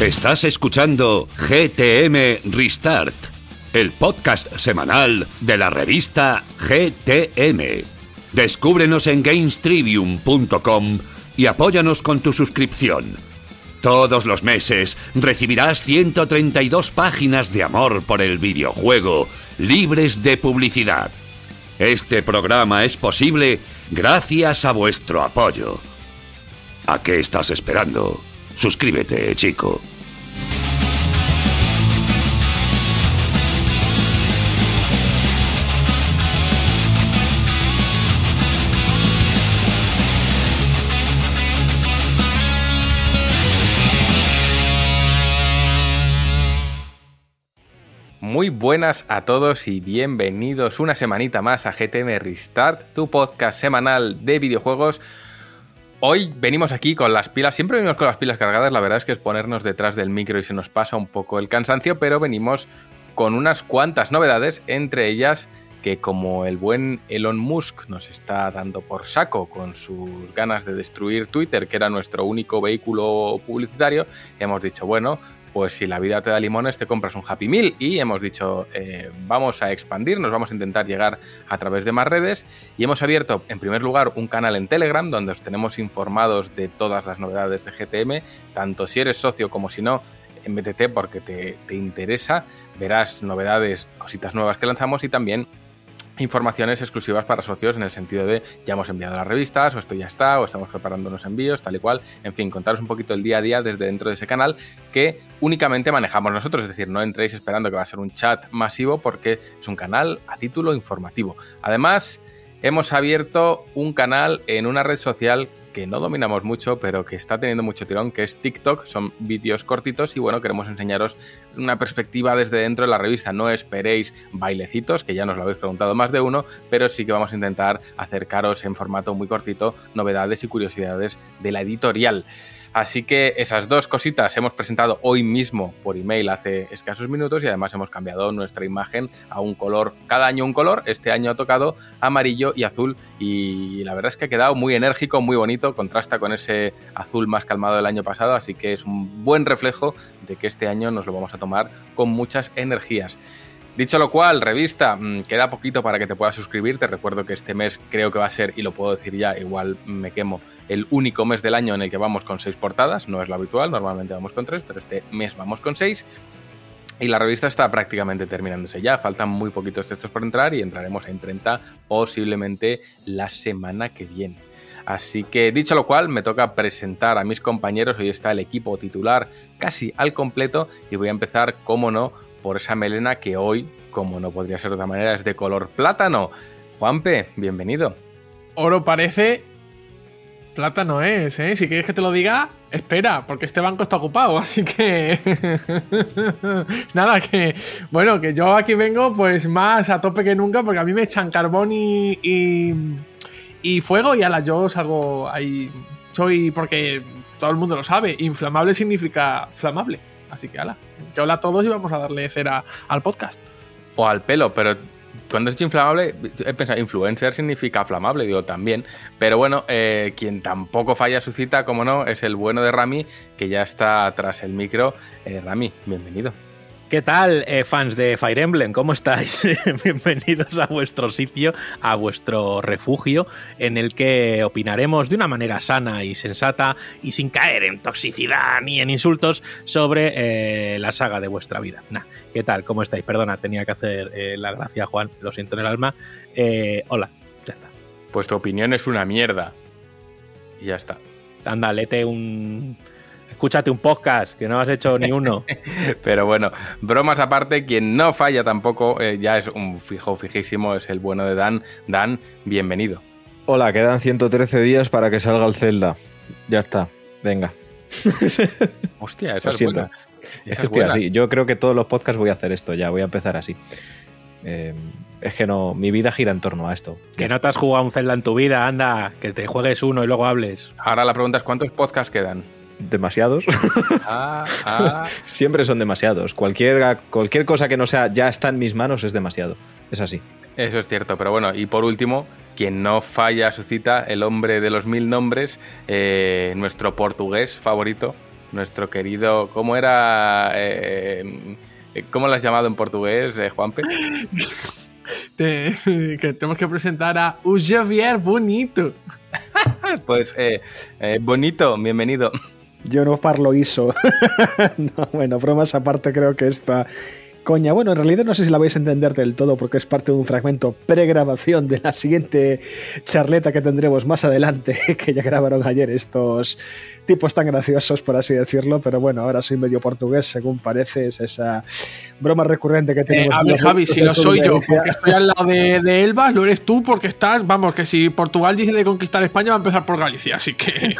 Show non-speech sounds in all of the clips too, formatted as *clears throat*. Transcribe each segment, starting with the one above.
Estás escuchando GTM Restart, el podcast semanal de la revista GTM. Descúbrenos en gamestrivium.com y apóyanos con tu suscripción. Todos los meses recibirás 132 páginas de amor por el videojuego, libres de publicidad. Este programa es posible gracias a vuestro apoyo. ¿A qué estás esperando? Suscríbete, chico. Muy buenas a todos y bienvenidos una semanita más a GTM Restart, tu podcast semanal de videojuegos. Hoy venimos aquí con las pilas, siempre venimos con las pilas cargadas, la verdad es que es ponernos detrás del micro y se nos pasa un poco el cansancio, pero venimos con unas cuantas novedades, entre ellas que como el buen Elon Musk nos está dando por saco con sus ganas de destruir Twitter, que era nuestro único vehículo publicitario, hemos dicho, bueno, pues si la vida te da limones, te compras un Happy Meal. Y hemos dicho, eh, vamos a expandirnos, vamos a intentar llegar a través de más redes. Y hemos abierto, en primer lugar, un canal en Telegram donde os tenemos informados de todas las novedades de GTM, tanto si eres socio como si no. Métete porque te, te interesa, verás novedades, cositas nuevas que lanzamos y también informaciones exclusivas para socios en el sentido de ya hemos enviado las revistas, o esto ya está, o estamos preparando unos envíos, tal y cual. En fin, contaros un poquito el día a día desde dentro de ese canal que únicamente manejamos nosotros, es decir, no entréis esperando que va a ser un chat masivo porque es un canal a título informativo. Además, hemos abierto un canal en una red social que no dominamos mucho, pero que está teniendo mucho tirón, que es TikTok. Son vídeos cortitos y bueno, queremos enseñaros una perspectiva desde dentro de la revista. No esperéis bailecitos, que ya nos lo habéis preguntado más de uno, pero sí que vamos a intentar acercaros en formato muy cortito novedades y curiosidades de la editorial. Así que esas dos cositas hemos presentado hoy mismo por email hace escasos minutos y además hemos cambiado nuestra imagen a un color, cada año un color, este año ha tocado amarillo y azul y la verdad es que ha quedado muy enérgico, muy bonito, contrasta con ese azul más calmado del año pasado, así que es un buen reflejo de que este año nos lo vamos a tomar con muchas energías. Dicho lo cual, revista, mm, queda poquito para que te puedas suscribir. Te recuerdo que este mes creo que va a ser, y lo puedo decir ya, igual me quemo, el único mes del año en el que vamos con seis portadas. No es lo habitual, normalmente vamos con tres, pero este mes vamos con seis. Y la revista está prácticamente terminándose ya. Faltan muy poquitos textos por entrar y entraremos en 30 posiblemente la semana que viene. Así que dicho lo cual, me toca presentar a mis compañeros. Hoy está el equipo titular casi al completo y voy a empezar, como no, por esa melena que hoy, como no podría ser de otra manera, es de color plátano. Juanpe, bienvenido. Oro parece, plátano es, ¿eh? Si quieres que te lo diga, espera, porque este banco está ocupado, *laughs* así que... *laughs* Nada, que... Bueno, que yo aquí vengo pues más a tope que nunca, porque a mí me echan carbón y... y, fuego y ala, yo salgo ahí... Soy, porque todo el mundo lo sabe, inflamable significa flamable. Así que ala, que hola a todos y vamos a darle cera al podcast. O al pelo, pero cuando es inflamable, he pensado, influencer significa flamable, digo también. Pero bueno, eh, quien tampoco falla su cita, como no, es el bueno de Rami, que ya está tras el micro. Eh, Rami, bienvenido. ¿Qué tal, eh, fans de Fire Emblem? ¿Cómo estáis? *laughs* Bienvenidos a vuestro sitio, a vuestro refugio, en el que opinaremos de una manera sana y sensata y sin caer en toxicidad ni en insultos sobre eh, la saga de vuestra vida. Nah, ¿Qué tal? ¿Cómo estáis? Perdona, tenía que hacer eh, la gracia, Juan, lo siento en el alma. hola, ya está. Pues tu opinión es una mierda. Y ya está. Anda, lete un escúchate un podcast, que no has hecho ni uno. *laughs* Pero bueno, bromas aparte, quien no falla tampoco, eh, ya es un fijo fijísimo, es el bueno de Dan. Dan, bienvenido. Hola, quedan 113 días para que salga el Zelda. Ya está, venga. *laughs* Hostia, eso es buena. Es que estoy así. Yo creo que todos los podcasts voy a hacer esto ya, voy a empezar así. Eh, es que no, mi vida gira en torno a esto. Que no te has jugado un Zelda en tu vida, anda, que te juegues uno y luego hables. Ahora la pregunta es: ¿cuántos podcasts quedan? Demasiados. Ah, ah. *laughs* Siempre son demasiados. Cualquier, cualquier cosa que no sea ya está en mis manos es demasiado. Es así. Eso es cierto, pero bueno, y por último, quien no falla a su cita, el hombre de los mil nombres, eh, nuestro portugués favorito, nuestro querido, ¿cómo era? Eh, ¿Cómo lo has llamado en portugués, eh, Juanpe? *laughs* que tenemos que presentar a Javier Bonito. *laughs* pues, eh, Bonito, bienvenido. Yo no parlo no, bueno, bromas aparte, creo que esta coña. Bueno, en realidad no sé si la vais a entender del todo porque es parte de un fragmento pregrabación de la siguiente charleta que tendremos más adelante, *laughs* que ya grabaron ayer estos tipos tan graciosos, por así decirlo, pero bueno, ahora soy medio portugués, según parece, es esa broma recurrente que tenemos. Eh, a ver, Javi, si no soy yo, porque estoy al lado de, de, Elba, lo eres tú porque estás, vamos, que si Portugal dice de conquistar España va a empezar por Galicia, así que *laughs*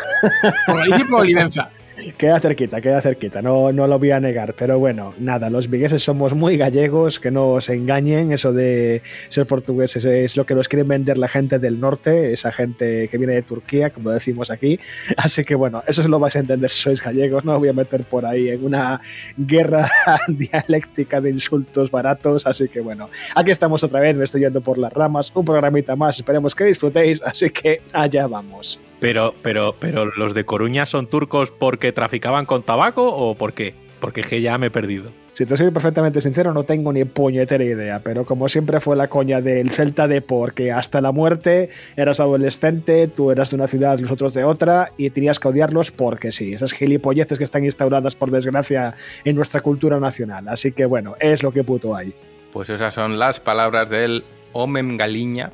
por Galicia y por Olivenza. Queda cerquita, queda cerquita, no, no lo voy a negar, pero bueno, nada, los vigueses somos muy gallegos, que no se engañen, eso de ser portugueses es lo que nos quieren vender la gente del norte, esa gente que viene de Turquía, como decimos aquí, *laughs* así que bueno, eso lo vais a entender si sois gallegos, no voy a meter por ahí en una guerra *laughs* dialéctica de insultos baratos, así que bueno, aquí estamos otra vez, me estoy yendo por las ramas, un programita más, esperemos que disfrutéis, así que allá vamos. Pero, pero, pero, ¿los de Coruña son turcos porque traficaban con tabaco o por qué? Porque ya me he perdido. Si te soy perfectamente sincero, no tengo ni puñetera idea, pero como siempre fue la coña del Celta de porque hasta la muerte eras adolescente, tú eras de una ciudad, nosotros de otra, y tenías que odiarlos porque sí, esas gilipolleces que están instauradas por desgracia en nuestra cultura nacional. Así que bueno, es lo que puto hay. Pues esas son las palabras del Omem Galiña,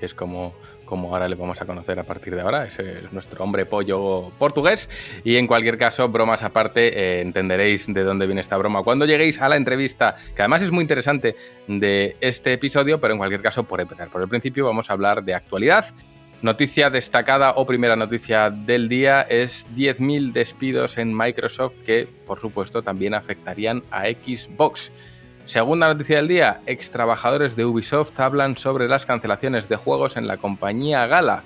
que es como como ahora le vamos a conocer a partir de ahora. Es nuestro hombre pollo portugués. Y en cualquier caso, bromas aparte, eh, entenderéis de dónde viene esta broma cuando lleguéis a la entrevista, que además es muy interesante de este episodio, pero en cualquier caso, por empezar por el principio, vamos a hablar de actualidad. Noticia destacada o primera noticia del día es 10.000 despidos en Microsoft que, por supuesto, también afectarían a Xbox. Segunda noticia del día, ex trabajadores de Ubisoft hablan sobre las cancelaciones de juegos en la compañía Gala.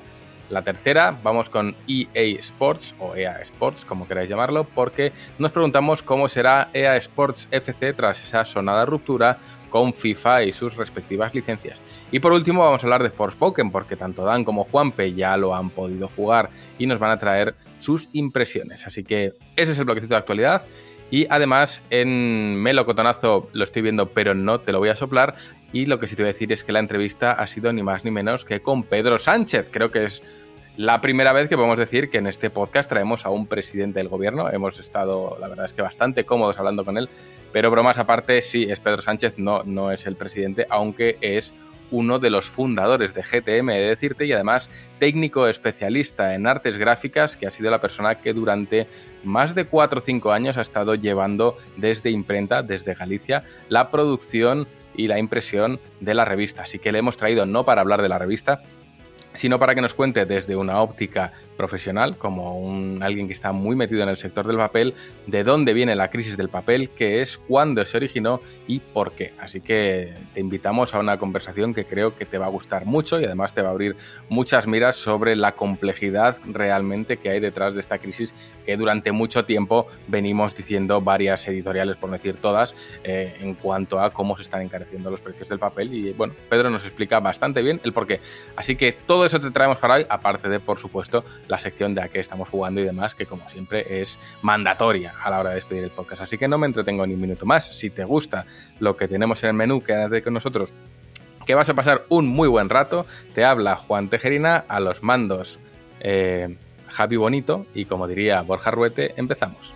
La tercera, vamos con EA Sports o EA Sports, como queráis llamarlo, porque nos preguntamos cómo será EA Sports FC tras esa sonada ruptura con FIFA y sus respectivas licencias. Y por último vamos a hablar de Forspoken, porque tanto Dan como Juanpe ya lo han podido jugar y nos van a traer sus impresiones. Así que ese es el bloquecito de actualidad. Y además en Melocotonazo lo estoy viendo, pero no te lo voy a soplar. Y lo que sí te voy a decir es que la entrevista ha sido ni más ni menos que con Pedro Sánchez. Creo que es la primera vez que podemos decir que en este podcast traemos a un presidente del gobierno. Hemos estado, la verdad es que bastante cómodos hablando con él. Pero bromas aparte, sí, es Pedro Sánchez, no, no es el presidente, aunque es uno de los fundadores de GTM, de decirte, y además técnico especialista en artes gráficas, que ha sido la persona que durante más de 4 o 5 años ha estado llevando desde imprenta, desde Galicia, la producción y la impresión de la revista. Así que le hemos traído no para hablar de la revista, sino para que nos cuente desde una óptica profesional, como un, alguien que está muy metido en el sector del papel, de dónde viene la crisis del papel, qué es, cuándo se originó y por qué. Así que te invitamos a una conversación que creo que te va a gustar mucho y además te va a abrir muchas miras sobre la complejidad realmente que hay detrás de esta crisis que durante mucho tiempo venimos diciendo varias editoriales, por decir todas, eh, en cuanto a cómo se están encareciendo los precios del papel. Y bueno, Pedro nos explica bastante bien el por qué. Así que todo eso te traemos para hoy, aparte de, por supuesto, la sección de a qué estamos jugando y demás, que como siempre es mandatoria a la hora de despedir el podcast. Así que no me entretengo ni un minuto más. Si te gusta lo que tenemos en el menú, quédate con nosotros que vas a pasar un muy buen rato. Te habla Juan Tejerina a los mandos eh, Javi Bonito y como diría Borja Ruete, empezamos.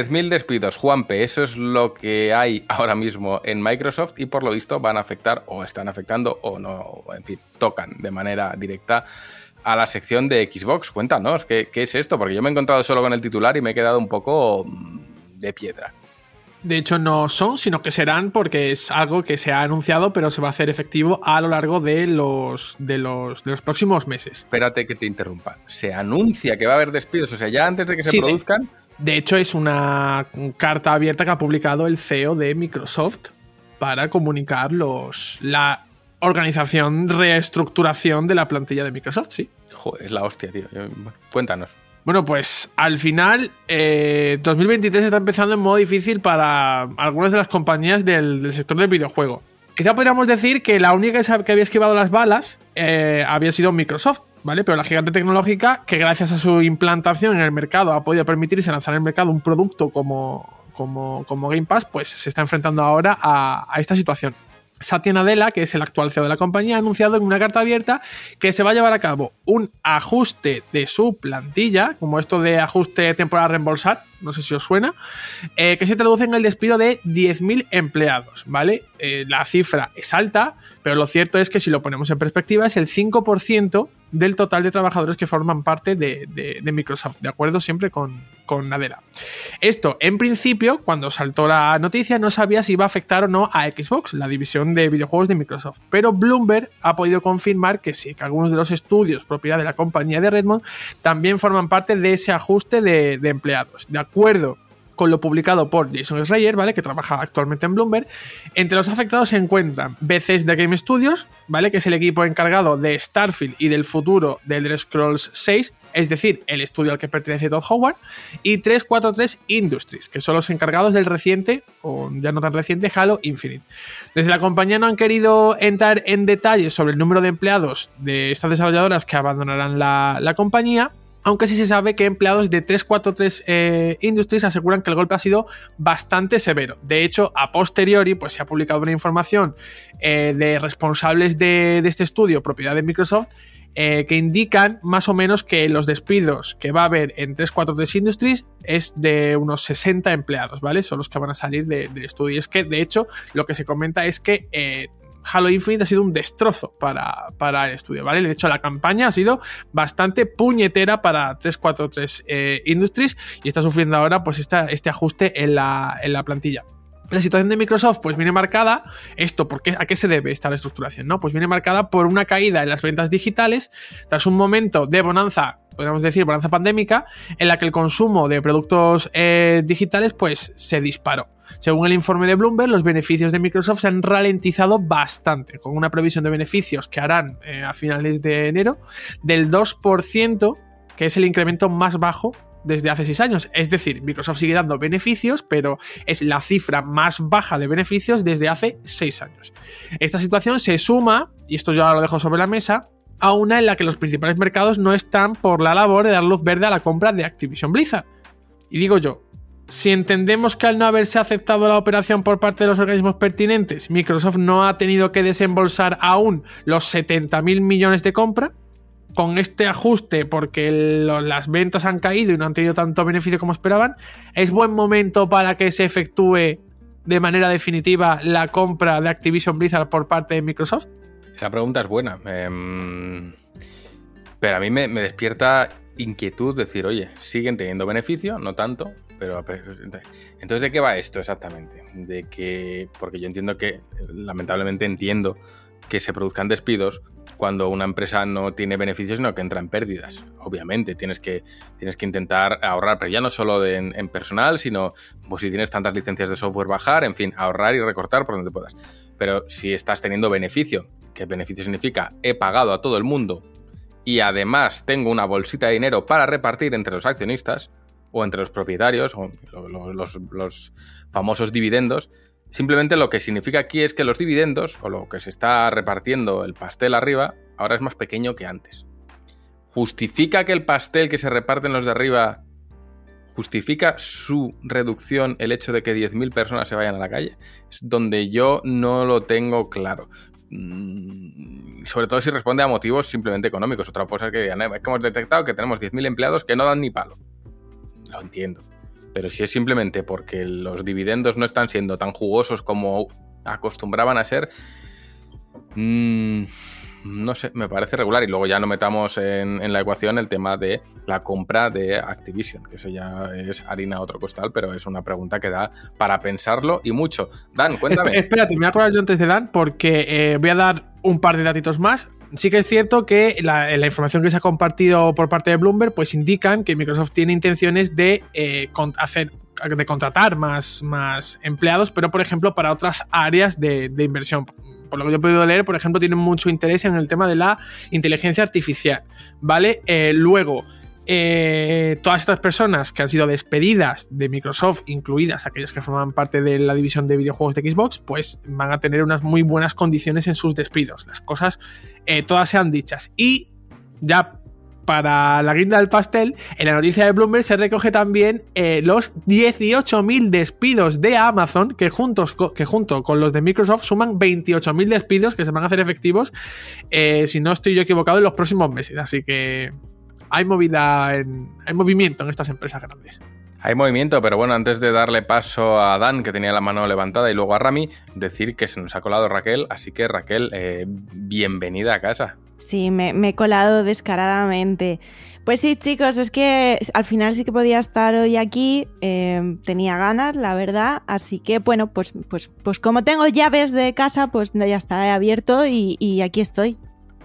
10.000 despidos, Juanpe, eso es lo que hay ahora mismo en Microsoft y por lo visto van a afectar o están afectando o no, en fin, tocan de manera directa a la sección de Xbox. Cuéntanos, ¿qué, ¿qué, es esto? Porque yo me he encontrado solo con el titular y me he quedado un poco mm, de piedra. De hecho, no son, sino que serán porque es algo que se ha anunciado, pero se va a hacer efectivo a lo largo de los, de los, de los próximos meses. Espérate que te interrumpa. Se anuncia que va a haber despidos, o sea, ya antes de que se produzcan. De, hecho, es una carta abierta que ha publicado el CEO de Microsoft para comunicar los, la organización, reestructuración de la plantilla de Microsoft, sí. Joder, es la hostia, tío. Cuéntanos. Bueno, pues al final, 2023 eh, está empezando en modo difícil para algunas de las compañías del, sector del videojuego. Quizá podríamos decir que la única que había esquivado las balas eh, había sido Microsoft, ¿vale? Pero la gigante tecnológica, que gracias a su implantación en el mercado ha podido permitirse lanzar en el mercado un producto como, como, Game Pass, pues se está enfrentando ahora a esta situación. Satya Nadella, que es el actual CEO de la compañía, ha anunciado en una carta abierta que se va a llevar a cabo un ajuste de su plantilla, como esto de ajuste temporal reembolsar, no sé si os suena, eh, que se traduce en el despido de 10.000 empleados, ¿vale? Eh, la cifra es alta, pero lo cierto es que si lo ponemos en perspectiva es el 5% del total de trabajadores que forman parte de, Microsoft, de acuerdo siempre con, con Nadella. Esto, en principio, cuando saltó la noticia, no sabía si iba a afectar o no a Xbox, la división de videojuegos de Microsoft, pero Bloomberg ha podido confirmar que sí, que algunos de los estudios propiedad de la compañía de Redmond también forman parte de ese ajuste de, de empleados. De acuerdo con lo publicado por Jason Schreier, ¿vale? Que trabaja actualmente en Bloomberg. Entre los afectados se encuentran de Game Studios, ¿vale? Que es el equipo encargado de Starfield y del futuro de Elder Scrolls 6, es decir, el estudio al que pertenece Todd Howard, y 343 Industries, que son los encargados del reciente, o ya no tan reciente, Halo Infinite. Desde la compañía no han querido entrar en detalles sobre el número de empleados de estas desarrolladoras que abandonarán la, la compañía, aunque sí se sabe que empleados de 343 eh, Industries aseguran que el golpe ha sido bastante severo. De hecho, a posteriori, pues se ha publicado una información eh, de responsables de, este estudio, propiedad de Microsoft, eh, que indican más o menos que los despidos que va a haber en 343 Industries es de unos 60 empleados, ¿vale? Son los que van a salir del estudio. Y es que, de hecho, lo que se comenta es que Halo Infinite ha sido un destrozo para, el estudio, ¿vale? De hecho, la campaña ha sido bastante puñetera para 343 eh, Industries y está sufriendo ahora pues este ajuste en la, en la plantilla. La situación de Microsoft pues viene marcada, esto, ¿por ¿a qué se debe esta reestructuración? ¿no? Pues viene marcada por una caída en las ventas digitales tras un momento de bonanza, podríamos decir bonanza pandémica, en la que el consumo de productos eh, digitales pues se disparó. Según el informe de Bloomberg, los beneficios de Microsoft se han ralentizado bastante, con una previsión de beneficios que harán eh, a finales de enero del 2%, que es el incremento más bajo desde hace seis años. Es decir, Microsoft sigue dando beneficios, pero es la cifra más baja de beneficios desde hace seis años. Esta situación se suma, y esto ya lo dejo sobre la mesa, a una en la que los principales mercados no están por la labor de dar luz verde a la compra de Activision Blizzard. Y digo yo, si entendemos que al no haberse aceptado la operación por parte de los organismos pertinentes, Microsoft no ha tenido que desembolsar aún los 70.000 millones de compra, con este ajuste, porque las ventas han caído y no han tenido tanto beneficio como esperaban, ¿es buen momento para que se efectúe de manera definitiva la compra de Activision Blizzard por parte de Microsoft? Esa pregunta es buena. Em, pero a mí me, despierta inquietud decir, oye, siguen teniendo beneficio, no tanto, pero entonces ¿de qué va esto exactamente? De que, porque yo entiendo que, lamentablemente entiendo que se produzcan despidos cuando una empresa no tiene beneficios, sino que entra en pérdidas. Obviamente, tienes que, tienes que intentar ahorrar, pero ya no solo en, personal, sino pues, si tienes tantas licencias de software, bajar, en fin, ahorrar y recortar por donde puedas. Pero si estás teniendo beneficio, que beneficio significa he pagado a todo el mundo y además tengo una bolsita de dinero para repartir entre los accionistas o entre los propietarios o los famosos dividendos, Simplemente lo que significa aquí es que los dividendos, o lo que se está repartiendo el pastel arriba, ahora es más pequeño que antes. ¿Justifica que el pastel que se reparten los de arriba justifica su reducción el hecho de que 10.000 personas se vayan a la calle? Es donde yo no lo tengo claro. Mm, sobre todo si responde a motivos simplemente económicos. Otra cosa es que, es que hemos detectado que tenemos 10.000 empleados que no dan ni palo. Lo entiendo. Pero si es simplemente porque los dividendos no están siendo tan jugosos como acostumbraban a ser, mm, no sé, me parece regular. Y luego ya no metamos en, la ecuación el tema de la compra de Activision, que eso ya es harina a otro costal, pero es una pregunta que da para pensarlo y mucho. Dan, cuéntame. Espérate, me voy a acordar yo antes de Dan, porque eh, voy a dar un par de datitos más. Sí que es cierto que la, información que se ha compartido por parte de Bloomberg, pues indican que Microsoft tiene intenciones de eh, hacer de contratar más, más empleados, pero por ejemplo para otras áreas de, inversión por lo que yo he podido leer, por ejemplo, tienen mucho interés en el tema de la inteligencia artificial, ¿vale? Eh, luego, eh, todas estas personas que han sido despedidas de Microsoft, incluidas aquellas que forman parte de la división de videojuegos de Xbox, pues van a tener unas muy buenas condiciones en sus despidos. Las cosas eh, todas sean dichas. Y ya para la guinda del pastel, en la noticia de Bloomberg se recoge también eh, los 18.000 despidos de Amazon, que, juntos, que junto con los de Microsoft suman 28.000 despidos que se van a hacer efectivos, eh, si no estoy yo equivocado, en los próximos meses. Así que hay movida, en, hay movimiento en estas empresas grandes. Hay movimiento, pero bueno, antes de darle paso a Dan, que tenía la mano levantada, y luego a Rami, decir que se nos ha colado Raquel, así que Raquel, eh, bienvenida a casa. Sí, me, he colado descaradamente. Pues sí, chicos, es que al final sí que podía estar hoy aquí, em, tenía ganas, la verdad, así que bueno, pues, pues, pues como tengo llaves de casa, pues ya está, he abierto y, aquí estoy.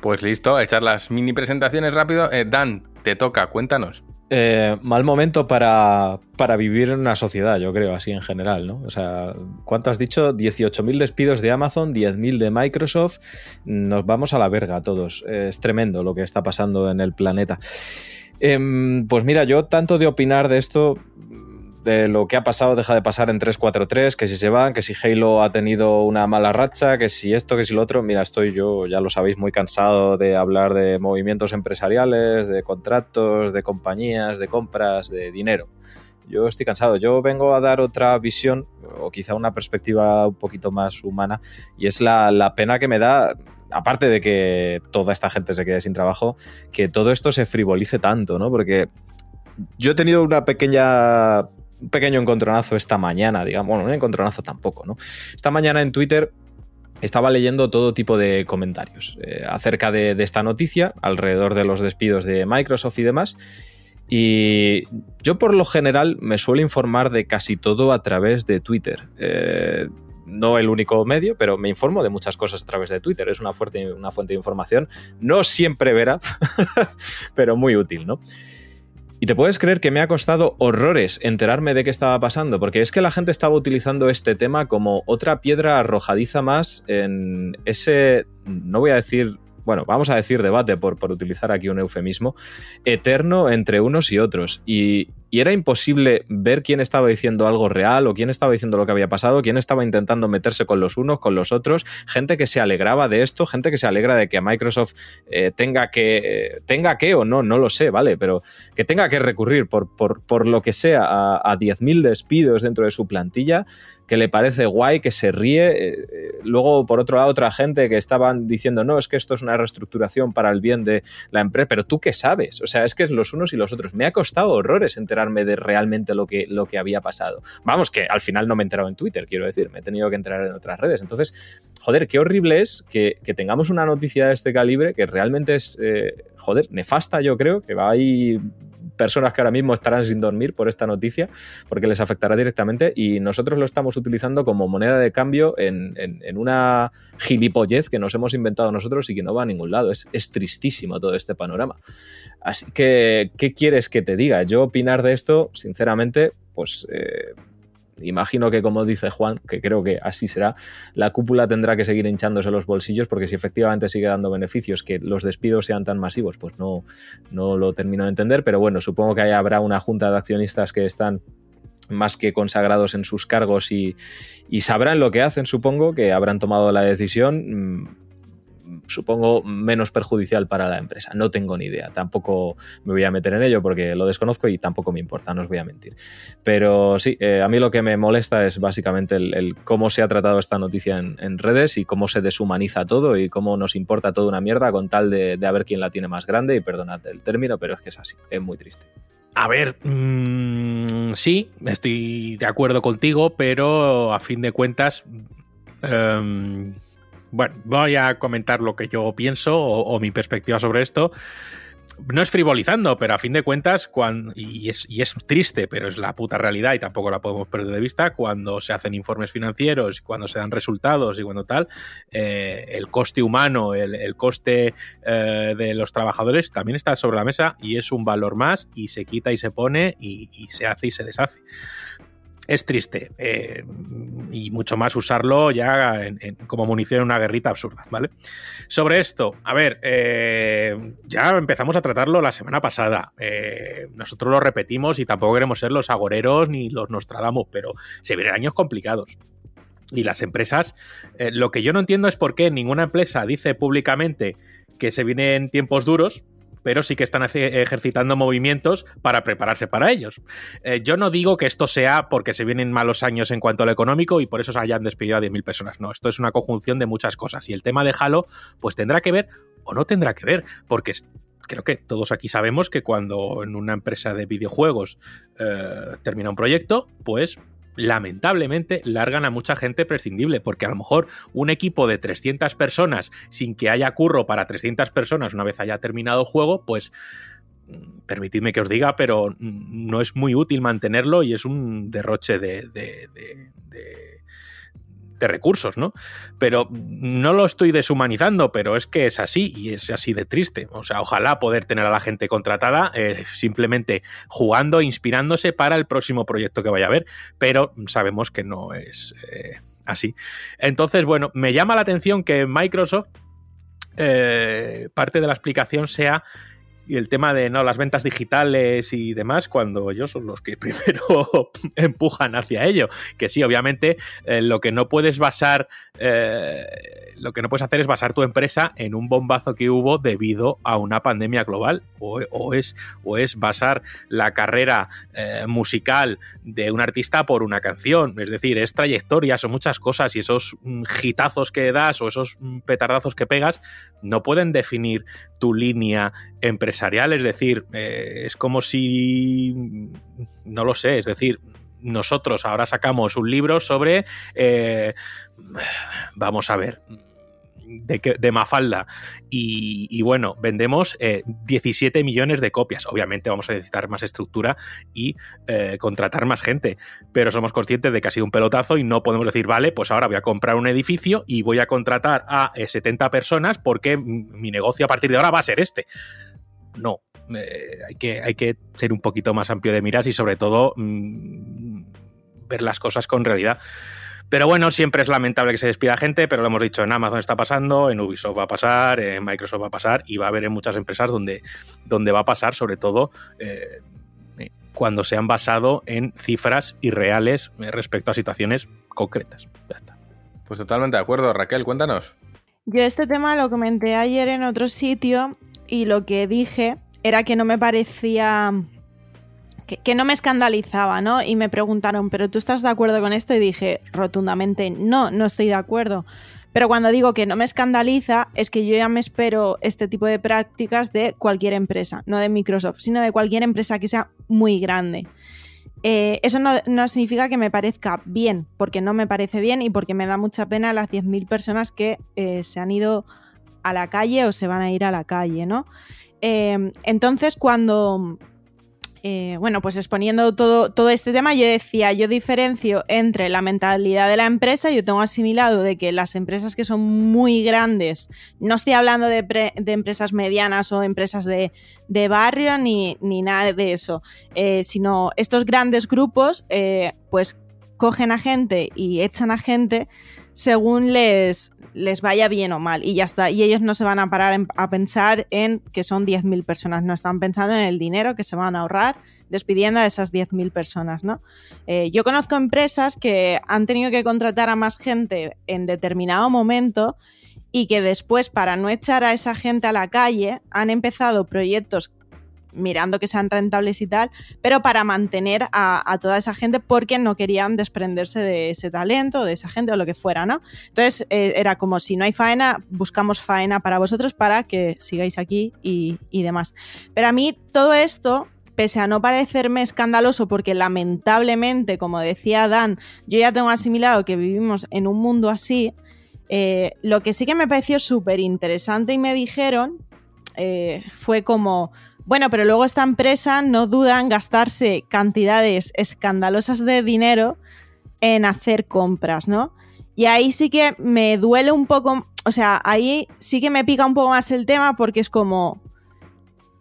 Pues listo, echar las mini presentaciones rápido. Eh, Dan, te toca, cuéntanos. Eh, mal momento para, vivir en una sociedad, yo creo, así en general, ¿no? O sea, ¿cuánto has dicho? 18.000 despidos de Amazon, 10.000 de Microsoft. Nos vamos a la verga todos. Es tremendo lo que está pasando en el planeta. Em, pues mira, yo tanto de opinar de esto, de lo que ha pasado deja de pasar en 343, que si se van, que si Halo ha tenido una mala racha, que si esto, que si lo otro. Mira, estoy yo, ya lo sabéis, muy cansado de hablar de movimientos empresariales, de contratos, de compañías, de compras, de dinero. Yo estoy cansado. Yo vengo a dar otra visión, o quizá una perspectiva un poquito más humana, y es la, la pena que me da aparte de que toda esta gente se quede sin trabajo, que todo esto se frivolice tanto, ¿no? Porque yo he tenido una pequeña un pequeño encontronazo esta mañana, digamos, bueno, un encontronazo tampoco, ¿no? Esta mañana en Twitter estaba leyendo todo tipo de comentarios eh, acerca de, esta noticia, alrededor de los despidos de Microsoft y demás. Y yo por lo general me suelo informar de casi todo a través de Twitter. Eh, no el único medio, pero me informo de muchas cosas a través de Twitter. Es una, fuerte, una fuente de información, no siempre veraz, *laughs* pero muy útil, ¿no? Y te puedes creer que me ha costado horrores enterarme de qué estaba pasando, porque es que la gente estaba utilizando este tema como otra piedra arrojadiza más en ese, no voy a decir bueno, vamos a decir debate por, por, utilizar aquí un eufemismo, eterno entre unos y otros. Y, y era imposible ver quién estaba diciendo algo real o quién estaba diciendo lo que había pasado, quién estaba intentando meterse con los unos, con los otros, gente que se alegraba de esto, gente que se alegra de que Microsoft eh, tenga que, tenga que o no, no lo sé, ¿vale? Pero que tenga que recurrir por, por, lo que sea a, a 10.000 despidos dentro de su plantilla, que le parece guay, que se ríe. Eh, eh, luego, por otro lado, otra gente que estaban diciendo, no, es que esto es una reestructuración para el bien de la empresa, pero tú qué sabes, o sea, es que es los unos y los otros. Me ha costado horrores enterar de realmente lo que, lo que había pasado. Vamos, que al final no me he enterado en Twitter, quiero decir, me he tenido que enterar en otras redes. Entonces, joder, qué horrible es que, tengamos una noticia de este calibre que realmente es, eh, joder, nefasta, yo creo, que hay personas que ahora mismo estarán sin dormir por esta noticia, porque les afectará directamente, y nosotros lo estamos utilizando como moneda de cambio en, una gilipollez que nos hemos inventado nosotros y que no va a ningún lado. Es, es tristísimo todo este panorama. Así que, ¿qué quieres que te diga? Yo opinar de esto, sinceramente, pues... Eh, imagino que como dice Juan, que creo que así será, la cúpula tendrá que seguir hinchándose los bolsillos porque si efectivamente sigue dando beneficios, que los despidos sean tan masivos, pues no, no lo termino de entender, pero bueno, supongo que ahí habrá una junta de accionistas que están más que consagrados en sus cargos y, y sabrán lo que hacen, supongo, que habrán tomado la decisión. Mm, supongo, menos perjudicial para la empresa. No tengo ni idea. Tampoco me voy a meter en ello porque lo desconozco y tampoco me importa, no os voy a mentir. Pero sí, eh, a mí lo que me molesta es básicamente el, cómo se ha tratado esta noticia en, redes y cómo se deshumaniza todo y cómo nos importa toda una mierda con tal de, a ver quién la tiene más grande. Y perdonad el término, pero es que es así. Es muy triste. A ver, mm, sí, estoy de acuerdo contigo, pero a fin de cuentas, em, bueno, voy a comentar lo que yo pienso o, mi perspectiva sobre esto. No es frivolizando, pero a fin de cuentas, cuando, y, es, triste, pero es la puta realidad y tampoco la podemos perder de vista, cuando se hacen informes financieros, cuando se dan resultados y cuando tal, eh, el coste humano, el, coste eh, de los trabajadores también está sobre la mesa y es un valor más y se quita y se pone y se hace y se deshace es triste eh, y mucho más usarlo ya como munición en una guerrita absurda, ¿vale? Sobre esto, a ver, eh, ya empezamos a tratarlo la semana pasada. Eh, nosotros lo repetimos y tampoco queremos ser los agoreros ni los Nostradamus, pero se vienen años complicados. Y las empresas, lo que yo no entiendo es por qué ninguna empresa dice públicamente que se vienen tiempos duros, pero sí que están ejercitando movimientos para prepararse para ellos. Eh, yo no digo que esto sea porque se vienen malos años en cuanto a lo económico y por eso se hayan despedido a 10.000 personas. No, esto es una conjunción de muchas cosas. Y el tema de Halo, pues tendrá que ver o no tendrá que ver, porque creo que todos aquí sabemos que cuando en una empresa de videojuegos eh, termina un proyecto, pues lamentablemente largan a mucha gente prescindible, porque a lo mejor un equipo de 300 personas sin que haya curro para 300 personas una vez haya terminado el juego, pues mm, permitidme que os diga, pero no es muy útil mantenerlo y es un derroche de, de de recursos, ¿no? Pero no lo estoy deshumanizando, pero es que es así y es así de triste. O sea, ojalá poder tener a la gente contratada eh, simplemente jugando, inspirándose para el próximo proyecto que vaya a haber, pero sabemos que no es eh, así. Entonces, bueno, me llama la atención que Microsoft, eh, parte de la explicación sea y el tema de no las ventas digitales y demás cuando ellos son los que *laughs* primero empujan hacia ello. Que sí obviamente eh, lo que no puedes basar eh, lo que no puedes hacer es basar tu empresa en un bombazo que hubo debido a una pandemia global. O, es o es basar la carrera eh, musical de un artista por una canción. Es decir es trayectoria son muchas cosas y esos hitazos que das o esos petardazos que pegas no pueden definir tu línea empresarial, es decir, eh, es como si, no lo sé, es decir, nosotros ahora sacamos un libro sobre, eh, vamos a ver, de, Mafalda. Y, bueno, vendemos 17 eh, millones de copias. Obviamente vamos a necesitar más estructura y contratar más gente. Pero somos conscientes de que ha sido un pelotazo y no podemos decir, vale, pues ahora voy a comprar un edificio y voy a contratar a 70 eh, personas porque mi negocio a partir de ahora va a ser este. No. hay, que, hay que ser un poquito más amplio de miras y sobre todo mm, ver las cosas con realidad. Pero bueno, siempre es lamentable que se despida gente, pero lo hemos dicho, en Amazon está pasando, en Ubisoft va a pasar, en Microsoft va a pasar y va a haber en muchas empresas donde, donde va a pasar, sobre todo eh, cuando se han basado en cifras irreales respecto a situaciones concretas. Ya está. Pues totalmente de acuerdo, Raquel, cuéntanos. Yo este tema lo comenté ayer en otro sitio y lo que dije era que no me parecía que, no me escandalizaba, ¿no? Y me preguntaron, ¿pero tú estás de acuerdo con esto? Y dije, rotundamente, no, no estoy de acuerdo. Pero cuando digo que no me escandaliza, es que yo ya me espero este tipo de prácticas de cualquier empresa, no de Microsoft, sino de cualquier empresa que sea muy grande. Eh, eso no, significa que me parezca bien, porque no me parece bien y porque me da mucha pena las 10.000 personas que eh, se han ido a la calle o se van a ir a la calle, ¿no? Eh, entonces, cuando, eh, bueno, pues exponiendo todo, todo este tema, yo decía, yo diferencio entre la mentalidad de la empresa, yo tengo asimilado de que las empresas que son muy grandes, no estoy hablando de, empresas medianas o empresas de, barrio ni, nada de eso, eh, sino estos grandes grupos, eh, pues cogen a gente y echan a gente según les, les vaya bien o mal y ya está. Y ellos no se van a parar a pensar en que son 10.000 personas, no están pensando en el dinero que se van a ahorrar despidiendo a esas 10.000 personas, ¿no? Eh, yo conozco empresas que han tenido que contratar a más gente en determinado momento y que después, para no echar a esa gente a la calle, han empezado proyectos mirando que sean rentables y tal, pero para mantener a, toda esa gente porque no querían desprenderse de ese talento, de esa gente o lo que fuera, ¿no? Entonces eh, era como si no hay faena, buscamos faena para vosotros para que sigáis aquí y, demás. Pero a mí todo esto pese a no parecerme escandaloso, porque lamentablemente, como decía Dan, yo ya tengo asimilado que vivimos en un mundo así, Eh, lo que sí que me pareció súper interesante y me dijeron eh, fue como, bueno, pero luego esta empresa no duda en gastarse cantidades escandalosas de dinero en hacer compras, ¿no? Y ahí sí que me duele un poco, o sea, ahí sí que me pica un poco más el tema porque es como,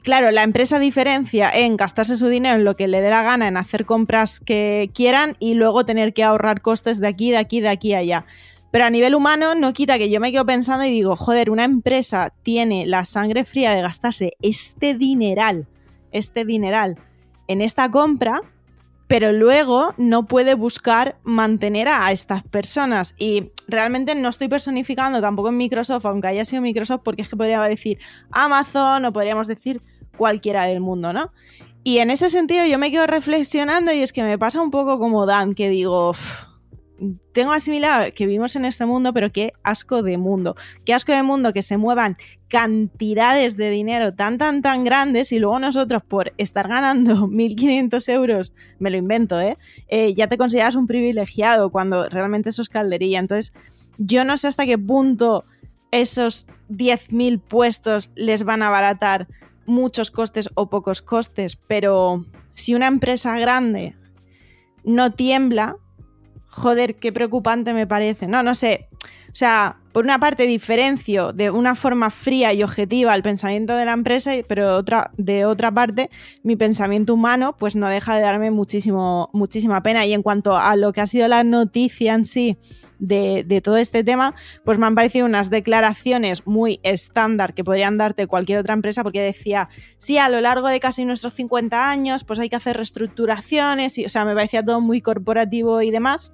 claro, la empresa diferencia en gastarse su dinero en lo que le dé la gana, en hacer compras que quieran y luego tener que ahorrar costes de aquí, de aquí, de aquí, allá. Pero a nivel humano no quita que yo me quedo pensando y digo, joder, una empresa tiene la sangre fría de gastarse este dineral, este dineral en esta compra, pero luego no puede buscar mantener a, estas personas. Y realmente no estoy personificando tampoco en Microsoft, aunque haya sido Microsoft, porque es que podríamos decir Amazon o podríamos decir cualquiera del mundo, ¿no? Y en ese sentido yo me quedo reflexionando y es que me pasa un poco como Dan, que digo, tengo asimilado que vivimos en este mundo, pero qué asco de mundo. Qué asco de mundo que se muevan cantidades de dinero tan, tan, tan grandes y luego nosotros por estar ganando *laughs* 1.500 euros, me lo invento, ¿eh? ¿eh? Ya te consideras un privilegiado cuando realmente eso es calderilla. Entonces, yo no sé hasta qué punto esos 10.000 puestos les van a abaratar muchos costes o pocos costes, pero si una empresa grande no tiembla, joder, qué preocupante me parece. No, no sé. O sea, por una parte diferencio de una forma fría y objetiva el pensamiento de la empresa, pero otra, de otra parte mi pensamiento humano pues no deja de darme muchísimo, muchísima pena. Y en cuanto a lo que ha sido la noticia en sí de, de todo este tema, pues me han parecido unas declaraciones muy estándar que podrían darte cualquier otra empresa porque decía, sí, a lo largo de casi nuestros 50 años pues hay que hacer reestructuraciones, y, o sea, me parecía todo muy corporativo y demás.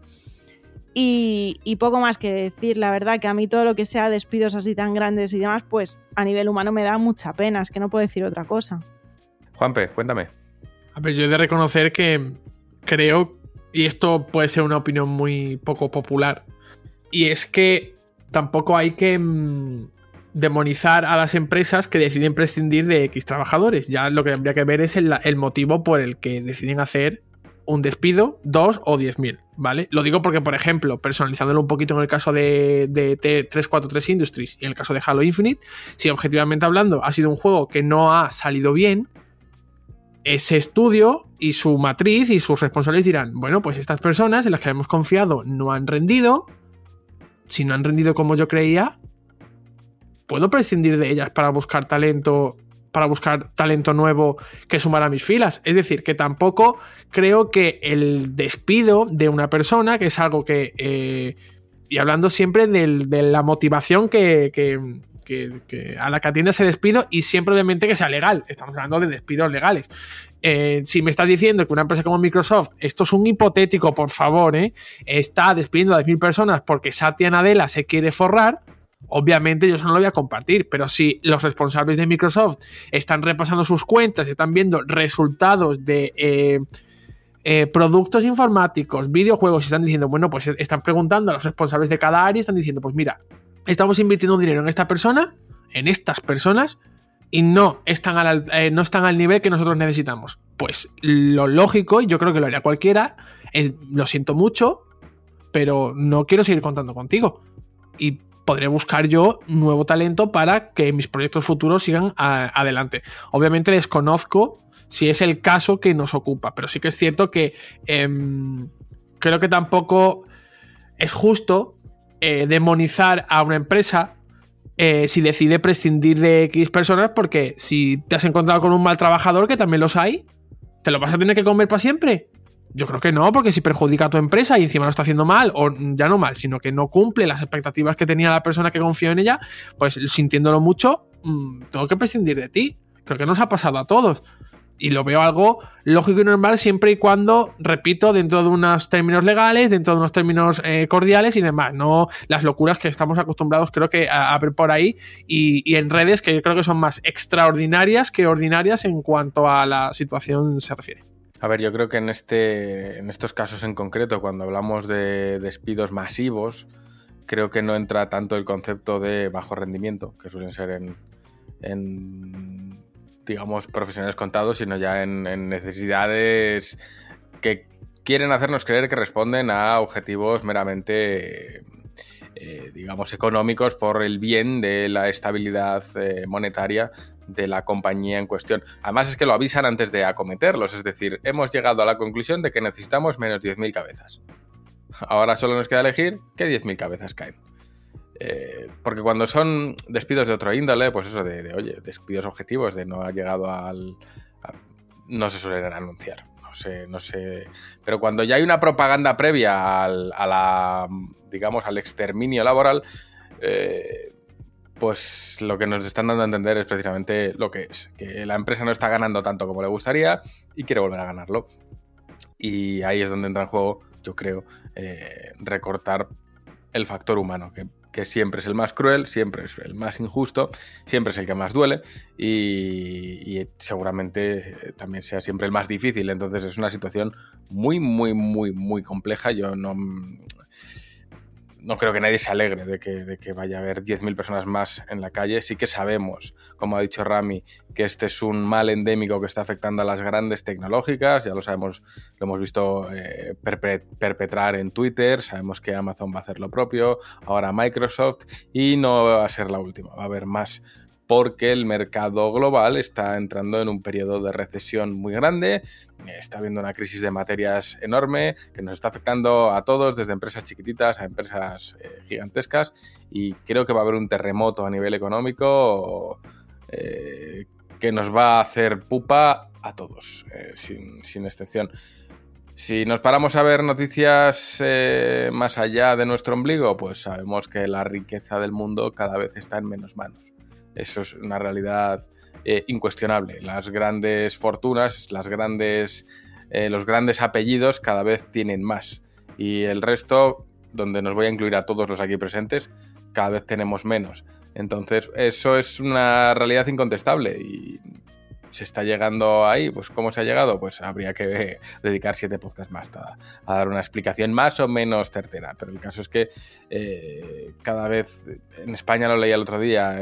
Y, poco más que decir, la verdad que a mí todo lo que sea despidos así tan grandes y demás, pues a nivel humano me da mucha pena, es que no puedo decir otra cosa. Juanpe, cuéntame. A ver, yo he de reconocer que creo, y esto puede ser una opinión muy poco popular, y es que tampoco hay que mm, demonizar a las empresas que deciden prescindir de X trabajadores. Ya lo que habría que ver es el, motivo por el que deciden hacer un despido, dos o diez mil, ¿vale? Lo digo porque, por ejemplo, personalizándolo un poquito en el caso de, de T343 Industries y en el caso de Halo Infinite, si objetivamente hablando ha sido un juego que no ha salido bien, ese estudio y su matriz y sus responsables dirán, bueno, pues estas personas en las que hemos confiado no han rendido, si no han rendido como yo creía, puedo prescindir de ellas para buscar talento para buscar talento nuevo que sumara a mis filas. Es decir, que tampoco creo que el despido de una persona, que es algo que... Eh, y hablando siempre de la motivación que, a la que atiende ese despido y siempre obviamente que sea legal. Estamos hablando de despidos legales. Eh, si me estás diciendo que una empresa como Microsoft, esto es un hipotético, por favor, eh, está despidiendo a 10.000 personas porque Satya Nadella se quiere forrar, Obviamente yo eso no lo voy a compartir, pero si los responsables de Microsoft están repasando sus cuentas, están viendo resultados de eh, productos informáticos, videojuegos, y están diciendo, bueno, pues están preguntando a los responsables de cada área, están diciendo, pues mira, estamos invirtiendo dinero en esta persona, en estas personas, y no están al, eh, no están al nivel que nosotros necesitamos. Pues lo lógico, y yo creo que lo haría cualquiera, es, lo siento mucho, pero no quiero seguir contando contigo. Y podré buscar yo nuevo talento para que mis proyectos futuros sigan adelante. Obviamente desconozco si es el caso que nos ocupa, pero sí que es cierto que em, creo que tampoco es justo eh, demonizar a una empresa eh, si decide prescindir de X personas, porque si te has encontrado con un mal trabajador, que también los hay, ¿te lo vas a tener que comer para siempre? Yo creo que no, porque si perjudica a tu empresa y encima lo está haciendo mal, o ya no mal, sino que no cumple las expectativas que tenía la persona que confió en ella, pues sintiéndolo mucho, mm, tengo que prescindir de ti. Creo que nos ha pasado a todos. Y lo veo algo lógico y normal siempre y cuando, repito, dentro de unos términos legales, dentro de unos términos eh, cordiales y demás. No las locuras que estamos acostumbrados, creo que, a, ver por ahí y, y, en redes que yo creo que son más extraordinarias que ordinarias en cuanto a la situación se refiere. A ver, yo creo que en, este, en estos casos en concreto, cuando hablamos de despidos masivos, creo que no entra tanto el concepto de bajo rendimiento, que suelen ser en, digamos, profesionales contados, sino ya en, necesidades que quieren hacernos creer que responden a objetivos meramente eh, digamos, económicos por el bien de la estabilidad eh, monetaria de la compañía en cuestión. Además es que lo avisan antes de acometerlos, es decir, hemos llegado a la conclusión de que necesitamos menos 10.000 cabezas. Ahora solo nos queda elegir qué 10.000 cabezas caen. Eh, porque cuando son despidos de otro índole, pues eso de, oye, despidos objetivos, de no ha llegado al... no se suelen anunciar. No sé, no sé. Pero cuando ya hay una propaganda previa al, digamos, al exterminio laboral, eh, pues lo que nos están dando a entender es precisamente lo que es, que la empresa no está ganando tanto como le gustaría y quiere volver a ganarlo. Y ahí es donde entra en juego, yo creo, eh, recortar el factor humano, que, siempre es el más cruel, siempre es el más injusto, siempre es el que más duele y, y seguramente también sea siempre el más difícil. Entonces es una situación muy, muy, muy, muy compleja. Yo no no creo que nadie se alegre de que, vaya a haber 10.000 personas más en la calle. Sí que sabemos, como ha dicho Rami, que este es un mal endémico que está afectando a las grandes tecnológicas. Ya lo sabemos, lo hemos visto eh, perpetrar en Twitter. Sabemos que Amazon va a hacer lo propio, ahora Microsoft, y no va a ser la última. Va a haber más porque el mercado global está entrando en un periodo de recesión muy grande, está habiendo una crisis de materias enorme que nos está afectando a todos, desde empresas chiquititas a empresas eh, gigantescas, y creo que va a haber un terremoto a nivel económico eh, que nos va a hacer pupa a todos, eh, sin, excepción. Si nos paramos a ver noticias más allá de nuestro ombligo, pues sabemos que la riqueza del mundo cada vez está en menos manos. Eso es una realidad eh, incuestionable. Las grandes fortunas, las grandes, eh, los grandes apellidos cada vez tienen más. Y el resto, donde nos voy a incluir a todos los aquí presentes, cada vez tenemos menos. Entonces, eso es una realidad incontestable y se está llegando ahí, pues ¿cómo se ha llegado? Pues habría que *laughs* dedicar siete podcasts más a, dar una explicación más o menos certera. Pero el caso es que eh, cada vez, en España lo leía el otro día,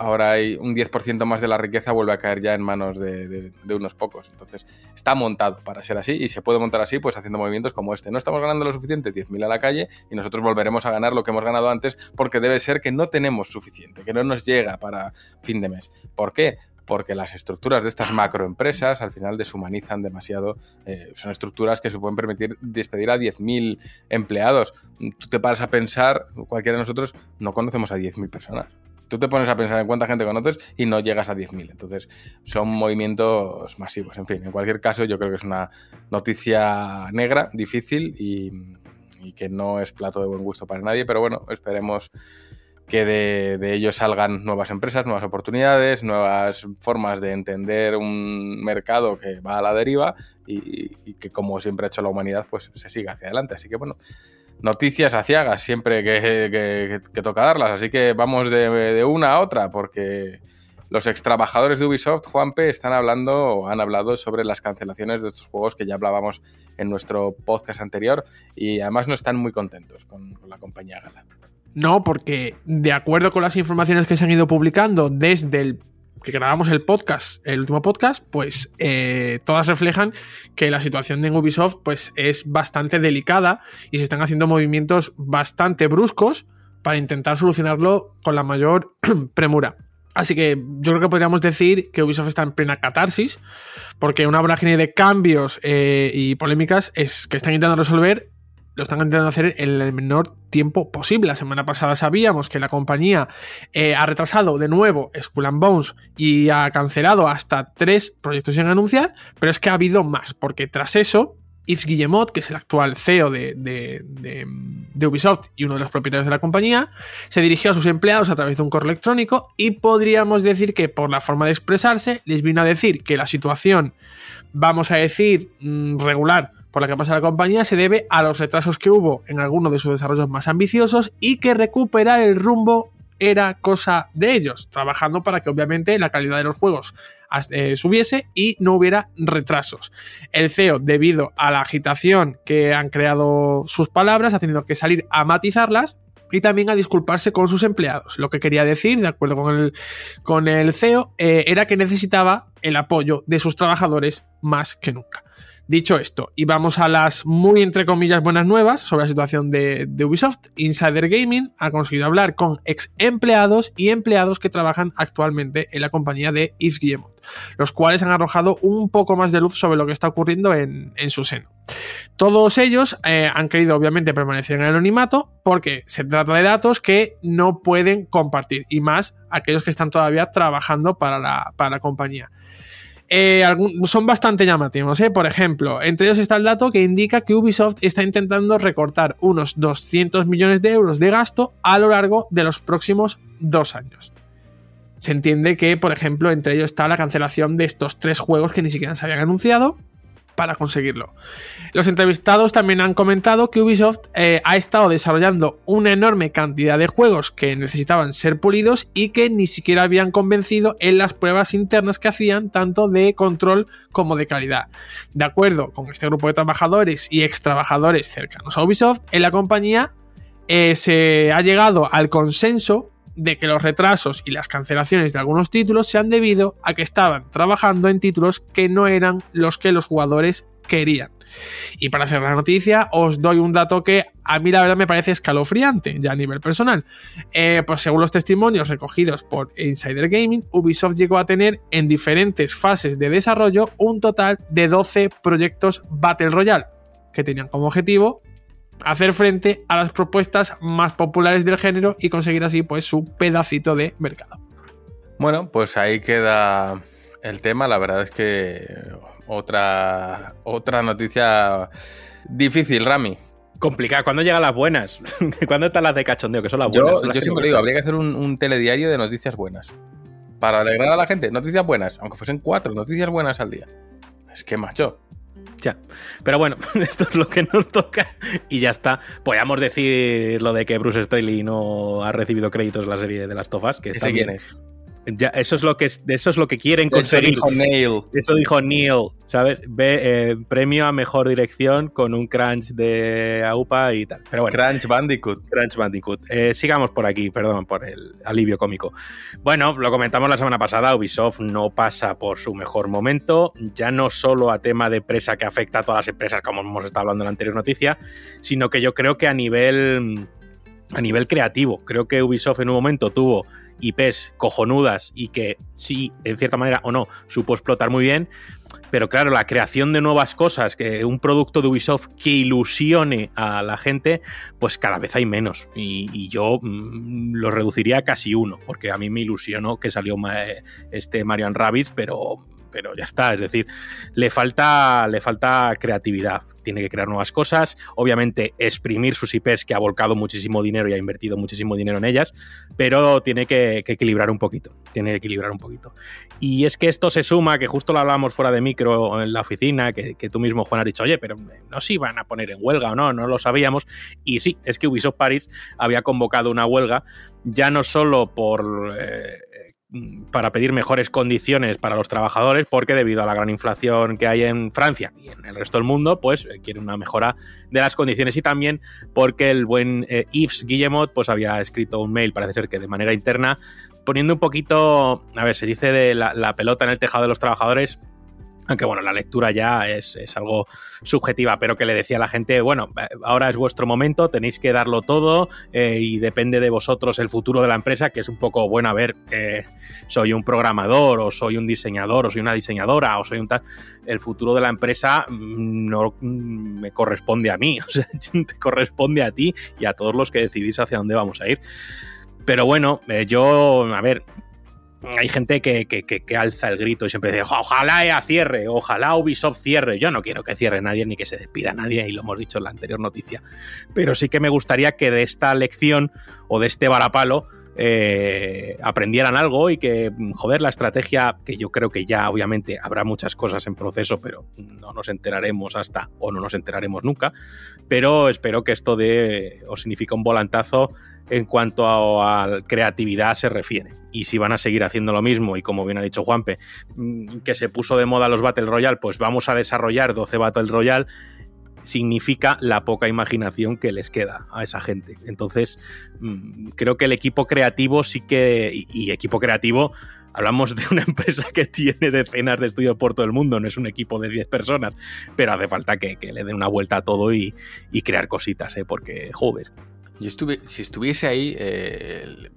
ahora hay un 10% más de la riqueza vuelve a caer ya en manos de, unos pocos. Entonces, está montado para ser así y se puede montar así pues haciendo movimientos como este. No estamos ganando lo suficiente, 10.000 a la calle, y nosotros volveremos a ganar lo que hemos ganado antes porque debe ser que no tenemos suficiente, que no nos llega para fin de mes. ¿Por qué? porque las estructuras de estas macroempresas al final deshumanizan demasiado. Eh, son estructuras que se pueden permitir despedir a 10.000 empleados. Tú te paras a pensar, cualquiera de nosotros no conocemos a 10.000 personas tú te pones a pensar en cuánta gente conoces y no llegas a 10.000. Entonces, son movimientos masivos. En fin, en cualquier caso, yo creo que es una noticia negra, difícil y, que no es plato de buen gusto para nadie, pero bueno, esperemos que de, de ello salgan nuevas empresas, nuevas oportunidades, nuevas formas de entender un mercado que va a la deriva y, que como siempre ha hecho la humanidad, pues se siga hacia adelante. Así que bueno, noticias aciagas siempre que, toca darlas. Así que vamos de, una a otra, porque los ex trabajadores de Ubisoft, Juanpe, están hablando o han hablado sobre las cancelaciones de estos juegos que ya hablábamos en nuestro podcast anterior y además no están muy contentos con, con la compañía Gala. No, porque de acuerdo con las informaciones que se han ido publicando desde el que grabamos el podcast, el último podcast, pues eh, todas reflejan que la situación de Ubisoft pues, es bastante delicada y se están haciendo movimientos bastante bruscos para intentar solucionarlo con la mayor *clears throat* premura. Así que yo creo que podríamos decir que Ubisoft está en plena catarsis, porque una vorágine de cambios eh, y polémicas es que están intentando resolver lo están intentando hacer en el menor tiempo posible. La semana pasada sabíamos que la compañía eh, ha retrasado de nuevo Skull and Bones y ha cancelado hasta tres proyectos sin anunciar, pero es que ha habido más, porque tras eso, Yves Guillemot, que es el actual CEO de, de, Ubisoft y uno de los propietarios de la compañía, se dirigió a sus empleados a través de un correo electrónico y podríamos decir que por la forma de expresarse les vino a decir que la situación, vamos a decir, mm, regular, por la que pasa la compañía se debe a los retrasos que hubo en algunos de sus desarrollos más ambiciosos y que recuperar el rumbo era cosa de ellos, trabajando para que obviamente la calidad de los juegos eh, subiese y no hubiera retrasos. El CEO, debido a la agitación que han creado sus palabras, ha tenido que salir a matizarlas y también a disculparse con sus empleados. Lo que quería decir, de acuerdo con el, con el CEO, eh, era que necesitaba el apoyo de sus trabajadores más que nunca. Dicho esto, y vamos a las muy entre comillas buenas nuevas sobre la situación de, Ubisoft, Insider Gaming ha conseguido hablar con ex empleados y empleados que trabajan actualmente en la compañía de Yves Guillemot, los cuales han arrojado un poco más de luz sobre lo que está ocurriendo en, su seno. Todos ellos eh, han querido obviamente permanecer en el anonimato porque se trata de datos que no pueden compartir y más aquellos que están todavía trabajando para la compañía. Eh, son bastante llamativos. ¿eh? Por ejemplo, entre ellos está el dato que indica que Ubisoft está intentando recortar unos 200 millones de euros de gasto a lo largo de los próximos dos años. Se entiende que, por ejemplo, entre ellos está la cancelación de estos tres juegos que ni siquiera se habían anunciado para conseguirlo. Los entrevistados también han comentado que Ubisoft eh, ha estado desarrollando una enorme cantidad de juegos que necesitaban ser pulidos y que ni siquiera habían convencido en las pruebas internas que hacían, tanto de control como de calidad. De acuerdo con este grupo de trabajadores y ex trabajadores cercanos a Ubisoft, en la compañía eh, se ha llegado al consenso de que los retrasos y las cancelaciones de algunos títulos se han debido a que estaban trabajando en títulos que no eran los que los jugadores querían. Y para hacer la noticia, os doy un dato que a mí la verdad me parece escalofriante, ya a nivel personal. Eh, pues según los testimonios recogidos por Insider Gaming, Ubisoft llegó a tener en diferentes fases de desarrollo un total de 12 proyectos Battle Royale, que tenían como objetivo hacer frente a las propuestas más populares del género y conseguir así pues su pedacito de mercado. Bueno, pues ahí queda el tema. La verdad es que otra, otra noticia difícil, Rami. Complicado. ¿Cuándo llegan las buenas? *laughs* ¿Cuándo están las de cachondeo? Que son las Yo, buenas. son las yo siempre digo, habría que hacer un, un telediario de noticias buenas. Para alegrar a la gente, noticias buenas, aunque fuesen cuatro noticias buenas al día. Es que, macho, Ya. Pero bueno, *laughs* esto es lo que nos toca y ya está. Podríamos decir lo de que Bruce Straley no ha recibido créditos en la serie de las tofas. Que ¿ese también- quién es? Ya, eso es lo que es- eso es lo que quieren Eso conseguir. dijo Neil. Eso dijo Neil, ¿sabes? Ve, eh, premio a mejor dirección con un crunch de AUPA y tal. Pero bueno, Crunch Bandicoot. Crunch Bandicoot. Eh, sigamos por aquí, perdón por el alivio cómico. Bueno, lo comentamos la semana pasada, Ubisoft no pasa por su mejor momento, ya no solo a tema de presa que afecta a todas las empresas, como hemos estado hablando en la anterior noticia, sino que yo creo que a nivel, a nivel creativo, creo que Ubisoft en un momento tuvo IPs cojonudas y que sí, en cierta manera o no, supo explotar muy bien, pero claro, la creación de nuevas cosas, que un producto de Ubisoft que ilusione a la gente, pues cada vez hay menos. Y, yo mm, lo reduciría a casi uno, porque a mí me ilusionó que salió eh, este Marian Rabbids, pero, pero ya está. Es decir, le falta, le falta creatividad. Tiene que crear nuevas cosas. Obviamente, exprimir sus IPs, que ha volcado muchísimo dinero y ha invertido muchísimo dinero en ellas, pero tiene que, equilibrar un poquito. Tiene que equilibrar un poquito. Y es que esto se suma, que justo lo hablábamos fuera de micro en la oficina, que, tú mismo, Juan, has dicho, oye, pero no se iban a poner en huelga o no, no lo sabíamos. Y sí, es que Ubisoft Paris había convocado una huelga, ya no solo por... eh, para pedir mejores condiciones para los trabajadores, porque debido a la gran inflación que hay en Francia y en el resto del mundo, pues eh, quieren una mejora de las condiciones. Y también porque el buen eh, Yves Guillemot pues había escrito un mail, parece ser que de manera interna, poniendo un poquito, a ver, se dice de la pelota en el tejado de los trabajadores, aunque bueno, la lectura ya es, es, algo subjetiva, pero que le decía a la gente, bueno, ahora es vuestro momento, tenéis que darlo todo eh, y depende de vosotros el futuro de la empresa, que es un poco, bueno, a ver, eh, soy un programador o soy un diseñador o soy una diseñadora o soy un tal, el futuro de la empresa no me corresponde a mí, *laughs* o sea, te corresponde a ti y a todos los que decidís hacia dónde vamos a ir. Pero bueno, eh, yo, a ver, hay gente que, que, que, alza el grito y siempre dice, ojalá EA cierre, ojalá Ubisoft cierre. Yo no quiero que cierre nadie ni que se despida nadie, y lo hemos dicho en la anterior noticia. Pero sí que me gustaría que de esta lección o de este varapalo eh, aprendieran algo y que, joder, la estrategia, que yo creo que ya obviamente habrá muchas cosas en proceso, pero no nos enteraremos hasta o no nos enteraremos nunca. Pero espero que esto de os significa un volantazo en cuanto a, creatividad se refiere. Y si van a seguir haciendo lo mismo, y como bien ha dicho Juanpe, que se puso de moda los Battle Royale, pues vamos a desarrollar 12 Battle Royale. significa la poca imaginación que les queda a esa gente. Entonces, mm, creo que el equipo creativo sí que, y, equipo creativo, hablamos de una *laughs* empresa que tiene decenas de estudios por todo el mundo, no es un equipo de 10 personas, pero hace falta que, le den una vuelta a todo y, y crear cositas, ¿eh? porque, joder. Si estuviese ahí, eh,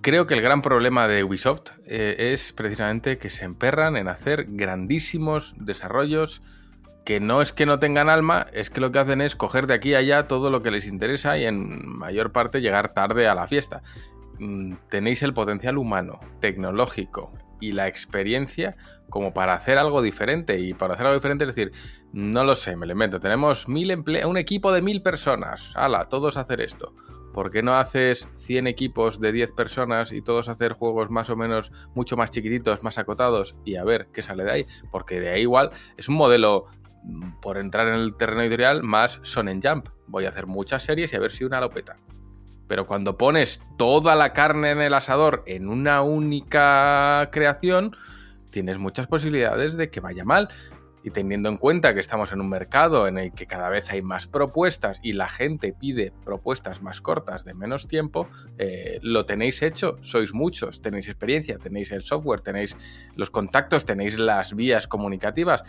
creo que el gran problema de Ubisoft eh, es precisamente que se emperran en hacer grandísimos desarrollos que no es que no tengan alma, es que lo que hacen es coger de aquí a allá todo lo que les interesa y en mayor parte llegar tarde a la fiesta. Mm, Tenéis el potencial humano, tecnológico y la experiencia como para hacer algo diferente. Y para hacer algo diferente es decir, no lo sé, me lo invento. Tenemos mil emple- un equipo de mil personas. ¡Hala! Todos hacer esto. ¿Por qué no haces 100 equipos de 10 personas y todos hacer juegos más o menos mucho más chiquititos, más acotados y a ver qué sale de ahí? Porque de ahí igual es un modelo, mm, por entrar en el terreno editorial, más Son en Jump. Voy a hacer muchas series y a ver si una lo peta. Pero cuando pones toda la carne en el asador en una única creación, tienes muchas posibilidades de que vaya mal. Y teniendo en cuenta que estamos en un mercado en el que cada vez hay más propuestas y la gente pide propuestas más cortas de menos tiempo, eh, lo tenéis hecho, sois muchos, tenéis experiencia, tenéis el software, tenéis los contactos, tenéis las vías comunicativas.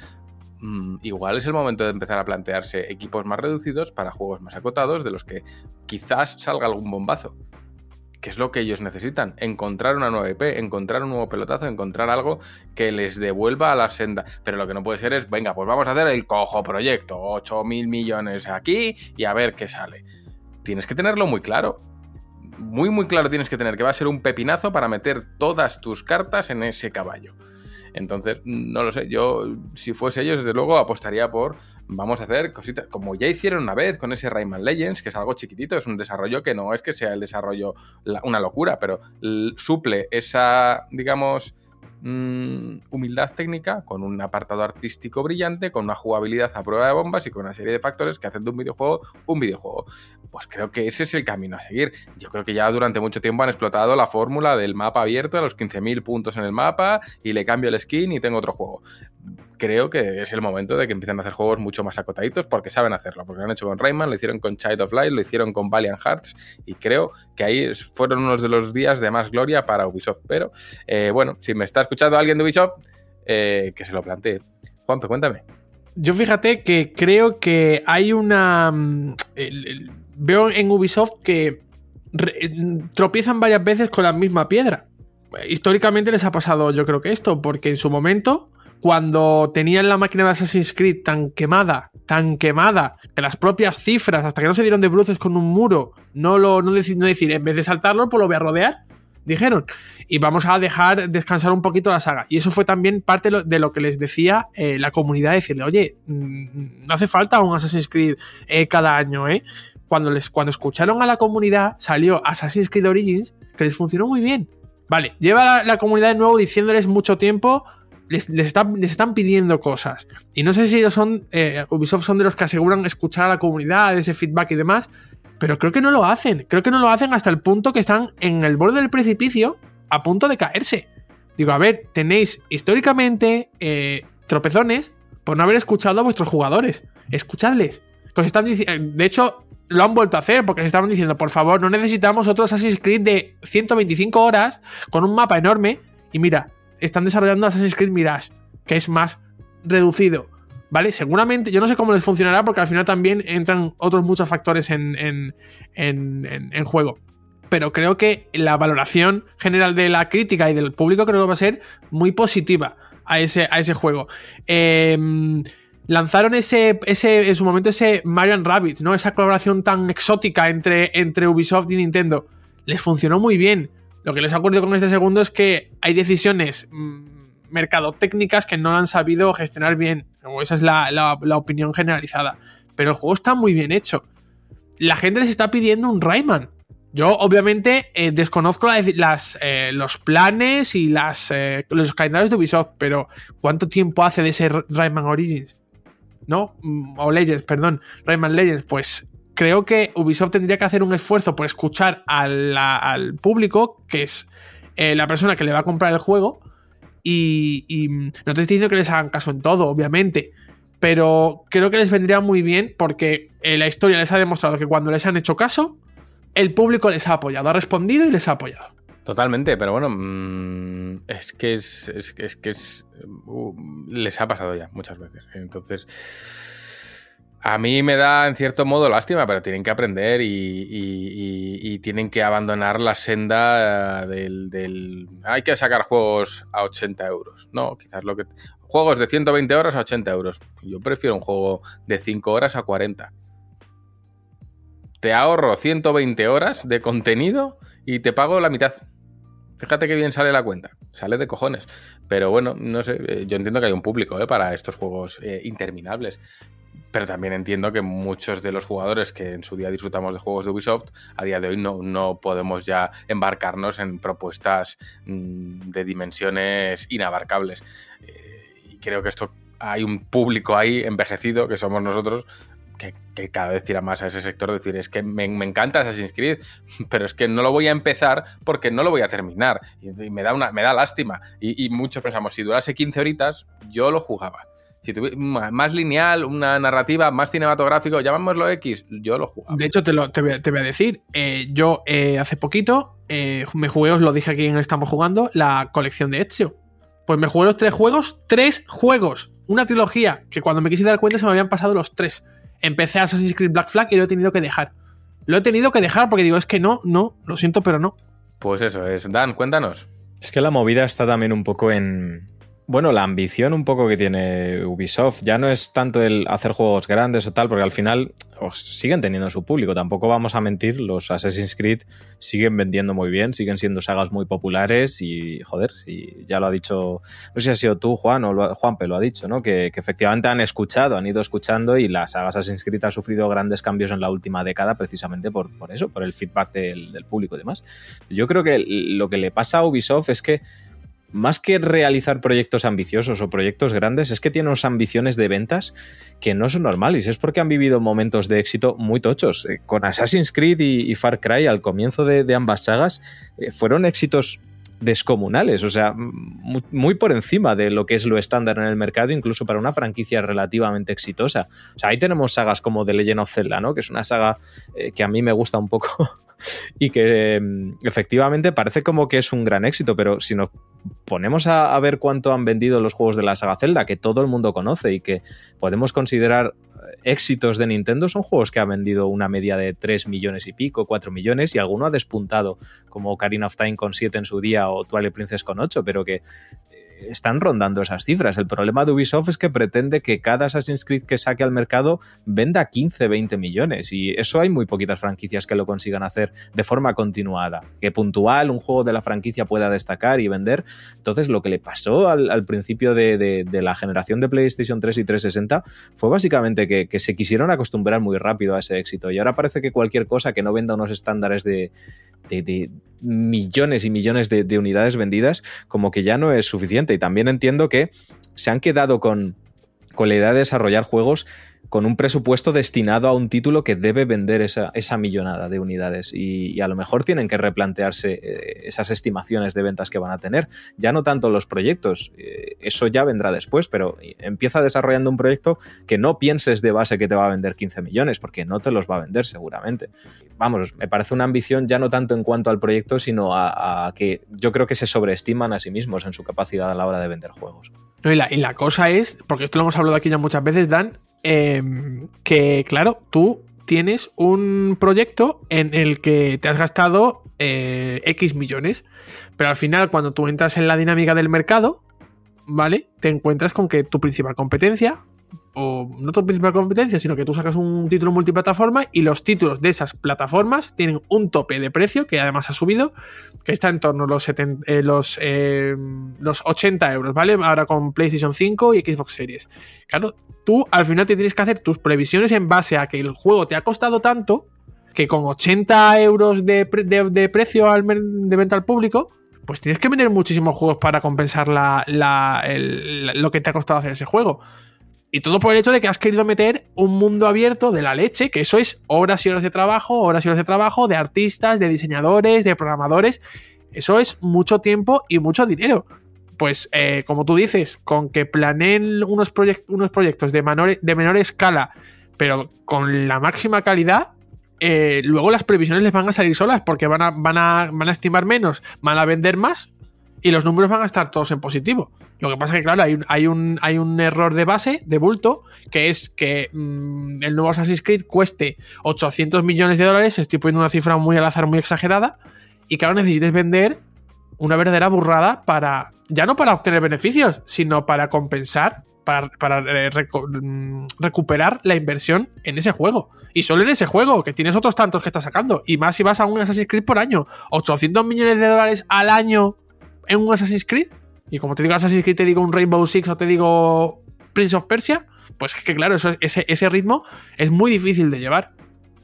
Mm, igual es el momento de empezar a plantearse equipos más reducidos para juegos más acotados de los que quizás salga algún bombazo. que es lo que ellos necesitan? Encontrar una nueva IP, encontrar un nuevo pelotazo, encontrar algo que les devuelva a la senda. Pero lo que no puede ser es, venga, pues vamos a hacer el cojo proyecto, 8 mil millones aquí y a ver qué sale. Tienes que tenerlo muy claro. Muy, muy claro tienes que tener que va a ser un pepinazo para meter todas tus cartas en ese caballo. Entonces, no lo sé, yo si fuese ellos, desde luego apostaría por vamos a hacer cositas, como ya hicieron una vez con ese Rayman Legends, que es algo chiquitito, es un desarrollo que no es que sea el desarrollo una locura, pero suple esa, digamos, mm, humildad técnica con un apartado artístico brillante, con una jugabilidad a prueba de bombas y con una serie de factores que hacen de un videojuego un videojuego. Pues creo que ese es el camino a seguir. Yo creo que ya durante mucho tiempo han explotado la fórmula del mapa abierto a los 15.000 puntos en el mapa y le cambio el skin y tengo otro juego. Creo que es el momento de que empiecen a hacer juegos mucho más acotaditos porque saben hacerlo, porque lo han hecho con Rayman, lo hicieron con Child of Light, lo hicieron con Valiant Hearts y creo que ahí fueron unos de los días de más gloria para Ubisoft. Pero eh, bueno, si me está escuchando alguien de Ubisoft, eh, que se lo plantee. Juanpe, cuéntame. Yo fíjate que creo que hay una. mm, veo en Ubisoft que mm, tropiezan varias veces con la misma piedra. Históricamente les ha pasado, yo creo que esto, porque en su momento, cuando tenían la máquina de Assassin's Creed tan quemada, tan quemada, que las propias cifras, hasta que no se dieron de bruces con un muro, no lo no decir, no decir en vez de saltarlo, pues lo voy a rodear. Dijeron, y vamos a dejar descansar un poquito la saga. Y eso fue también parte de lo- que les decía eh, la comunidad, decirle, oye, mm, no hace falta un Assassin's Creed eh, cada año, ¿eh? Cuando, les, cuando escucharon a la comunidad, salió Assassin's Creed Origins, que les funcionó muy bien. Vale, lleva la, la comunidad de nuevo diciéndoles mucho tiempo, les, les están, les están pidiendo cosas. Y no sé si ellos son, eh, Ubisoft son de los que aseguran escuchar a la comunidad, ese feedback y demás, pero creo que no lo hacen. Creo que no lo hacen hasta el punto que están en el borde del precipicio a punto de caerse. Digo, a ver, tenéis históricamente eh, tropezones por no haber escuchado a vuestros jugadores. Escuchadles. Están dici- eh, de hecho, lo han vuelto a hacer porque se estaban diciendo, por favor, no necesitamos otro Assassin's Creed de 125 horas con un mapa enorme. Y mira, están desarrollando Assassin's Creed Mirage, que es más reducido. ¿Vale? Seguramente, yo no sé cómo les funcionará porque al final también entran otros muchos factores en, en- en- en- juego. Pero creo que la valoración general de la crítica y del público creo que va a ser muy positiva a ese, a ese juego. Eh, lanzaron ese, ese, en su momento ese Mario Rabbit, ¿no? Esa colaboración tan exótica entre, entre Ubisoft y Nintendo. Les funcionó muy bien. Lo que les ha ocurrido con este segundo es que hay decisiones mm, mercadotécnicas que no han sabido gestionar bien. Esa es la, la- opinión generalizada. Pero el juego está muy bien hecho. La gente les está pidiendo un Rayman. Yo, obviamente, eh, desconozco la- las, eh, los planes y las, eh, los calendarios de Ubisoft, pero ¿cuánto tiempo hace de ese Rayman Origins? ¿No? Mm, O Legends, perdón. Rayman Legends. Pues creo que Ubisoft tendría que hacer un esfuerzo por escuchar al público, que es eh, la persona que le va a comprar el juego. Y, y, mm, no te estoy diciendo que les hagan caso en todo, obviamente. pero creo que les vendría muy bien porque eh, la historia les ha demostrado que cuando les han hecho caso, el público les ha apoyado, ha respondido y les ha apoyado. Totalmente, pero bueno, mm, es que es, es, es que es uh, les ha pasado ya muchas veces. Entonces, a mí me da en cierto modo lástima, pero tienen que aprender y, tienen que abandonar la senda eh, del, del- Hay que sacar juegos a 80 euros. No, quizás lo que... Juegos de 120 horas a 80 euros. Yo prefiero un juego de 5 horas a 40. Te ahorro 120 horas de contenido y te pago la mitad. Fíjate que bien sale la cuenta. Sale de cojones. Pero bueno, no sé. eh, Yo entiendo que hay un público eh, para estos juegos eh, interminables. Pero también entiendo que muchos de los jugadores que en su día disfrutamos de juegos de Ubisoft, a día de hoy no, no podemos ya embarcarnos en propuestas mm, de dimensiones inabarcables. Y creo que esto hay un público ahí envejecido, que somos nosotros, que, cada vez tira más a ese sector. Decir, es que me, encanta Assassin's Creed, *laughs* pero es que no lo voy a empezar porque no lo voy a terminar. Y, me, da una, me da lástima. Y, muchos pensamos, si durase 15 horitas, yo lo jugaba. Si tuviera más lineal, una narrativa, más cinematográfico, llamámoslo X, yo lo jugaba. De hecho, te, lo, te, voy, a, te voy a decir, eh, yo eh, hace poquito eh, me jugué, os lo dije aquí en Estamos Jugando, la colección de Ezio. Pues me jugué los tres juegos, tres juegos, una trilogía, que cuando me quise dar cuenta se me habían pasado los tres. Empecé Assassin's Creed Black Flag y lo he tenido que dejar. Lo he tenido que dejar porque digo, es que no, no, lo siento, pero no. Pues eso es. Dan, cuéntanos. Es que la movida está también un poco en. Bueno, la ambición un poco que tiene Ubisoft. Ya no es tanto el hacer juegos grandes o tal, porque al final siguen teniendo su público. Tampoco vamos a mentir, los Assassin's Creed siguen vendiendo muy bien, siguen siendo sagas muy populares y, joder, si ya lo ha dicho, no sé si ha sido tú, Juan, o Juanpe lo ha dicho, ¿no? Que, efectivamente han escuchado, han ido escuchando y la saga Assassin's Creed ha sufrido grandes cambios en la última década precisamente por, por eso, por el feedback del, del público y demás. Yo creo que lo que le pasa a Ubisoft es que más que realizar proyectos ambiciosos o proyectos grandes, es que tiene unas ambiciones de ventas que no son normales. Es porque han vivido momentos de éxito muy tochos. Eh, con Assassin's Creed y, Far Cry al comienzo de, ambas sagas eh, fueron éxitos descomunales, o sea, muy, muy, por encima de lo que es lo estándar en el mercado, incluso para una franquicia relativamente exitosa. O sea, ahí tenemos sagas como The Legend of Zelda, ¿no? Que es una saga eh, que a mí me gusta un poco *laughs* *laughs* y que eh, efectivamente parece como que es un gran éxito, pero si nos ponemos a, ver cuánto han vendido los juegos de la saga Zelda, que todo el mundo conoce y que podemos considerar éxitos de Nintendo, son juegos que han vendido una media de 3 millones y pico, 4 millones, y alguno ha despuntado, como Ocarina of Time con 7 en su día o Twilight Princess con 8, pero que están rondando esas cifras. El problema de Ubisoft es que pretende que cada Assassin's Creed que saque al mercado venda 15, 20 millones. Y eso hay muy poquitas franquicias que lo consigan hacer de forma continuada. Que puntual un juego de la franquicia pueda destacar y vender. Entonces, lo que le pasó al, principio de, la generación de PlayStation 3 y 360 fue básicamente que, se quisieron acostumbrar muy rápido a ese éxito. Y ahora parece que cualquier cosa que no venda unos estándares de, de millones y millones de unidades vendidas, como que ya no es suficiente. Y también entiendo que se han quedado con, con la idea de desarrollar juegos con un presupuesto destinado a un título que debe vender esa, esa millonada de unidades y, y, a lo mejor tienen que replantearse eh, esas estimaciones de ventas que van a tener. Ya no tanto los proyectos, eh, eso ya vendrá después, pero empieza desarrollando un proyecto que no pienses de base que te va a vender 15 millones, porque no te los va a vender seguramente. Vamos, me parece una ambición ya no tanto en cuanto al proyecto, sino a, a que yo creo que se sobreestiman a sí mismos en su capacidad a la hora de vender juegos. No, y, la, y la cosa es, porque esto lo hemos hablado aquí ya muchas veces, Dan, eh, que claro, tú tienes un proyecto en el que te has gastado eh, X millones, pero al final cuando tú entras en la dinámica del mercado, ¿vale? Te encuentras con que tu principal competencia, o no tu principal competencia, sino que tú sacas un título multiplataforma y los títulos de esas plataformas tienen un tope de precio que además ha subido, que está en torno a los, 70, eh, los, eh, los 80 euros, ¿vale? Ahora con PlayStation 5 y Xbox Series. Claro, tú al final te tienes que hacer tus previsiones en base a que el juego te ha costado tanto que con 80 euros de, de, precio al, de venta al público, pues tienes que vender muchísimos juegos para compensar la, la, lo que te ha costado hacer ese juego. Y todo por el hecho de que has querido meter un mundo abierto de la leche, que eso es horas y horas de trabajo, horas y horas de trabajo de artistas, de diseñadores, de programadores. Eso es mucho tiempo y mucho dinero. pues eh, como tú dices, con que planeen unos, proyec- unos proyectos de menor, de menor escala, pero con la máxima calidad, eh, luego las previsiones les van a salir solas porque van a, van, a, van a estimar menos, van a vender más y los números van a estar todos en positivo. Lo que pasa es que, claro, hay un, hay un, hay un error de base, de bulto, que es que mm, el nuevo Assassin's Creed cueste 800 millones de dólares, estoy poniendo una cifra muy al azar, muy exagerada, y ahora necesites vender una verdadera burrada para, ya no para obtener beneficios, sino para compensar, para, para, eh, mm, recuperar la inversión en ese juego. Y solo en ese juego, que tienes otros tantos que estás sacando. Y más si vas a un Assassin's Creed por año. 800 millones de dólares al año en un Assassin's Creed. Y como te digo Assassin's Creed, te digo un Rainbow Six o te digo Prince of Persia. Pues es que claro, eso, ese, ritmo es muy difícil de llevar.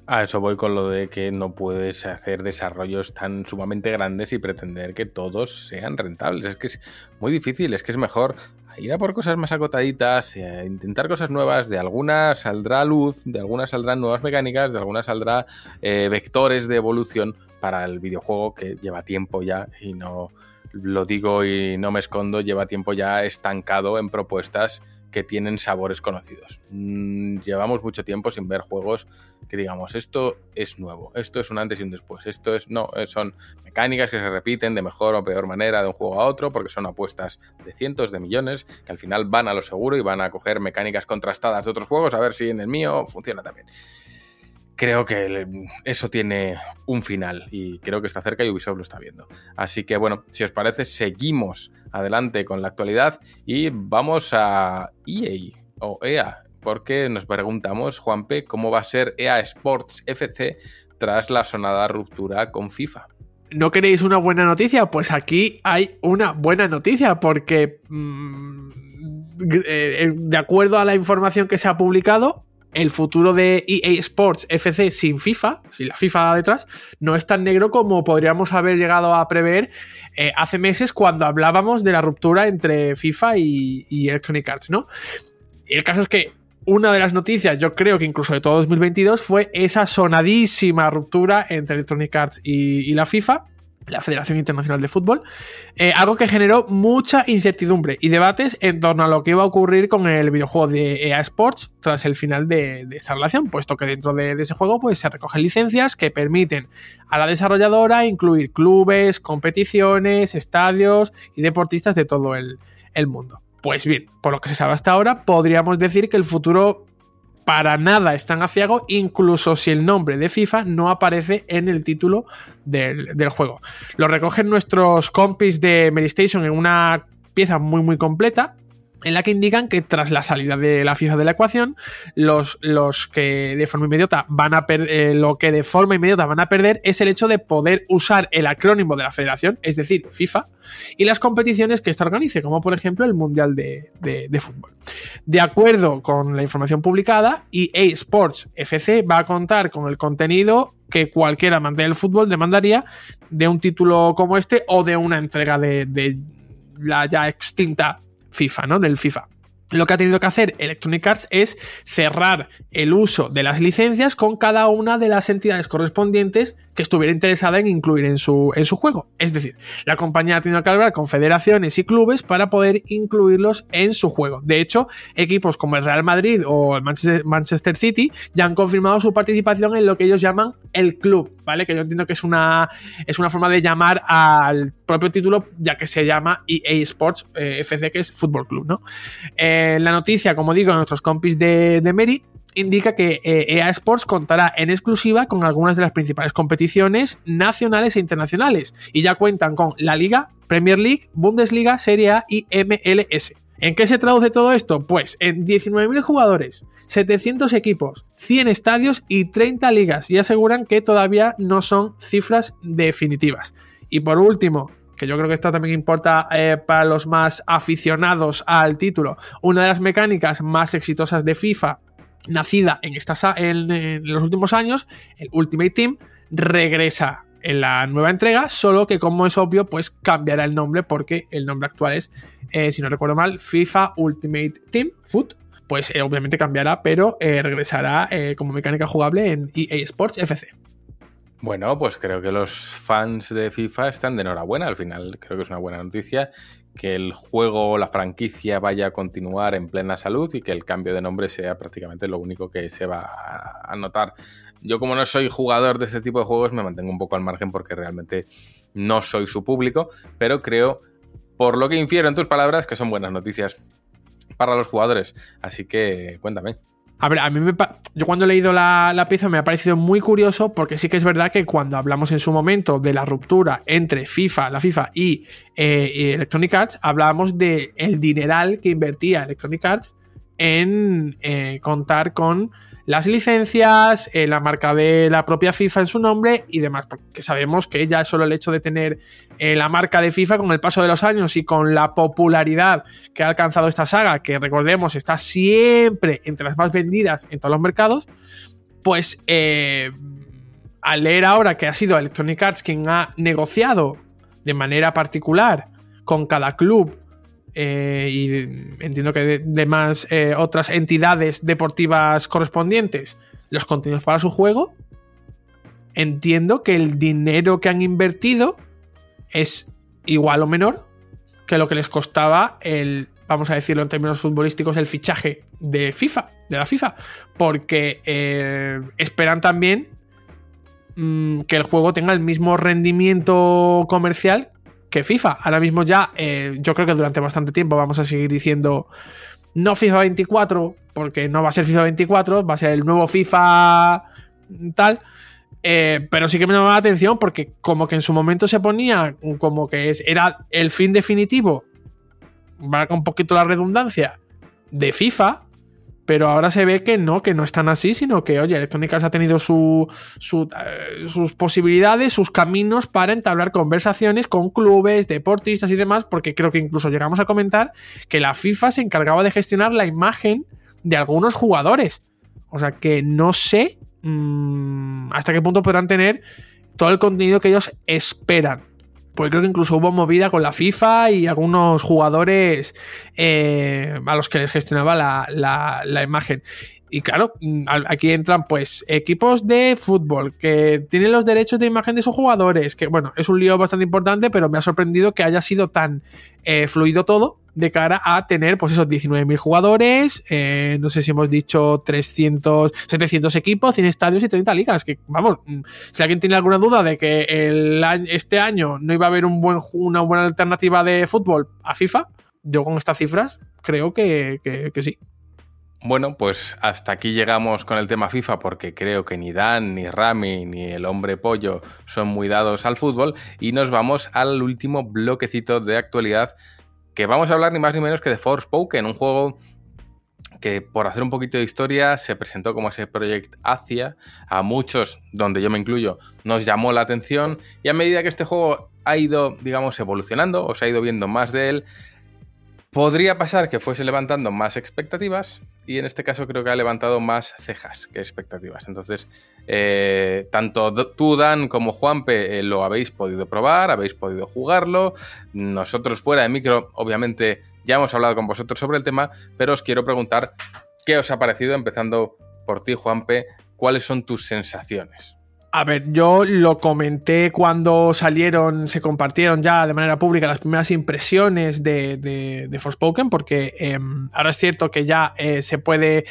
A eso voy con lo de que no puedes hacer desarrollos tan sumamente grandes y pretender que todos sean rentables. Es que es muy difícil, es que es mejor ir a por cosas más acotaditas, eh, intentar cosas nuevas, de algunas saldrá luz, de algunas saldrán nuevas mecánicas, de algunas saldrá eh, vectores de evolución para el videojuego que lleva tiempo ya y no lo digo y no me escondo, lleva tiempo ya estancado en propuestas que tienen sabores conocidos. Mm, llevamos mucho tiempo sin ver juegos que digamos, esto es nuevo, esto es un antes y un después, esto es, no, eh, son mecánicas que se repiten de mejor o peor manera de un juego a otro, porque son apuestas de cientos de millones que al final van a lo seguro y van a coger mecánicas contrastadas de otros juegos a ver si en el mío funciona también. Creo que eso tiene un final y creo que está cerca y Ubisoft lo está viendo. Así que bueno, si os parece, seguimos adelante con la actualidad y vamos a EA o EA, porque nos preguntamos, Juanpe, cómo va a ser EA Sports FC tras la sonada ruptura con FIFA. ¿No queréis una buena noticia? Pues aquí hay una buena noticia porque mm, eh, de acuerdo a la información que se ha publicado, el futuro de EA Sports FC sin FIFA, sin la FIFA detrás, no es tan negro como podríamos haber llegado a prever eh, hace meses cuando hablábamos de la ruptura entre FIFA y, Electronic Arts, ¿no? El caso es que una de las noticias, yo creo que incluso de todo 2022, fue esa sonadísima ruptura entre Electronic Arts y la FIFA, la Federación Internacional de Fútbol, eh, algo que generó mucha incertidumbre y debates en torno a lo que iba a ocurrir con el videojuego de EA Sports tras el final de, de esta relación, puesto que dentro de, ese juego pues, se recogen licencias que permiten a la desarrolladora incluir clubes, competiciones, estadios y deportistas de todo el mundo. Pues bien, por lo que se sabe hasta ahora, podríamos decir que el futuro para nada está en aciago, incluso si el nombre de FIFA no aparece en el título del, juego. Lo recogen nuestros compis de Medistation en una pieza muy muy completa en la que indican que tras la salida de la FIFA de la ecuación, los, los que de forma inmediata van a eh, lo que de forma inmediata van a perder es el hecho de poder usar el acrónimo de la federación, es decir, FIFA, y las competiciones que ésta organice, como por ejemplo el Mundial de, de, de Fútbol. De acuerdo con la información publicada, EA Sports FC va a contar con el contenido que cualquier amante del fútbol demandaría de un título como este o de una entrega de, de la ya extinta FIFA, ¿no? Del FIFA. Lo que ha tenido que hacer Electronic Arts es cerrar el uso de las licencias con cada una de las entidades correspondientes que estuviera interesada en incluir en su, en su juego. Es decir, la compañía ha tenido que hablar con federaciones y clubes para poder incluirlos en su juego. De hecho, equipos como el Real Madrid o el Manchester, City ya han confirmado su participación en lo que ellos llaman el club, ¿vale? Que yo entiendo que es una, es una forma de llamar al propio título, ya que se llama EA Sports eh, FC, que es Fútbol Club, ¿no? Eh, la noticia, como digo, nuestros compis de, de indica que eh, EA Sports contará en exclusiva con algunas de las principales competiciones nacionales e internacionales y ya cuentan con la Liga, Premier League, Bundesliga, Serie A y MLS. ¿En qué se traduce todo esto? Pues en 19.000 jugadores, 700 equipos, 100 estadios y 30 ligas y aseguran que todavía no son cifras definitivas. Y por último, que yo creo que esto también importa eh, para los más aficionados al título, una de las mecánicas más exitosas de FIFA, nacida en, estas, en, los últimos años, el Ultimate Team, regresa en la nueva entrega, solo que como es obvio, pues cambiará el nombre porque el nombre actual es, eh, si no recuerdo mal, FIFA Ultimate Team Foot. Pues eh, obviamente cambiará, pero eh, regresará como mecánica jugable en EA Sports FC. Bueno, pues creo que los fans de FIFA están de enhorabuena. Al final creo que es una buena noticia que el juego la franquicia vaya a continuar en plena salud y que el cambio de nombre sea prácticamente lo único que se va a notar. Yo como no soy jugador de este tipo de juegos me mantengo un poco al margen porque realmente no soy su público, pero creo, por lo que infiero en tus palabras, que son buenas noticias para los jugadores. Así que cuéntame. A ver, a mí me yo cuando he leído la, pieza me ha parecido muy curioso porque sí que es verdad que cuando hablamos en su momento de la ruptura entre FIFA, la FIFA y, eh, Electronic Arts, hablábamos de el dineral que invertía Electronic Arts en eh, contar con las licencias, eh, la marca de la propia FIFA en su nombre y demás, porque sabemos que ya solo el hecho de tener eh, la marca de FIFA con el paso de los años y con la popularidad que ha alcanzado esta saga, que recordemos está siempre entre las más vendidas en todos los mercados, pues eh, al leer ahora que ha sido Electronic Arts quien ha negociado de manera particular con cada club eh, y entiendo que de, más eh, otras entidades deportivas correspondientes los contenidos para su juego, entiendo que el dinero que han invertido es igual o menor que lo que les costaba el, vamos a decirlo en términos futbolísticos, el fichaje de FIFA, de la FIFA, porque eh, esperan también mm, que el juego tenga el mismo rendimiento comercial que FIFA. Ahora mismo ya, eh, yo creo que durante bastante tiempo vamos a seguir diciendo no FIFA 24, porque no va a ser FIFA 24, va a ser el nuevo FIFA tal. Eh, pero sí que me llamaba la atención porque como que en su momento se ponía como que es, era el fin definitivo, va con un poquito la redundancia, de FIFA, pero ahora se ve que no, que no están así, sino que, oye, Electronic Arts ha tenido su, eh, sus posibilidades, sus caminos para entablar conversaciones con clubes, deportistas y demás, porque creo que incluso llegamos a comentar que la FIFA se encargaba de gestionar la imagen de algunos jugadores. O sea que no sé mm, hasta qué punto podrán tener todo el contenido que ellos esperan pues creo que incluso hubo movida con la FIFA y algunos jugadores eh, a los que les gestionaba la, la imagen. Y claro, mm, aquí entran pues equipos de fútbol que tienen los derechos de imagen de sus jugadores, que bueno, es un lío bastante importante, pero me ha sorprendido que haya sido tan eh, fluido todo de cara a tener pues esos 19.000 jugadores, eh, no sé si hemos dicho 300, 700 equipos, 100 estadios y 30 ligas, que vamos, mm, si alguien tiene alguna duda de que este año no iba a haber un buen, una buena alternativa de fútbol a FIFA, yo con estas cifras creo que, que sí. Bueno, pues hasta aquí llegamos con el tema FIFA porque creo que ni Dan, ni Rami, ni el hombre pollo son muy dados al fútbol. Y nos vamos al último bloquecito de actualidad que vamos a hablar ni más ni menos que de Forspoken, un juego que por hacer un poquito de historia se presentó como ese Project Asia, a muchos, donde yo me incluyo, nos llamó la atención. Y a medida que este juego ha ido, digamos, evolucionando o se ha ido viendo más de él, podría pasar que fuese levantando más expectativas y en este caso creo que ha levantado más cejas que expectativas. Entonces, eh, tanto tú, Dan, como Juanpe eh, lo habéis podido probar, habéis podido jugarlo. Nosotros fuera de micro, obviamente, ya hemos hablado con vosotros sobre el tema, pero os quiero preguntar qué os ha parecido, empezando por ti, Juanpe, cuáles son tus sensaciones. A ver, yo lo comenté cuando salieron, se compartieron ya de manera pública las primeras impresiones de, de, de Forspoken, porque em, ahora es cierto que ya eh, se puede.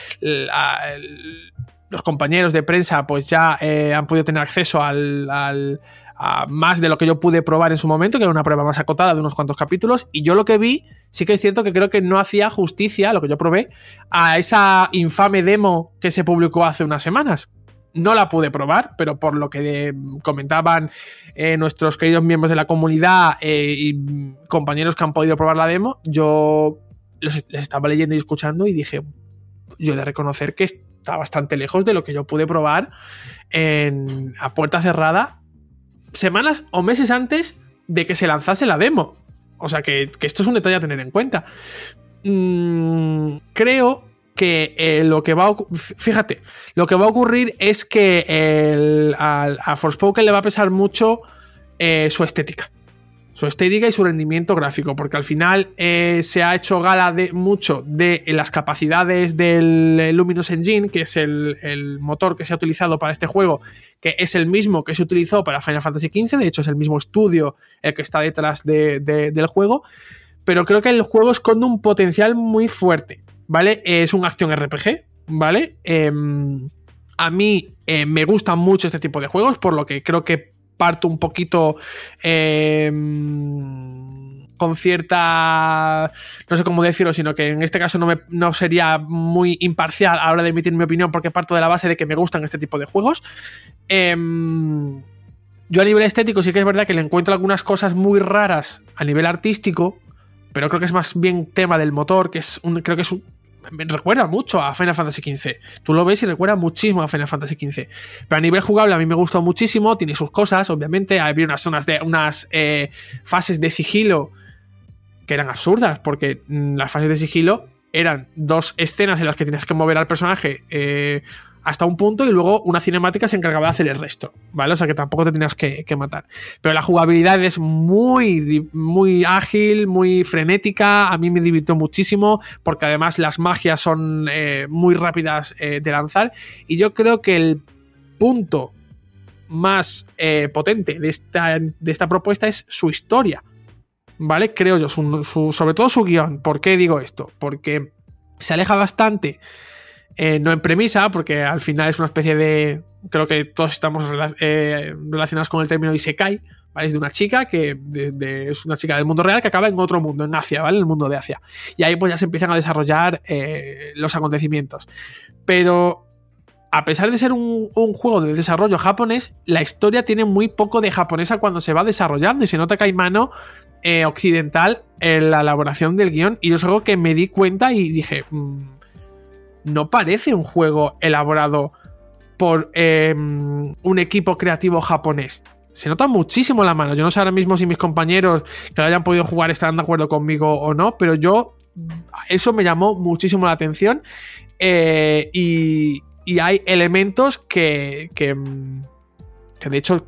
los compañeros de prensa, pues ya eh, han podido tener acceso al, al a más de lo que yo pude probar en su momento, que era una prueba más acotada de unos cuantos capítulos, y yo lo que vi, sí que es cierto que creo que no hacía justicia, lo que yo probé, a esa infame demo que se publicó hace unas semanas no la pude probar, pero por lo que comentaban eh, nuestros queridos miembros de la comunidad eh, y compañeros que han podido probar la demo, yo les estaba leyendo y escuchando y dije, yo he de reconocer que está bastante lejos de lo que yo pude probar en, a puerta cerrada semanas o meses antes de que se lanzase la demo. O sea que, esto es un detalle a tener en cuenta. Mm, creo que eh, lo que va a fíjate, lo que va a ocurrir es que a Forspoken le va a pesar mucho eh, su estética. su estética y su rendimiento gráfico, porque al final eh, se ha hecho gala de mucho de las capacidades del Luminous Engine, que es el, motor que se ha utilizado para este juego, que es el mismo que se utilizó para Final Fantasy XV, de hecho es el mismo estudio el que está detrás del juego, pero creo que el juego esconde un potencial muy fuerte, ¿vale? Es un acción RPG, ¿vale? Em, a mí eh, me gustan mucho este tipo de juegos, por lo que creo que parto un poquito em, con cierta. No sé cómo decirlo, sino que en este caso no, me, no sería muy imparcial a la hora de emitir mi opinión, porque parto de la base de que me gustan este tipo de juegos. Em, yo a nivel estético sí que es verdad que le encuentro algunas cosas muy raras a nivel artístico, pero creo que es más bien tema del motor, que es un, creo que es un, me recuerda mucho a Final Fantasy XV. Tú lo ves y recuerda muchísimo a Final Fantasy XV. Pero a nivel jugable a mí me gustó muchísimo, tiene sus cosas, obviamente. Había unas zonas de unas eh, fases de sigilo que eran absurdas, porque mm, las fases de sigilo eran dos escenas en las que tenías que mover al personaje eh, hasta un punto y luego una cinemática se encargaba de hacer el resto, ¿vale? O sea que tampoco te tenías que, matar. Pero la jugabilidad es muy, muy ágil, muy frenética, a mí me divirtió muchísimo porque además las magias son eh, muy rápidas eh, de lanzar y yo creo que el punto más eh, potente de esta, de esta propuesta es su historia, ¿vale? Creo yo, sobre todo su guion. ¿Por qué digo esto? Porque se aleja bastante eh, no en premisa, porque al final es una especie de. Creo que todos estamos eh, relacionados con el término Isekai, ¿vale? Es de una chica que es una chica del mundo real que acaba en otro mundo, en Asia, ¿vale? El mundo de Asia. Y ahí pues ya se empiezan a desarrollar eh, los acontecimientos. Pero a pesar de ser un, juego de desarrollo japonés, la historia tiene muy poco de japonesa cuando se va desarrollando y se nota que hay mano occidental en la elaboración del guion. Y es algo que me di cuenta y dije. Mm, no parece un juego elaborado por em, un equipo creativo japonés. Se nota muchísimo la mano. Yo no sé ahora mismo si mis compañeros que lo hayan podido jugar estarán de acuerdo conmigo o no, pero yo eso me llamó muchísimo la atención. Eh, y, y, hay elementos que, que, que de hecho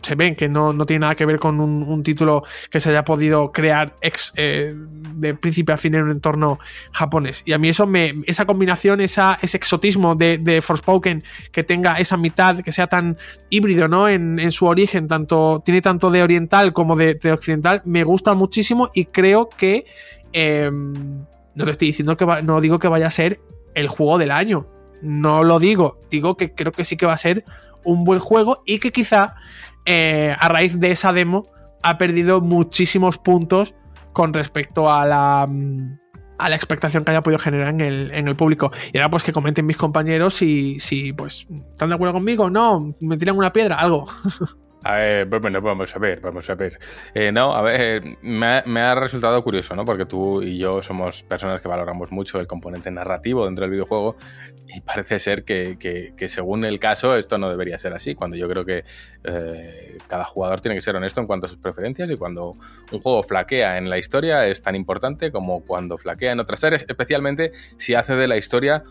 se ven que no, tiene nada que ver con un, título que se haya podido crear eh, de príncipe a fin en un entorno japonés. Y a mí eso me, esa combinación, esa, ese exotismo de, de Forspoken, que tenga esa mitad, que sea tan híbrido, ¿no? En, su origen, tanto, tiene tanto de oriental como de, occidental, me gusta muchísimo y creo que em, no te estoy diciendo que no digo que vaya a ser el juego del año. No lo digo, digo que creo que sí que va a ser un buen juego y que quizá eh, a raíz de esa demo ha perdido muchísimos puntos con respecto a la, mm, a la expectación que haya podido generar en el, en el público. Y ahora pues que comenten mis compañeros si, si pues están de acuerdo conmigo, no, me tiran una piedra, algo. *laughs* Pues, bueno, vamos a ver, vamos a ver. Eh, no, a ver, me ha, resultado curioso, ¿no? Porque tú y yo somos personas que valoramos mucho el componente narrativo dentro del videojuego y parece ser que, según el caso esto no debería ser así, cuando yo creo que eh, cada jugador tiene que ser honesto en cuanto a sus preferencias y cuando un juego flaquea en la historia es tan importante como cuando flaquea en otras áreas, especialmente si hace de la historia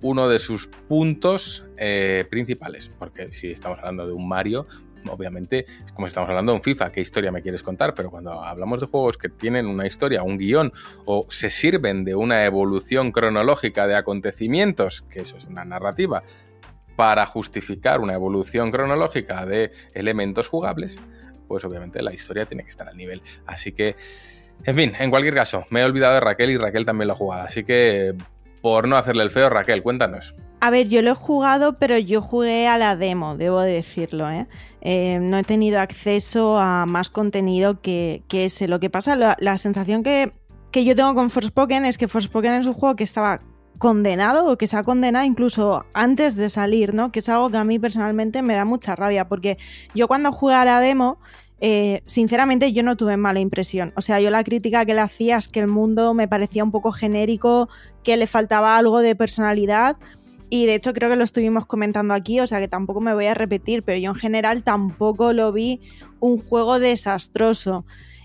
uno de sus puntos eh, principales, porque si estamos hablando de un Mario, obviamente, como estamos hablando de un FIFA, ¿qué historia me quieres contar? Pero cuando hablamos de juegos que tienen una historia, un guion, o se sirven de una evolución cronológica de acontecimientos, que eso es una narrativa, para justificar una evolución cronológica de elementos jugables, pues obviamente la historia tiene que estar al nivel. Así que, en fin, en cualquier caso, me he olvidado de Raquel y Raquel también lo ha jugado. Así que, por no hacerle el feo, Raquel, cuéntanos. A ver, yo lo he jugado, pero yo jugué a la demo, debo decirlo. ¿eh? Eh, no he tenido acceso a más contenido que, ese. Lo que pasa, la, sensación que, yo tengo con Forspoken es que Forspoken es un juego que estaba condenado o que se ha condenado incluso antes de salir, ¿no? Que es algo que a mí personalmente me da mucha rabia, porque yo cuando jugué a la demo, eh, sinceramente yo no tuve mala impresión. O sea, yo la crítica que le hacía es que el mundo me parecía un poco genérico, que le faltaba algo de personalidad y de hecho creo que lo estuvimos comentando aquí, o sea que tampoco me voy a repetir, pero yo en general tampoco lo vi un juego desastroso.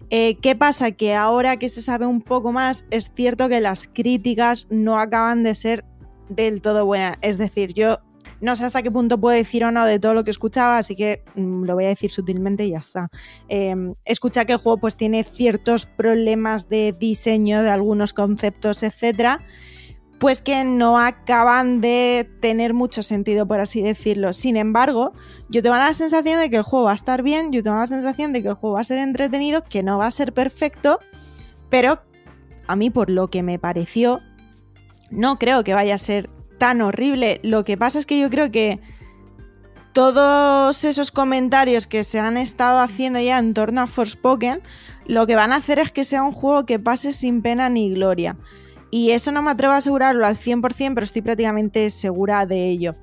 Eh, ¿Qué pasa? Que ahora que se sabe un poco más, es cierto que las críticas no acaban de ser del todo buenas. Es decir, yo No sé hasta qué punto puedo decir o no de todo lo que escuchaba, así que mm, lo voy a decir sutilmente y ya está. Eh, escucha que el juego pues tiene ciertos problemas de diseño de algunos conceptos, etcétera, pues que no acaban de tener mucho sentido, por así decirlo. Sin embargo, yo tengo la sensación de que el juego va a estar bien, yo tengo la sensación de que el juego va a ser entretenido, que no va a ser perfecto, pero a mí por lo que me pareció, no creo que vaya a ser tan horrible. Lo que pasa es que yo creo que todos esos comentarios que se han estado haciendo ya en torno a Forspoken, lo que van a hacer es que sea un juego que pase sin pena ni gloria. Y eso no me atrevo a asegurarlo al 100%, pero estoy prácticamente segura de ello.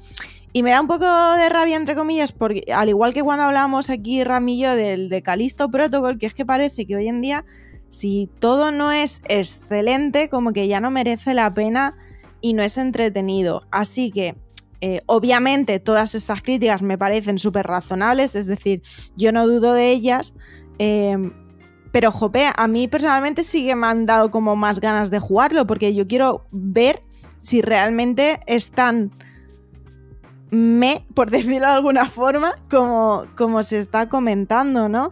Y me da un poco de rabia, entre comillas, porque al igual que cuando hablábamos aquí, Ramillo, del de Calisto Protocol, que es que parece que hoy en día, si todo no es excelente, como que ya no merece la pena y no es entretenido. Así que, eh, obviamente, todas estas críticas me parecen súper razonables, es decir, yo no dudo de ellas. Eh, pero, jope, a mí personalmente sí que me han dado como más ganas de jugarlo, porque yo quiero ver si realmente es tan me, por *laughs* decirlo de alguna forma, como, como se está comentando, ¿no?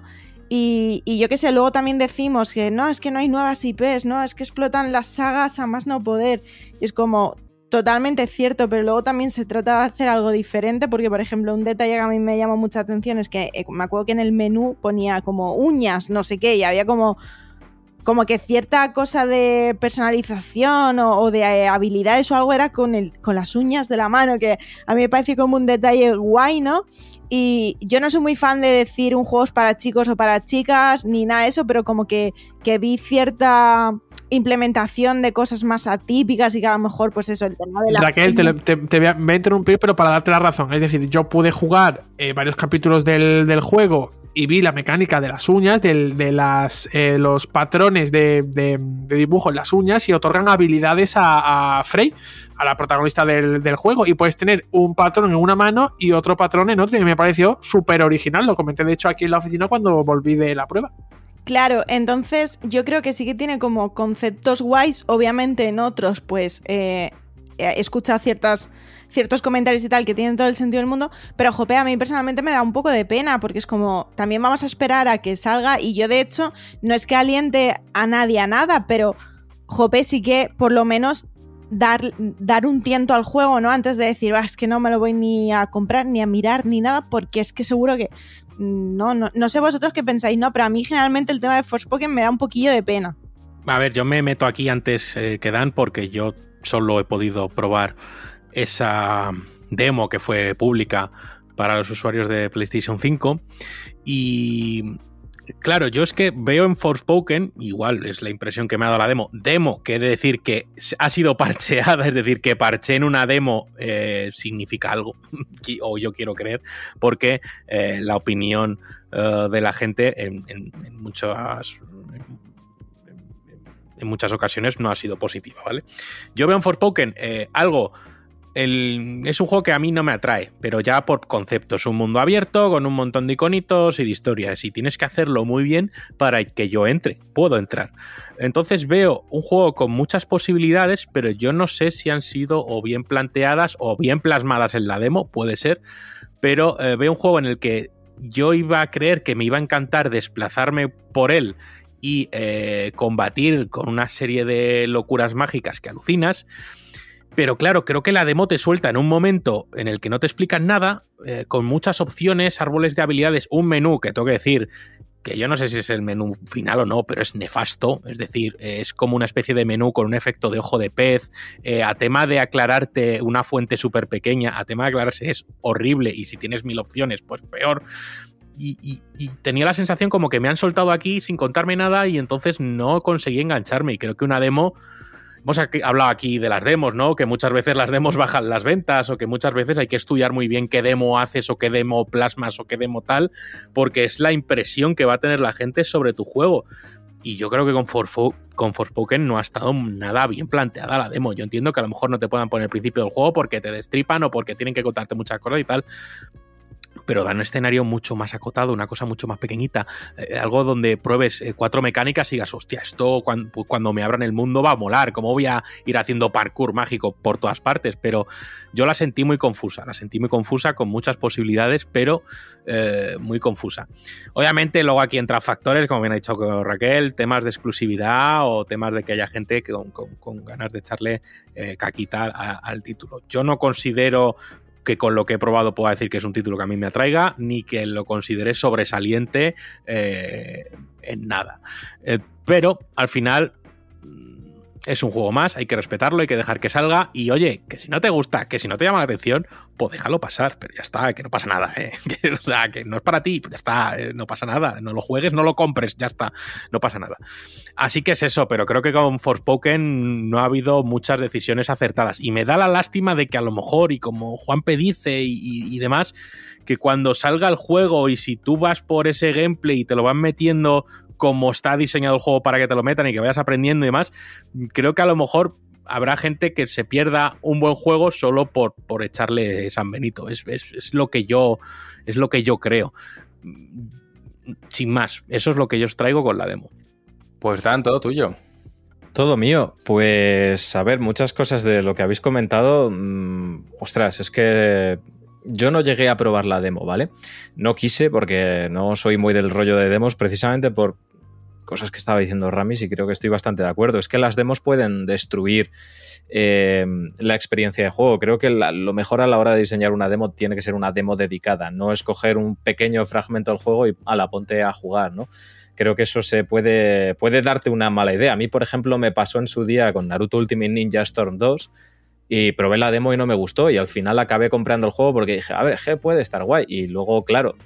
Y, y yo qué sé, luego también decimos que no, es que no hay nuevas IPs, no, es que explotan las sagas a más no poder. Y es como, totalmente cierto, pero luego también se trata de hacer algo diferente, porque por ejemplo un detalle que a mí me llamó mucha atención es que eh, me acuerdo que en el menú ponía como uñas, no sé qué, y había como como que cierta cosa de personalización o, de eh, habilidades o algo era con, el, con las uñas de la mano, que a mí me parece como un detalle guay, ¿no? Y yo no soy muy fan de decir un juego es para chicos o para chicas, ni nada de eso, pero como que, que vi cierta implementación de cosas más atípicas y que a lo mejor, pues eso, el tema de la. Raquel, te, te, voy a, interrumpir, pero para darte la razón. Es decir, yo pude jugar eh, varios capítulos del, del, juego y vi la mecánica de las uñas, de, de las, eh, los patrones de, de, dibujo en las uñas y otorgan habilidades a, Frey, a la protagonista del, del, juego. Y puedes tener un patrón en una mano y otro patrón en otra. Y me pareció súper original. Lo comenté, de hecho, aquí en la oficina cuando volví de la prueba. Claro, entonces yo creo que sí que tiene como conceptos guays, obviamente en otros pues eh, he escuchado ciertas, ciertos comentarios y tal que tienen todo el sentido del mundo, pero jope, a mí personalmente me da un poco de pena porque es como, también vamos a esperar a que salga y yo de hecho no es que aliente a nadie a nada, pero jope sí que por lo menos dar, dar un tiento al juego, ¿no? Antes de decir, es que no me lo voy ni a comprar, ni a mirar, ni nada, porque es que seguro que no, no, no sé vosotros qué pensáis, ¿no? Pero a mí generalmente el tema de Forspoken me da un poquillo de pena. A ver, yo me meto aquí antes eh, que Dan porque yo solo he podido probar esa demo que fue pública para los usuarios de PlayStation 5 y Claro, yo es que veo en Forspoken, igual es la impresión que me ha dado la demo, demo, que de decir que ha sido parcheada, *laughs* es decir, que parche en una demo eh, significa algo, *laughs* o yo quiero creer, porque eh, la opinión uh, de la gente en, en, en muchas en muchas ocasiones no ha sido positiva, ¿vale? Yo veo en Forspoken eh, algo es un juego que a mí no me atrae, pero ya por concepto. Es un mundo abierto con un montón de iconitos y de historias. Y tienes que hacerlo muy bien para que yo entre. Puedo entrar. Entonces veo un juego con muchas posibilidades, pero yo no sé si han sido o bien planteadas o bien plasmadas en la demo, puede ser. Pero eh, veo un juego en el que yo iba a creer que me iba a encantar desplazarme por él y eh, combatir con una serie de locuras mágicas que alucinas. Pero claro, creo que la demo te suelta en un momento en el que no te explican nada, eh, con muchas opciones, árboles de habilidades, un menú que tengo que decir que yo no sé si es el menú final o no, pero es nefasto, es decir, es como una especie de menú con un efecto de ojo de pez, eh, a tema de aclararte una fuente súper pequeña, a tema de aclararse es horrible. Y si tienes mil opciones, pues peor. Y, y, y, tenía la sensación como que me han soltado aquí sin contarme nada y entonces no conseguí engancharme. Y creo que una demo hemos hablado aquí de las demos, ¿no? Que muchas veces las demos bajan las ventas o que muchas veces hay que estudiar muy bien qué demo haces o qué demo plasmas o qué demo tal, porque es la impresión que va a tener la gente sobre tu juego. Y yo creo que con, Forfo con no ha estado nada bien planteada la demo. Yo entiendo que a lo mejor no te puedan poner el principio del juego porque te destripan o porque tienen que contarte muchas cosas y tal. Pero da un escenario mucho más acotado, una cosa mucho más pequeñita, eh, algo donde pruebes eh, cuatro mecánicas y digas, hostia, esto cuando, cuando, me abran el mundo va a molar, ¿cómo voy a ir haciendo parkour mágico por todas partes? Pero yo la sentí muy confusa, la sentí muy confusa, con muchas posibilidades, pero eh, muy confusa. Obviamente luego aquí entran factores, como bien ha dicho Raquel, temas de exclusividad o temas de que haya gente con, ganas de echarle caquita al título. Yo no considero que con lo que he probado pueda decir que es un título que a mí me atraiga, ni que lo considere sobresaliente eh, en nada. Eh, pero al final es un juego más, hay que respetarlo, hay que dejar que salga. Y oye, que si no te gusta, que si no te llama la atención, pues déjalo pasar, pero ya está, que no pasa nada, ¿eh? *laughs* o sea, que no es para ti, pues ya está, eh, no pasa nada. No lo juegues, no lo compres, ya está, no pasa nada. Así que es eso, pero creo que con Forspoken no ha habido muchas decisiones acertadas. Y me da la lástima de que a lo mejor, y como Juan dice y, y demás, que cuando salga el juego y si tú vas por ese gameplay y te lo van metiendo como está diseñado el juego para que te lo metan y que vayas aprendiendo y demás, creo que a lo mejor habrá gente que se pierda un buen juego solo por, por echarle San Benito. Es, lo que yo, es lo que yo creo. Sin más, eso es lo que yo os traigo con la demo. Pues Dan, todo tuyo. Todo mío. Pues a ver, muchas cosas de lo que habéis comentado. Mm, ostras, es que yo no llegué a probar la demo, ¿vale? No quise porque no soy muy del rollo de demos precisamente por cosas que estaba diciendo Ramis y creo que estoy bastante de acuerdo. Es que las demos pueden destruir eh, la experiencia de juego. Creo que lo mejor a la hora de diseñar una demo tiene que ser una demo dedicada, no escoger un pequeño fragmento del juego y a la ponte a jugar, ¿no? Creo que eso se puede, puede darte una mala idea. A mí, por ejemplo, me pasó en su día con Naruto Ultimate Ninja Storm 2 y probé la demo y no me gustó y al final acabé comprando el juego porque dije, a ver, G puede estar guay. Y luego, claro,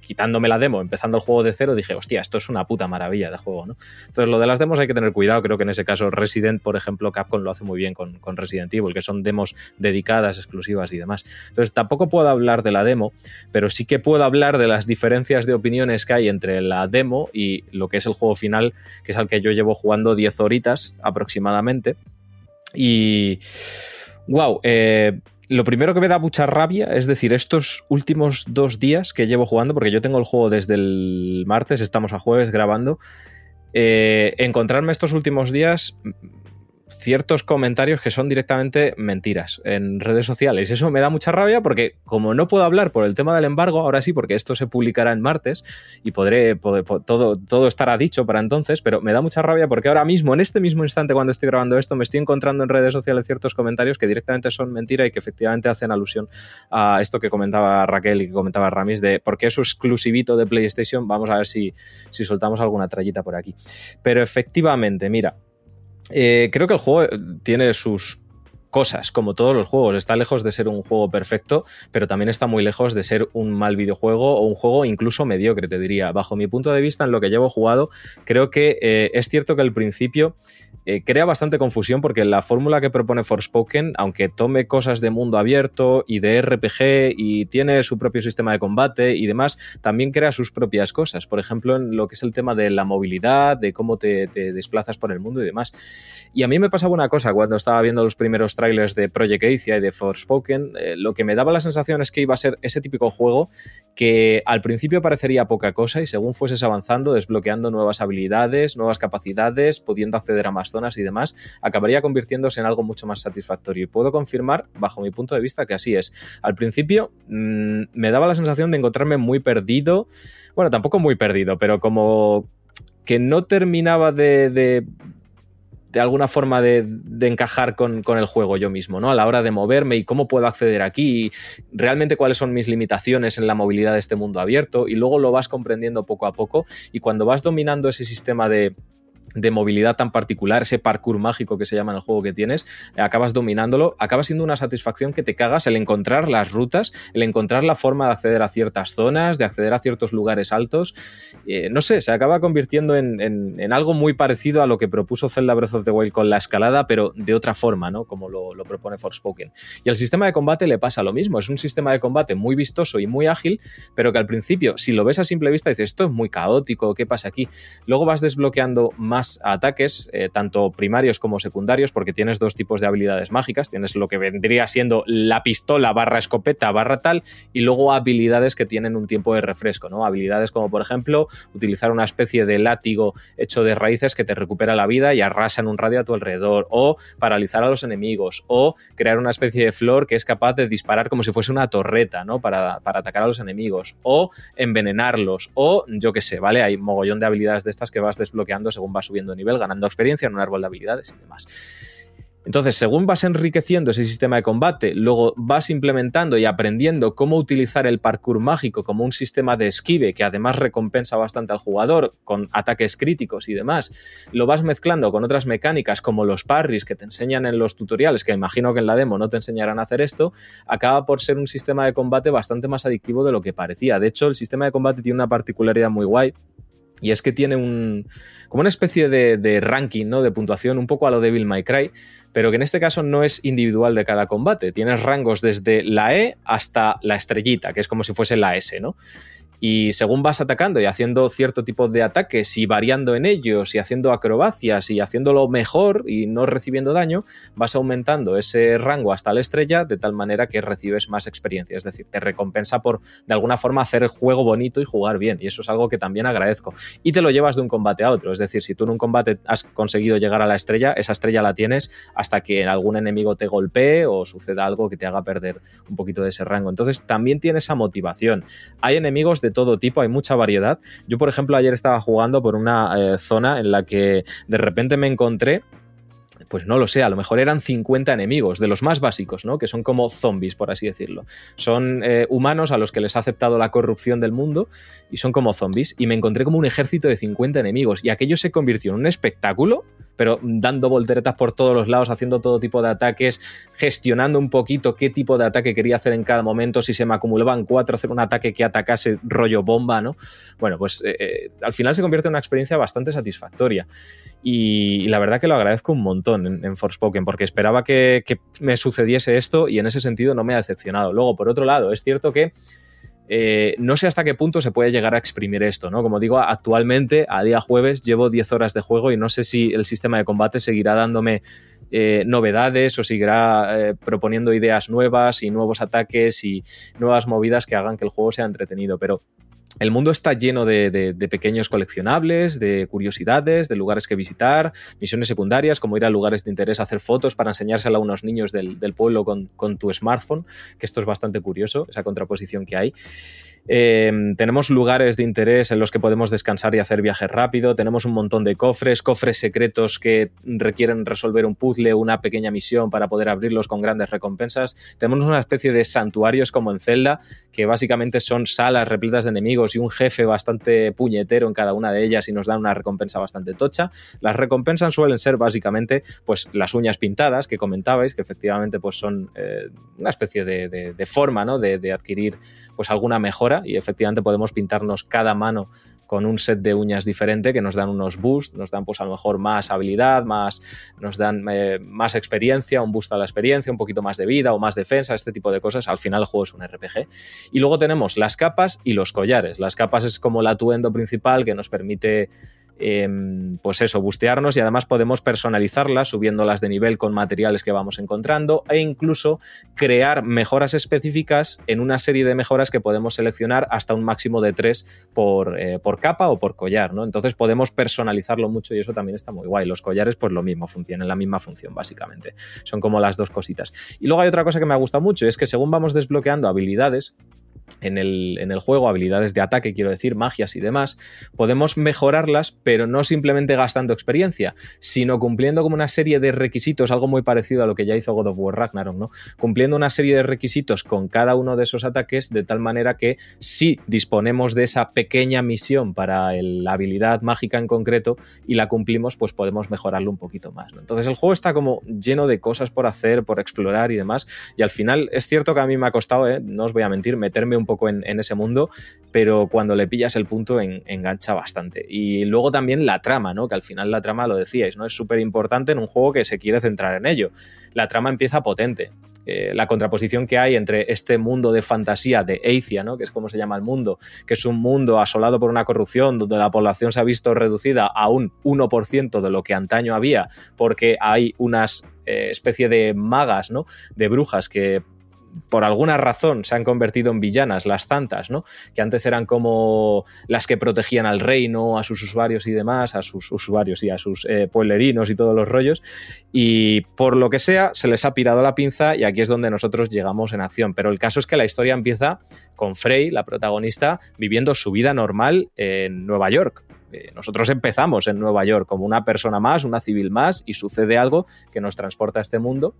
quitándome la demo, empezando el juego de cero, dije, hostia, esto es una puta maravilla de juego, ¿no? Entonces, lo de las demos hay que tener cuidado. Creo que en ese caso Resident, por ejemplo, Capcom lo hace muy bien con, con Resident Evil, que son demos dedicadas, exclusivas y demás. Entonces, tampoco puedo hablar de la demo, pero sí que puedo hablar de las diferencias de opiniones que hay entre la demo y lo que es el juego final, que es al que yo llevo jugando 10 horitas aproximadamente. Y. Wow, eh, lo primero que me da mucha rabia es decir, estos últimos dos días que llevo jugando, porque yo tengo el juego desde el martes, estamos a jueves grabando, eh, encontrarme estos últimos días ciertos comentarios que son directamente mentiras en redes sociales. Eso me da mucha rabia porque como no puedo hablar por el tema del embargo, ahora sí, porque esto se publicará en martes y podré, todo, estará dicho para entonces, pero me da mucha rabia porque ahora mismo, en este mismo instante cuando estoy grabando esto, me estoy encontrando en redes sociales ciertos comentarios que directamente son mentira y que efectivamente hacen alusión a esto que comentaba Raquel y que comentaba Ramis de por qué es exclusivito de PlayStation. Vamos a ver si, si soltamos alguna trayita por aquí. Pero efectivamente, mira, eh, creo que el juego tiene sus cosas, como todos los juegos. Está lejos de ser un juego perfecto, pero también está muy lejos de ser un mal videojuego o un juego incluso mediocre, te diría. Bajo mi punto de vista, en lo que llevo jugado, creo que eh, es cierto que al principio eh, crea bastante confusión porque la fórmula que propone Forspoken, aunque tome cosas de mundo abierto y de RPG y tiene su propio sistema de combate y demás, también crea sus propias cosas. Por ejemplo, en lo que es el tema de la movilidad, de cómo te, desplazas por el mundo y demás. Y a mí me pasaba una cosa cuando estaba viendo los primeros de Project Athia y de Forspoken, eh, lo que me daba la sensación es que iba a ser ese típico juego que al principio parecería poca cosa y según fueses avanzando, desbloqueando nuevas habilidades, nuevas capacidades, pudiendo acceder a más zonas y demás, acabaría convirtiéndose en algo mucho más satisfactorio. Y puedo confirmar, bajo mi punto de vista, que así es. Al principio mm, me daba la sensación de encontrarme muy perdido, bueno, tampoco muy perdido, pero como que no terminaba de alguna forma de, encajar con, con, el juego yo mismo, ¿no? A la hora de moverme y cómo puedo acceder aquí, y realmente cuáles son mis limitaciones en la movilidad de este mundo abierto, y luego lo vas comprendiendo poco a poco, y cuando vas dominando ese sistema de, de movilidad tan particular, ese parkour mágico que se llama en el juego que tienes, acabas dominándolo, acaba siendo una satisfacción que te cagas el encontrar las rutas, el encontrar la forma de acceder a ciertas zonas, de acceder a ciertos lugares altos. Eh, no sé, se acaba convirtiendo en, algo muy parecido a lo que propuso Zelda Breath of the Wild con la escalada, pero de otra forma, ¿no? Como lo, lo propone Forspoken. Y al sistema de combate le pasa lo mismo, es un sistema de combate muy vistoso y muy ágil, pero que al principio, si lo ves a simple vista, dices, esto es muy caótico, ¿qué pasa aquí? Luego vas desbloqueando más más ataques, eh, tanto primarios como secundarios, porque tienes dos tipos de habilidades mágicas. Tienes lo que vendría siendo la pistola barra escopeta barra tal, y luego habilidades que tienen un tiempo de refresco, ¿no? Habilidades como, por ejemplo, utilizar una especie de látigo hecho de raíces que te recupera la vida y arrasa en un radio a tu alrededor, o paralizar a los enemigos, o crear una especie de flor que es capaz de disparar como si fuese una torreta, ¿no? Para, para atacar a los enemigos, o envenenarlos, o yo qué sé, ¿vale? Hay mogollón de habilidades de estas que vas desbloqueando según vas subiendo nivel, ganando experiencia en un árbol de habilidades y demás. Entonces, según vas enriqueciendo ese sistema de combate, luego vas implementando y aprendiendo cómo utilizar el parkour mágico como un sistema de esquive que además recompensa bastante al jugador con ataques críticos y demás, lo vas mezclando con otras mecánicas como los parries que te enseñan en los tutoriales, que imagino que en la demo no te enseñarán a hacer esto, acaba por ser un sistema de combate bastante más adictivo de lo que parecía. De hecho, el sistema de combate tiene una particularidad muy guay y es que tiene un. como una especie de, de, ranking, ¿no? De puntuación, un poco a lo Devil May Cry, pero que en este caso no es individual de cada combate. Tienes rangos desde la E hasta la estrellita, que es como si fuese la S, ¿no? Y según vas atacando y haciendo cierto tipo de ataques y variando en ellos y haciendo acrobacias y haciéndolo mejor y no recibiendo daño, vas aumentando ese rango hasta la estrella de tal manera que recibes más experiencia. Es decir, te recompensa por de alguna forma hacer el juego bonito y jugar bien. Y eso es algo que también agradezco. Y te lo llevas de un combate a otro. Es decir, si tú en un combate has conseguido llegar a la estrella, esa estrella la tienes hasta que algún enemigo te golpee o suceda algo que te haga perder un poquito de ese rango. Entonces también tiene esa motivación. Hay enemigos de todo tipo, hay mucha variedad. Yo, por ejemplo, ayer estaba jugando por una eh, zona en la que de repente me encontré pues no lo sé, a lo mejor eran 50 enemigos, de los más básicos, ¿no? Que son como zombies, por así decirlo. Son eh, humanos a los que les ha aceptado la corrupción del mundo y son como zombies. Y me encontré como un ejército de 50 enemigos y aquello se convirtió en un espectáculo pero dando volteretas por todos los lados, haciendo todo tipo de ataques, gestionando un poquito qué tipo de ataque quería hacer en cada momento, si se me acumulaban cuatro, hacer un ataque que atacase rollo bomba, ¿no? Bueno, pues eh, eh, al final se convierte en una experiencia bastante satisfactoria. Y, la verdad que lo agradezco un montón en, en Forspoken, porque esperaba que, me sucediese esto y en ese sentido no me ha decepcionado. Luego, por otro lado, es cierto que eh, no sé hasta qué punto se puede llegar a exprimir esto, ¿no? Como digo, actualmente, a día jueves, llevo 10 horas de juego y no sé si el sistema de combate seguirá dándome eh, novedades o seguirá eh, proponiendo ideas nuevas y nuevos ataques y nuevas movidas que hagan que el juego sea entretenido, pero el mundo está lleno de, pequeños coleccionables, de curiosidades, de lugares que visitar, misiones secundarias, como ir a lugares de interés hacer fotos para enseñársela a unos niños del, pueblo con, con, tu smartphone, que esto es bastante curioso, esa contraposición que hay. Eh, tenemos lugares de interés en los que podemos descansar y hacer viajes rápido. Tenemos un montón de cofres, cofres secretos que requieren resolver un puzzle, una pequeña misión para poder abrirlos con grandes recompensas. Tenemos una especie de santuarios como en Zelda, que básicamente son salas repletas de enemigos y un jefe bastante puñetero en cada una de ellas y nos dan una recompensa bastante tocha. Las recompensas suelen ser básicamente pues las uñas pintadas que comentabais, que efectivamente pues son eh, una especie de, de, forma ¿no? de, de adquirir pues alguna mejora y efectivamente podemos pintarnos cada mano con un set de uñas diferente que nos dan unos boosts, nos dan pues a lo mejor más habilidad, más, nos dan eh, más experiencia, un boost a la experiencia, un poquito más de vida o más defensa, este tipo de cosas. Al final el juego es un RPG. Y luego tenemos las capas y los collares. Las capas es como el atuendo principal que nos permite Em, pues eso, bustearnos y además podemos personalizarlas subiéndolas de nivel con materiales que vamos encontrando e incluso crear mejoras específicas en una serie de mejoras que podemos seleccionar hasta un máximo de tres por, eh, por capa o por collar, ¿no? Entonces podemos personalizarlo mucho y eso también está muy guay. Los collares pues lo mismo, funcionan la misma función básicamente. Son como las dos cositas. Y luego hay otra cosa que me ha gustado mucho, es que según vamos desbloqueando habilidades, en el, en el, juego, habilidades de ataque, quiero decir, magias y demás, podemos mejorarlas, pero no simplemente gastando experiencia, sino cumpliendo como una serie de requisitos, algo muy parecido a lo que ya hizo God of War Ragnarok, ¿no? Cumpliendo una serie de requisitos con cada uno de esos ataques, de tal manera que si disponemos de esa pequeña misión para la habilidad mágica en concreto y la cumplimos, pues podemos mejorarlo un poquito más. Entonces el juego está como lleno de cosas por hacer, por explorar y demás, y al final es cierto que a mí me ha costado, ¿eh? no os voy a mentir, meterme un poco en, ese mundo, pero cuando le pillas el punto engancha bastante. Y luego también la trama, ¿no? Que al final la trama, lo decíais, ¿no? Es súper importante en un juego que se quiere centrar en ello. La trama empieza potente eh, la contraposición que hay entre este mundo de fantasía de Eicia, ¿no? que es como se llama el mundo, que es un mundo asolado por una corrupción, donde la población se ha visto reducida a un 1% de lo que antaño había, porque hay unas eh, especie de magas, ¿no? De brujas que por alguna razón se han convertido en villanas, las tantas, ¿no? Que antes eran como las que protegían al reino, a sus usuarios y demás, a sus usuarios y a sus eh, pueblerinos y todos los rollos. Y por lo que sea, se les ha pirado la pinza y aquí es donde nosotros llegamos en acción. Pero el caso es que la historia empieza con Frey, la protagonista, viviendo su vida normal en Nueva York. Eh, nosotros empezamos en Nueva York como una persona más, una civil más, y sucede algo que nos transporta a este mundo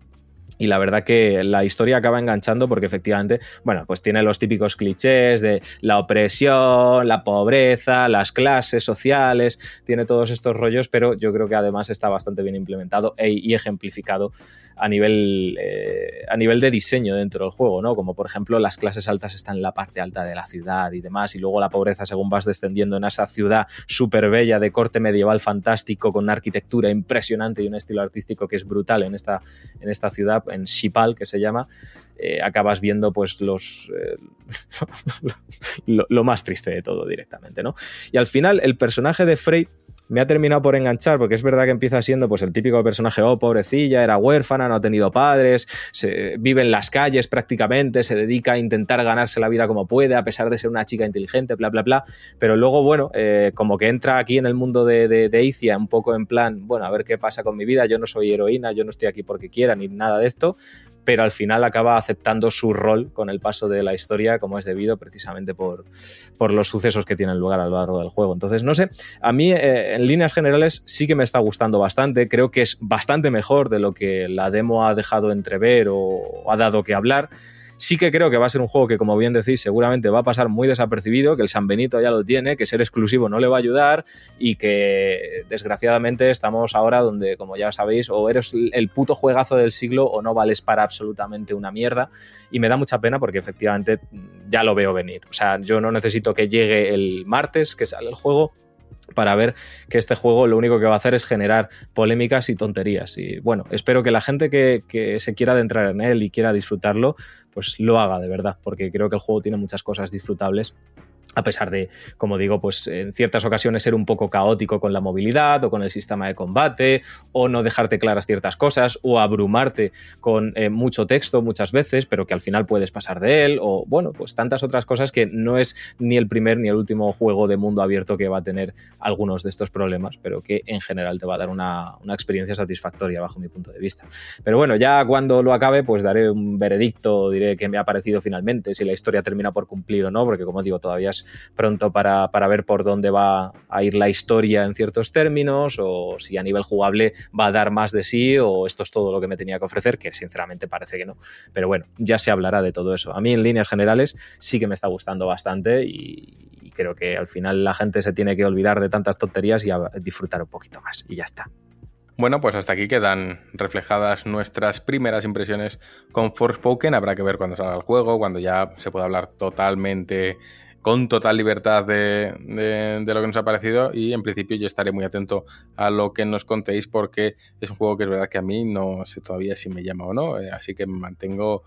y la verdad que la historia acaba enganchando porque efectivamente, bueno, pues tiene los típicos clichés de la opresión, la pobreza, las clases sociales, tiene todos estos rollos, pero yo creo que además está bastante bien implementado e, y ejemplificado a nivel, eh, a nivel de diseño dentro del juego, ¿no? Como por ejemplo las clases altas están en la parte alta de la ciudad y demás, y luego la pobreza según vas descendiendo en esa ciudad súper bella de corte medieval fantástico con una arquitectura impresionante y un estilo artístico que es brutal en esta, en esta ciudad en Shipal, que se llama, eh, acabas viendo pues los eh, *laughs* lo, más triste de todo directamente, ¿no? Y al final el personaje de Frey me ha terminado por enganchar, porque es verdad que empieza siendo pues el típico personaje, oh, pobrecilla, era huérfana, no ha tenido padres, se, vive en las calles prácticamente, se dedica a intentar ganarse la vida como puede, a pesar de ser una chica inteligente, bla, bla, bla. Pero luego, bueno, eh, como que entra aquí en el mundo de, de, de Icia, un poco en plan, bueno, a ver qué pasa con mi vida, yo no soy heroína, yo no estoy aquí porque quiera, ni nada de esto, pero al final acaba aceptando su rol con el paso de la historia como es debido precisamente por, por los sucesos que tienen lugar a lo largo del juego. Entonces, no sé, a mí eh, en líneas generales sí que me está gustando bastante, creo que es bastante mejor de lo que la demo ha dejado entrever o ha dado que hablar. Sí que creo que va a ser un juego que, como bien decís, seguramente va a pasar muy desapercibido, que el San Benito ya lo tiene, que ser exclusivo no le va a ayudar y que desgraciadamente estamos ahora donde, como ya sabéis, o eres el puto juegazo del siglo o no vales para absolutamente una mierda. Y me da mucha pena porque efectivamente ya lo veo venir. O sea, yo no necesito que llegue el martes que sale el juego para ver que este juego lo único que va a hacer es generar polémicas y tonterías. Y bueno, espero que la gente que, que, se quiera adentrar en él y quiera disfrutarlo, pues lo haga de verdad, porque creo que el juego tiene muchas cosas disfrutables a pesar de, como digo, pues en ciertas ocasiones ser un poco caótico con la movilidad o con el sistema de combate, o no dejarte claras ciertas cosas, o abrumarte con eh, mucho texto muchas veces, pero que al final puedes pasar de él, o bueno, pues tantas otras cosas que no es ni el primer ni el último juego de mundo abierto que va a tener algunos de estos problemas, pero que en general te va a dar una, una experiencia satisfactoria bajo mi punto de vista. Pero bueno, ya cuando lo acabe, pues daré un veredicto, diré que me ha parecido finalmente, si la historia termina por cumplir o no, porque como digo, todavía pronto para, para, ver por dónde va a ir la historia en ciertos términos o si a nivel jugable va a dar más de sí o esto es todo lo que me tenía que ofrecer, que sinceramente parece que no. Pero bueno, ya se hablará de todo eso. A mí en líneas generales sí que me está gustando bastante y, y creo que al final la gente se tiene que olvidar de tantas tonterías y disfrutar un poquito más y ya está. Bueno, pues hasta aquí quedan reflejadas nuestras primeras impresiones con Forspoken. Habrá que ver cuando salga el juego, cuando ya se pueda hablar totalmente con total libertad de, de, de, lo que nos ha parecido y en principio yo estaré muy atento a lo que nos contéis porque es un juego que es verdad que a mí no sé todavía si me llama o no, eh, así que me mantengo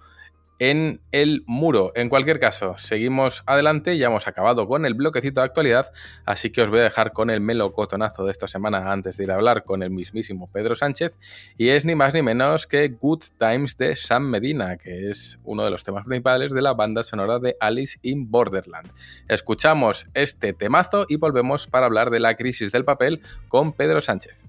en el muro. En cualquier caso, seguimos adelante, ya hemos acabado con el bloquecito de actualidad, así que os voy a dejar con el melocotonazo de esta semana antes de ir a hablar con el mismísimo Pedro Sánchez, y es ni más ni menos que Good Times de Sam Medina, que es uno de los temas principales de la banda sonora de Alice in Borderland. Escuchamos este temazo y volvemos para hablar de la crisis del papel con Pedro Sánchez.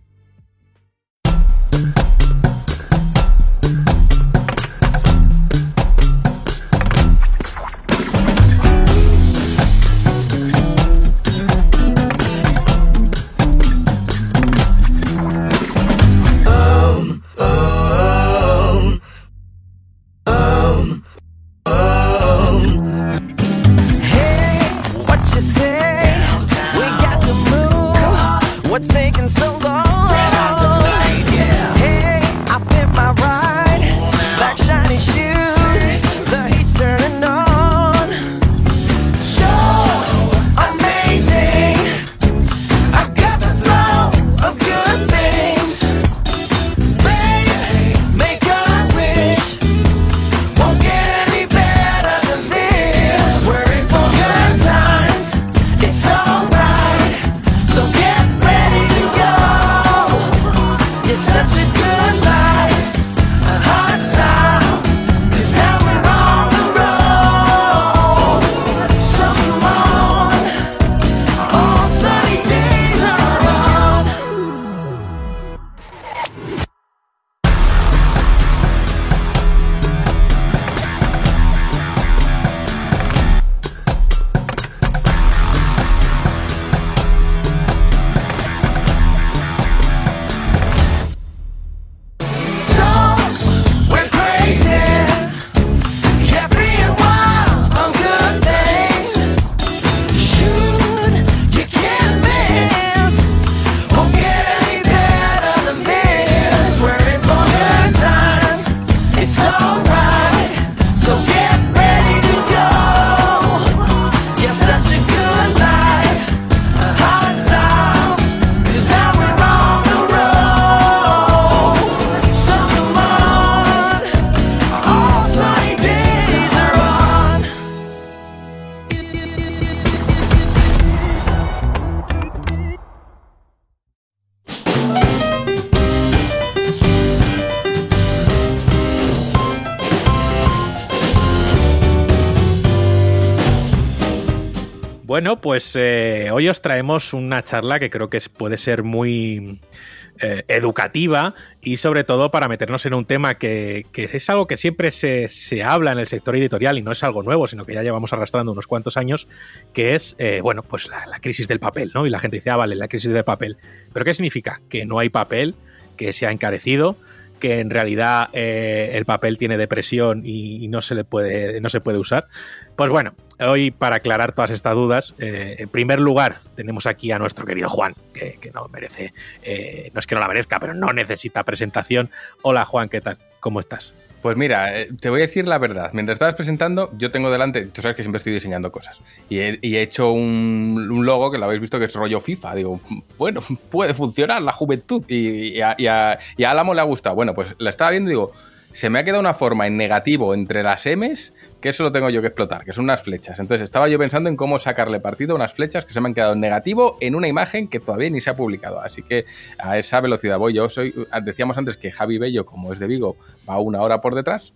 Pues eh, hoy os traemos una charla que creo que puede ser muy eh, educativa y sobre todo para meternos en un tema que, es algo que siempre se, se habla en el sector editorial y no es algo nuevo, sino que ya llevamos arrastrando unos cuantos años, que es, eh, bueno, pues la, la crisis del papel, ¿no? Y la gente dice, ah, vale, la crisis del papel. ¿Pero qué significa? Que no hay papel, que se ha encarecido, que en realidad eh, el papel tiene depresión y, no se le puede no se puede usar. Pues bueno, hoy para aclarar todas estas dudas, eh, en primer lugar tenemos aquí a nuestro querido Juan, que, que no merece, eh, no es que no la merezca, pero no necesita presentación. Hola Juan, ¿qué tal? ¿Cómo estás? Pues mira, eh, te voy a decir la verdad. Mientras estabas presentando, yo tengo delante, tú sabes que siempre estoy diseñando cosas. Y he, hecho un, un logo que lo habéis visto que es rollo FIFA. Digo, bueno, *laughs* puede funcionar la juventud. Y, y a- y a Álamo le ha gustado. Bueno, pues la estaba viendo y digo, se me ha quedado una forma en negativo entre las M's que eso lo tengo yo que explotar, que son unas flechas. Entonces estaba yo pensando en cómo sacarle partido a unas flechas que se me han quedado en negativo en una imagen que todavía ni se ha publicado. Así que a esa velocidad voy. Yo soy, decíamos antes que Javi Bello, como es de Vigo, va una hora por detrás.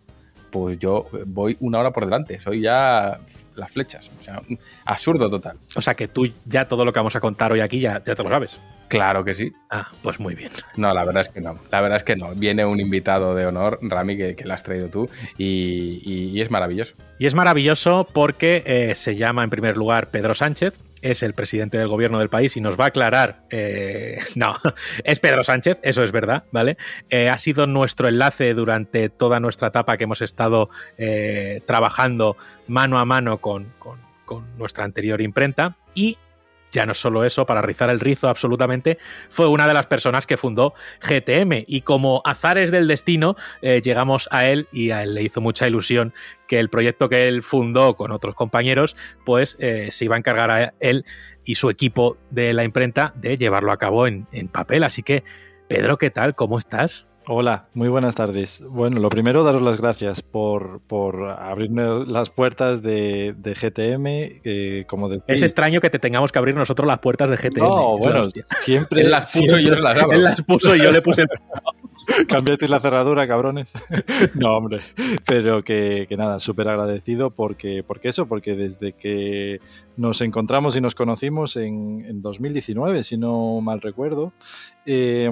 Pues yo voy una hora por delante. Soy ya las flechas. O sea, absurdo total. O sea que tú ya todo lo que vamos a contar hoy aquí ya, ya te lo sabes. Claro que sí. Ah, pues muy bien. No, la verdad es que no. La verdad es que no. Viene un invitado de honor, Rami, que, que lo has traído tú, y, y- y es maravilloso. Y es maravilloso porque eh, se llama en primer lugar Pedro Sánchez, es el presidente del gobierno del país y nos va a aclarar. eh, *laughs* no, es Pedro Sánchez, eso es verdad, ¿vale? Eh, ha sido nuestro enlace durante toda nuestra etapa que hemos estado eh, trabajando mano a mano con, con- con nuestra anterior imprenta y. Ya no solo eso, para rizar el rizo absolutamente, fue una de las personas que fundó GTM y como azares del destino eh, llegamos a él y a él le hizo mucha ilusión que el proyecto que él fundó con otros compañeros, pues eh, se iba a encargar a él y su equipo de la imprenta de llevarlo a cabo en, en papel. Así que, Pedro, ¿qué tal? ¿Cómo estás? Hola, muy buenas tardes. Bueno, lo primero, daros las gracias por, por abrirme las puertas de, de GTM, eh, como decís. Es extraño que te tengamos que abrir nosotros las puertas de GTM. No, *laughs* bueno, siempre, Él las *laughs* puso y yo las abro. Él las puso y yo le puse el... *laughs* *laughs* cambiasteis la cerradura, cabrones. *laughs* no, hombre, pero que, que nada, súper agradecido porque, porque eso, porque desde que nos encontramos y nos conocimos en, en 2019, si no mal recuerdo, eh,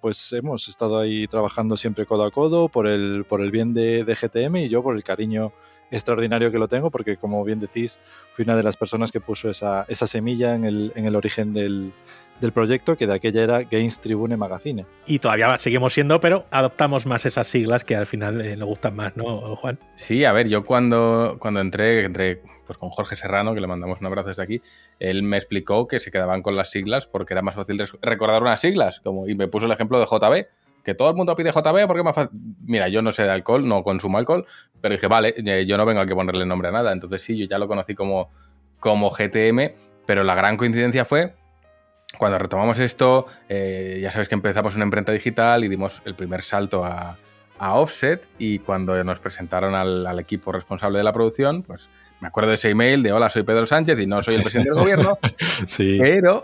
pues hemos estado ahí trabajando siempre codo a codo por el, por el bien de, de GTM y yo por el cariño extraordinario que lo tengo, porque como bien decís, fui una de las personas que puso esa, esa semilla en el, en el origen del, del proyecto, que de aquella era Games Tribune Magazine. Y todavía seguimos siendo, pero adoptamos más esas siglas que al final eh, nos gustan más, ¿no, Juan? Sí, a ver, yo cuando, cuando entré, entré pues con Jorge Serrano, que le mandamos un abrazo desde aquí, él me explicó que se quedaban con las siglas porque era más fácil recordar unas siglas, como, y me puso el ejemplo de JB, que todo el mundo pide JB porque es más fácil. Mira, yo no sé de alcohol, no consumo alcohol, pero dije, vale, eh, yo no vengo aquí a ponerle nombre a nada, entonces sí, yo ya lo conocí como, como GTM, pero la gran coincidencia fue cuando retomamos esto, eh, ya sabes que empezamos una imprenta digital y dimos el primer salto a, a Offset y cuando nos presentaron al, al equipo responsable de la producción, pues me acuerdo de ese email de hola, soy Pedro Sánchez y no soy el presidente del *laughs* gobierno, *laughs* Sí. pero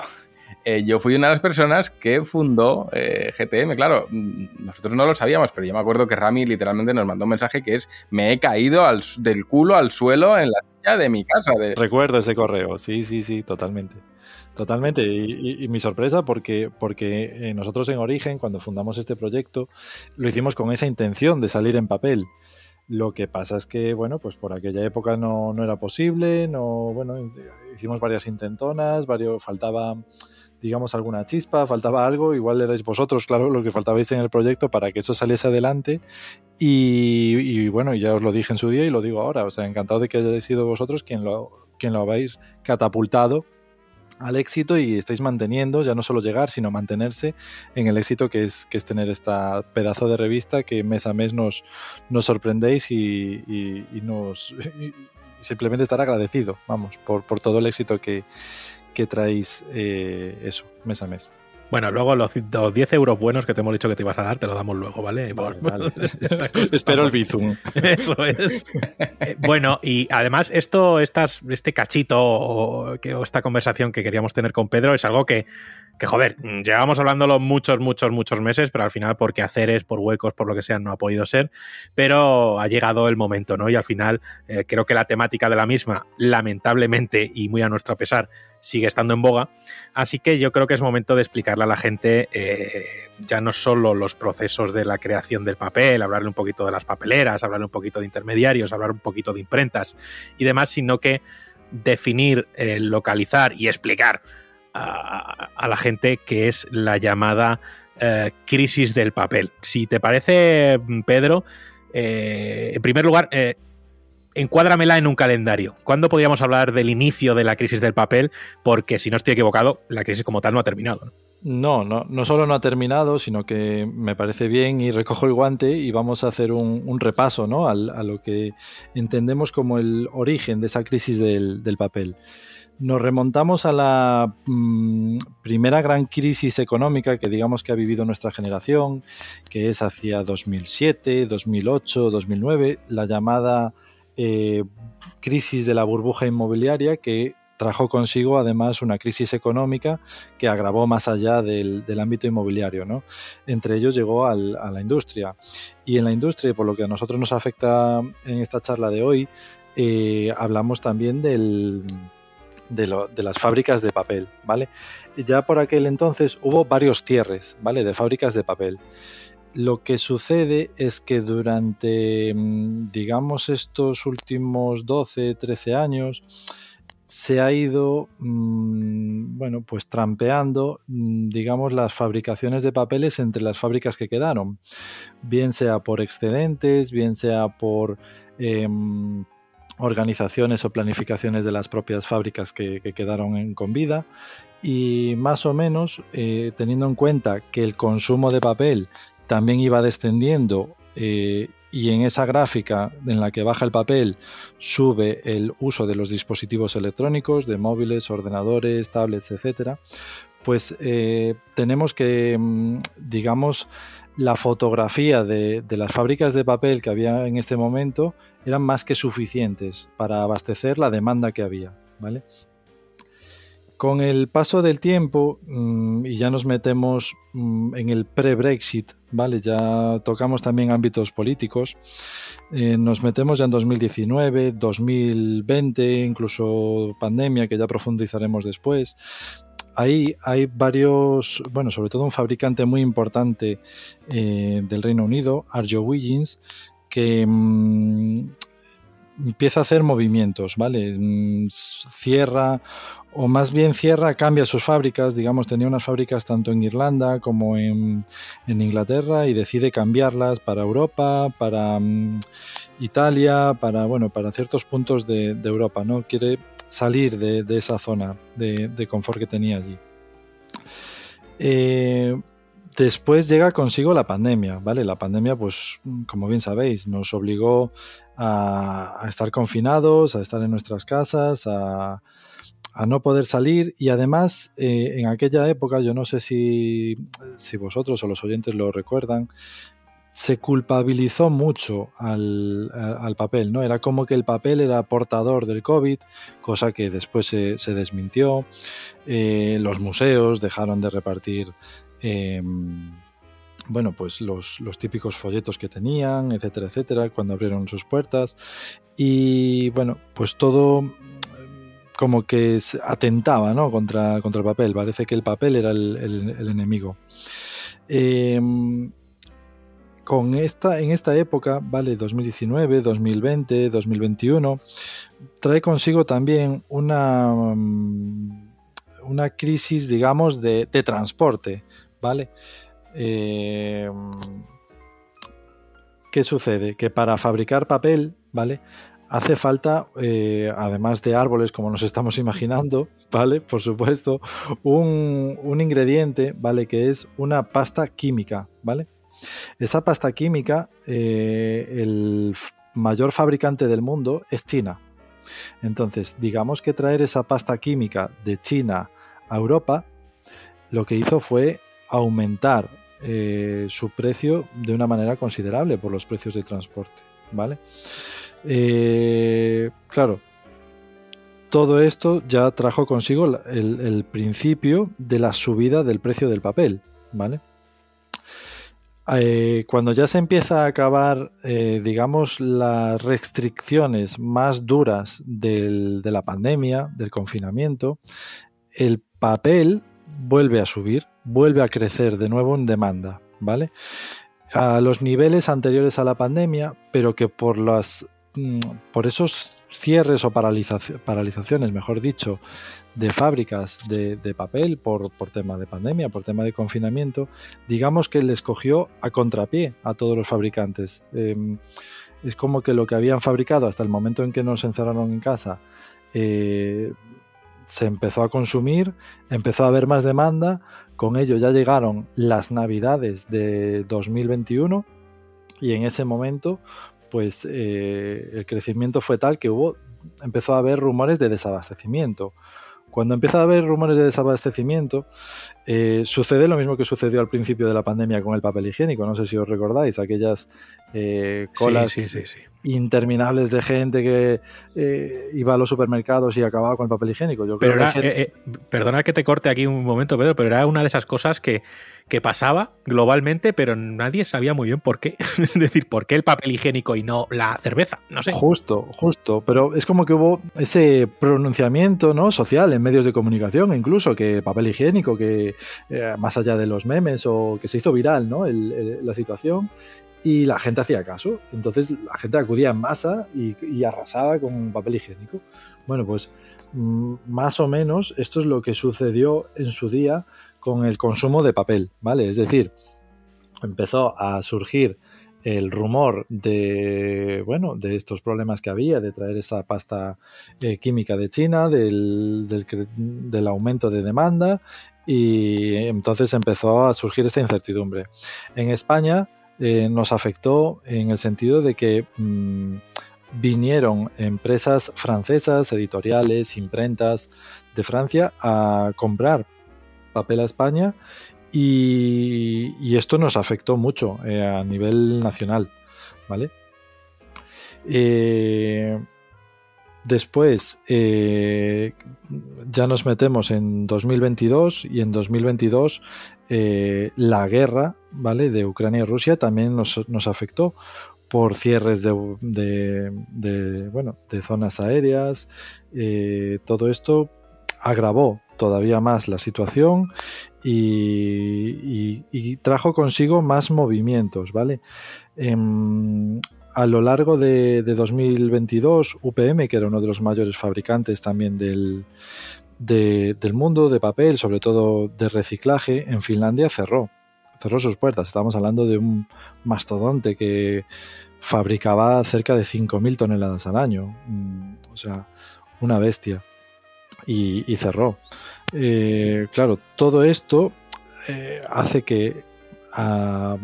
eh, yo fui una de las personas que fundó eh, GTM. Claro, mm, nosotros no lo sabíamos, pero yo me acuerdo que Rami literalmente nos mandó un mensaje que es me he caído al del culo al suelo en la silla de mi casa. De... Recuerdo ese correo, sí, sí, sí, totalmente. Totalmente. Y, mi sorpresa porque, porque eh, nosotros en Origen, cuando fundamos este proyecto, lo hicimos con esa intención de salir en papel. Lo que pasa es que, bueno, pues por aquella época no, no era posible, no, bueno, hicimos varias intentonas, varios, faltaba, digamos, alguna chispa, faltaba algo, igual erais vosotros, claro, lo que faltabais en el proyecto para que eso saliese adelante. Y, y, bueno, ya os lo dije en su día y lo digo ahora, o sea, encantado de que hayáis sido vosotros quien lo, quien lo habéis catapultado al éxito y estáis manteniendo, ya no solo llegar, sino mantenerse en el éxito que es, que es tener esta pedazo de revista que mes a mes nos, nos sorprendéis y, y- nos *laughs* simplemente estar agradecido, vamos, por, por todo el éxito que, que traéis eh, eso, mes a mes. Bueno, luego los, los 10 euros buenos que te hemos dicho que te ibas a dar, te los damos luego, ¿vale? *laughs* *laughs* Espero el Bizum. *laughs* Eso es. Eh, bueno, y además, esto, estas, este cachito o, que- o esta conversación que queríamos tener con Pedro es algo que, que, joder, llevamos hablándolo muchos, muchos, muchos meses, pero al final, por quehaceres, por huecos, por lo que sea, no ha podido ser. Pero ha llegado el momento, ¿no? Y al final, eh, creo que la temática de la misma, lamentablemente y muy a nuestro pesar, sigue estando en boga. Así que yo creo que es momento de explicarle a la gente eh, ya no solo los procesos de la creación del papel, hablarle un poquito de las papeleras, hablarle un poquito de intermediarios, hablar un poquito de imprentas y demás, sino que definir, eh, localizar y explicar a, la gente qué es la llamada eh, crisis del papel. Si te parece, Pedro, eh, en primer lugar, eh, encuádramela en un calendario. ¿Cuándo podríamos hablar del inicio de la crisis del papel? Porque si no estoy equivocado, la crisis como tal no ha terminado. ¿no? No, no, solo no ha terminado, sino que me parece bien y recojo el guante y vamos a hacer un, repaso ¿no? A lo que entendemos como el origen de esa crisis del, del papel. Nos remontamos a la mm, primera gran crisis económica que digamos que ha vivido nuestra generación, que es hacia 2007, 2008, 2009, la llamada eh, crisis de la burbuja inmobiliaria que trajo consigo además una crisis económica que agravó más allá del, del ámbito inmobiliario. ¿no? Entre ellos llegó a la industria. Y en la industria, por lo que a nosotros nos afecta en esta charla de hoy, eh, hablamos también del, de, de las fábricas de papel. ¿vale? Ya por aquel entonces hubo varios cierres ¿vale? de fábricas de papel. Lo que sucede es que durante, mm, digamos, estos últimos 12, 13 años, se ha ido, mm, bueno, pues trampeando, mm, digamos, las fabricaciones de papeles entre las fábricas que quedaron. Bien sea por excedentes, bien sea por em, organizaciones o planificaciones de las propias fábricas que, que quedaron en- con vida. Y más o menos, eh, teniendo en cuenta que el consumo de papel también iba descendiendo eh, y en esa gráfica en la que baja el papel sube el uso de los dispositivos electrónicos, de móviles, ordenadores, tablets, etcétera, pues eh, tenemos que, mm, digamos, la fotografía de, de las fábricas de papel que había en este momento eran más que suficientes para abastecer la demanda que había, ¿vale? Con el paso del tiempo, mm, y ya nos metemos mm, en el pre-Brexit, ¿vale? Ya tocamos también ámbitos políticos. eh, nos metemos ya en 2019, 2020, incluso pandemia, que ya profundizaremos después. Ahí hay varios, bueno, sobre todo un fabricante muy importante eh, del Reino Unido, Arjo Wiggins, que mm, empieza a hacer movimientos, ¿vale? Cierra, o más bien cierra, cambia sus fábricas, digamos, tenía unas fábricas tanto en Irlanda como en, en Inglaterra y decide cambiarlas para Europa, para mm, Italia, para, bueno, para ciertos puntos de, Europa, ¿no? Quiere salir de, esa zona de, de confort que tenía allí. Eh, después llega consigo la pandemia, ¿vale? La pandemia, pues, como bien sabéis, nos obligó a, a estar confinados, a estar en nuestras casas, a, a no poder salir y además eh, en aquella época, yo no sé si, si vosotros o los oyentes lo recuerdan, se culpabilizó mucho al, al papel, ¿no? Era como que el papel era portador del COVID, cosa que después se, desmintió. Eh, los museos dejaron de repartir, eh, bueno, pues los, los típicos folletos que tenían, etcétera, etcétera, cuando abrieron sus puertas. Y bueno, pues todo como que atentaba, ¿no? Contra, contra el papel. Parece que el papel era el, enemigo. Eh, con esta, en esta época, vale, 2019, 2020, 2021, trae consigo también una, una crisis, digamos, de, transporte, ¿vale? Eh, ¿Qué sucede? Que para fabricar papel, ¿vale? Hace falta, eh, además de árboles, como nos estamos *laughs* imaginando, ¿vale? Por supuesto, un, ingrediente, ¿vale? Que es una pasta química, ¿vale? Esa pasta química, eh, el mayor fabricante del mundo es China. Entonces, digamos que traer esa pasta química de China a Europa, lo que hizo fue aumentar eh, su precio de una manera considerable por los precios de transporte, ¿vale? Eh, claro, todo esto ya trajo consigo el, principio de la subida del precio del papel, ¿vale? Eh, cuando ya se empieza a acabar, eh, digamos, las restricciones más duras de la pandemia, del confinamiento, el papel vuelve a subir, vuelve a crecer de nuevo en demanda, ¿vale? A los niveles anteriores a la pandemia, pero que por las por esos cierres o paralizaciones, mejor dicho, de fábricas de, papel por, por, tema de pandemia, por tema de confinamiento, digamos que les cogió a contrapié a todos los fabricantes. Em, es como que lo que habían fabricado hasta el momento en que nos encerraron en casa eh, se empezó a consumir, empezó a haber más demanda, con ello ya llegaron las navidades de 2021 y en ese momento pues eh, el crecimiento fue tal que hubo empezó a haber rumores de desabastecimiento cuando empieza a haber rumores de desabastecimiento, eh, sucede lo mismo que sucedió al principio de la pandemia con el papel higiénico. No sé si os recordáis, aquellas eh, colas interminables de gente que eh, iba a los supermercados y acababa con el papel higiénico. Yo pero perdona que te corte aquí un momento, Pedro, pero era una de esas cosas que, que pasaba globalmente, pero nadie sabía muy bien por qué. *laughs* es decir, por qué el papel higiénico y no la cerveza. No sé. Justo, justo. Pero es como que hubo ese pronunciamiento ¿no? social en medios de comunicación, incluso, que papel higiénico, que eh, más allá de los memes o que se hizo viral ¿no? la situación y la gente hacía caso. Entonces la gente acudía en masa y, arrasaba con papel higiénico. Bueno, pues mm, más o menos esto es lo que sucedió en su día con el consumo de papel, ¿vale? Es decir, empezó a surgir el rumor de bueno de estos problemas que había de traer esta pasta eh, química de China del, del, aumento de demanda y entonces empezó a surgir esta incertidumbre en España eh, nos afectó en el sentido de que mm, vinieron empresas francesas editoriales imprentas de Francia a comprar papel a España y, esto nos afectó mucho eh, a nivel nacional, ¿vale? Eh, después ya nos metemos en 2022 y en 2022 la guerra, ¿vale? De Ucrania y Rusia también nos, afectó por cierres de, bueno, de zonas aéreas. todo esto agravó todavía más la situación y, trajo consigo más movimientos, ¿vale? Em, a lo largo de, 2022, UPM, que era uno de los mayores fabricantes también del, del mundo de papel, sobre todo de reciclaje, en Finlandia cerró. Cerró sus puertas. Estamos hablando de un mastodonte que fabricaba cerca de 5.000 toneladas al año. Mm, o sea, una bestia. y cerró. Eh, claro, todo esto eh, hace que a,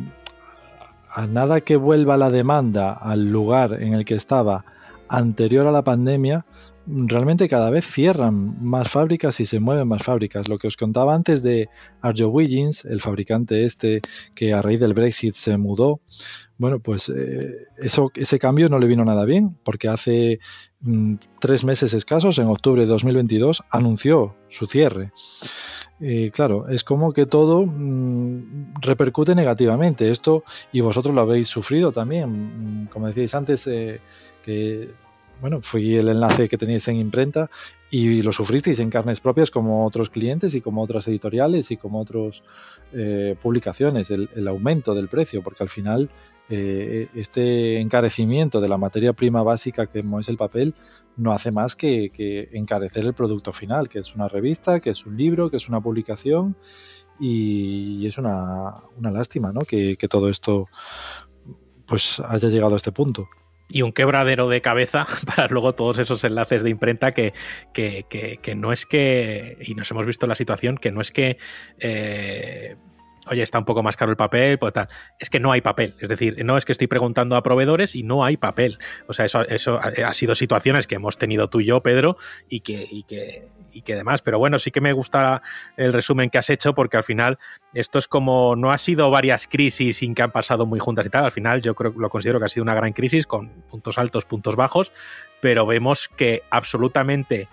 nada que vuelva la demanda al lugar en el que estaba anterior a la pandemia, realmente cada vez cierran más fábricas y se mueven más fábricas. Lo que os contaba antes de Arjo Wiggins, el fabricante este que a raíz del Brexit se mudó, bueno, pues eh, eso, ese cambio no le vino nada bien, porque hace mm, tres meses escasos, en octubre de 2022, anunció su cierre. Y claro, es como que todo mm, repercute negativamente. Esto, y vosotros lo habéis sufrido también, mm, como decíais antes, eh, que bueno, fui el enlace que teníais en imprenta y lo sufristeis en carnes propias como otros clientes y como otras editoriales y como otras eh, publicaciones, el, aumento del precio, porque al final eh, este encarecimiento de la materia prima básica que es el papel no hace más que, encarecer el producto final, que es una revista, que es un libro, que es una publicación y, es una, lástima ¿no? que, que todo esto pues haya llegado a este punto y un quebradero de cabeza *laughs* para luego todos esos enlaces de imprenta que, que, que, no es que, y nos hemos visto la situación, que no es que, eh, oye, está un poco más caro el papel, pues tal, es que no hay papel, es decir, no es que estoy preguntando a proveedores y no hay papel. O sea, eso, eso ha sido situaciones que hemos tenido tú y yo, Pedro, y que, y que, y que demás. Pero bueno, sí que me gusta el resumen que has hecho porque al final esto es como no ha sido varias crisis sin que han pasado muy juntas y tal. Al final yo creo lo considero que ha sido una gran crisis con puntos altos, puntos bajos, pero vemos que absolutamente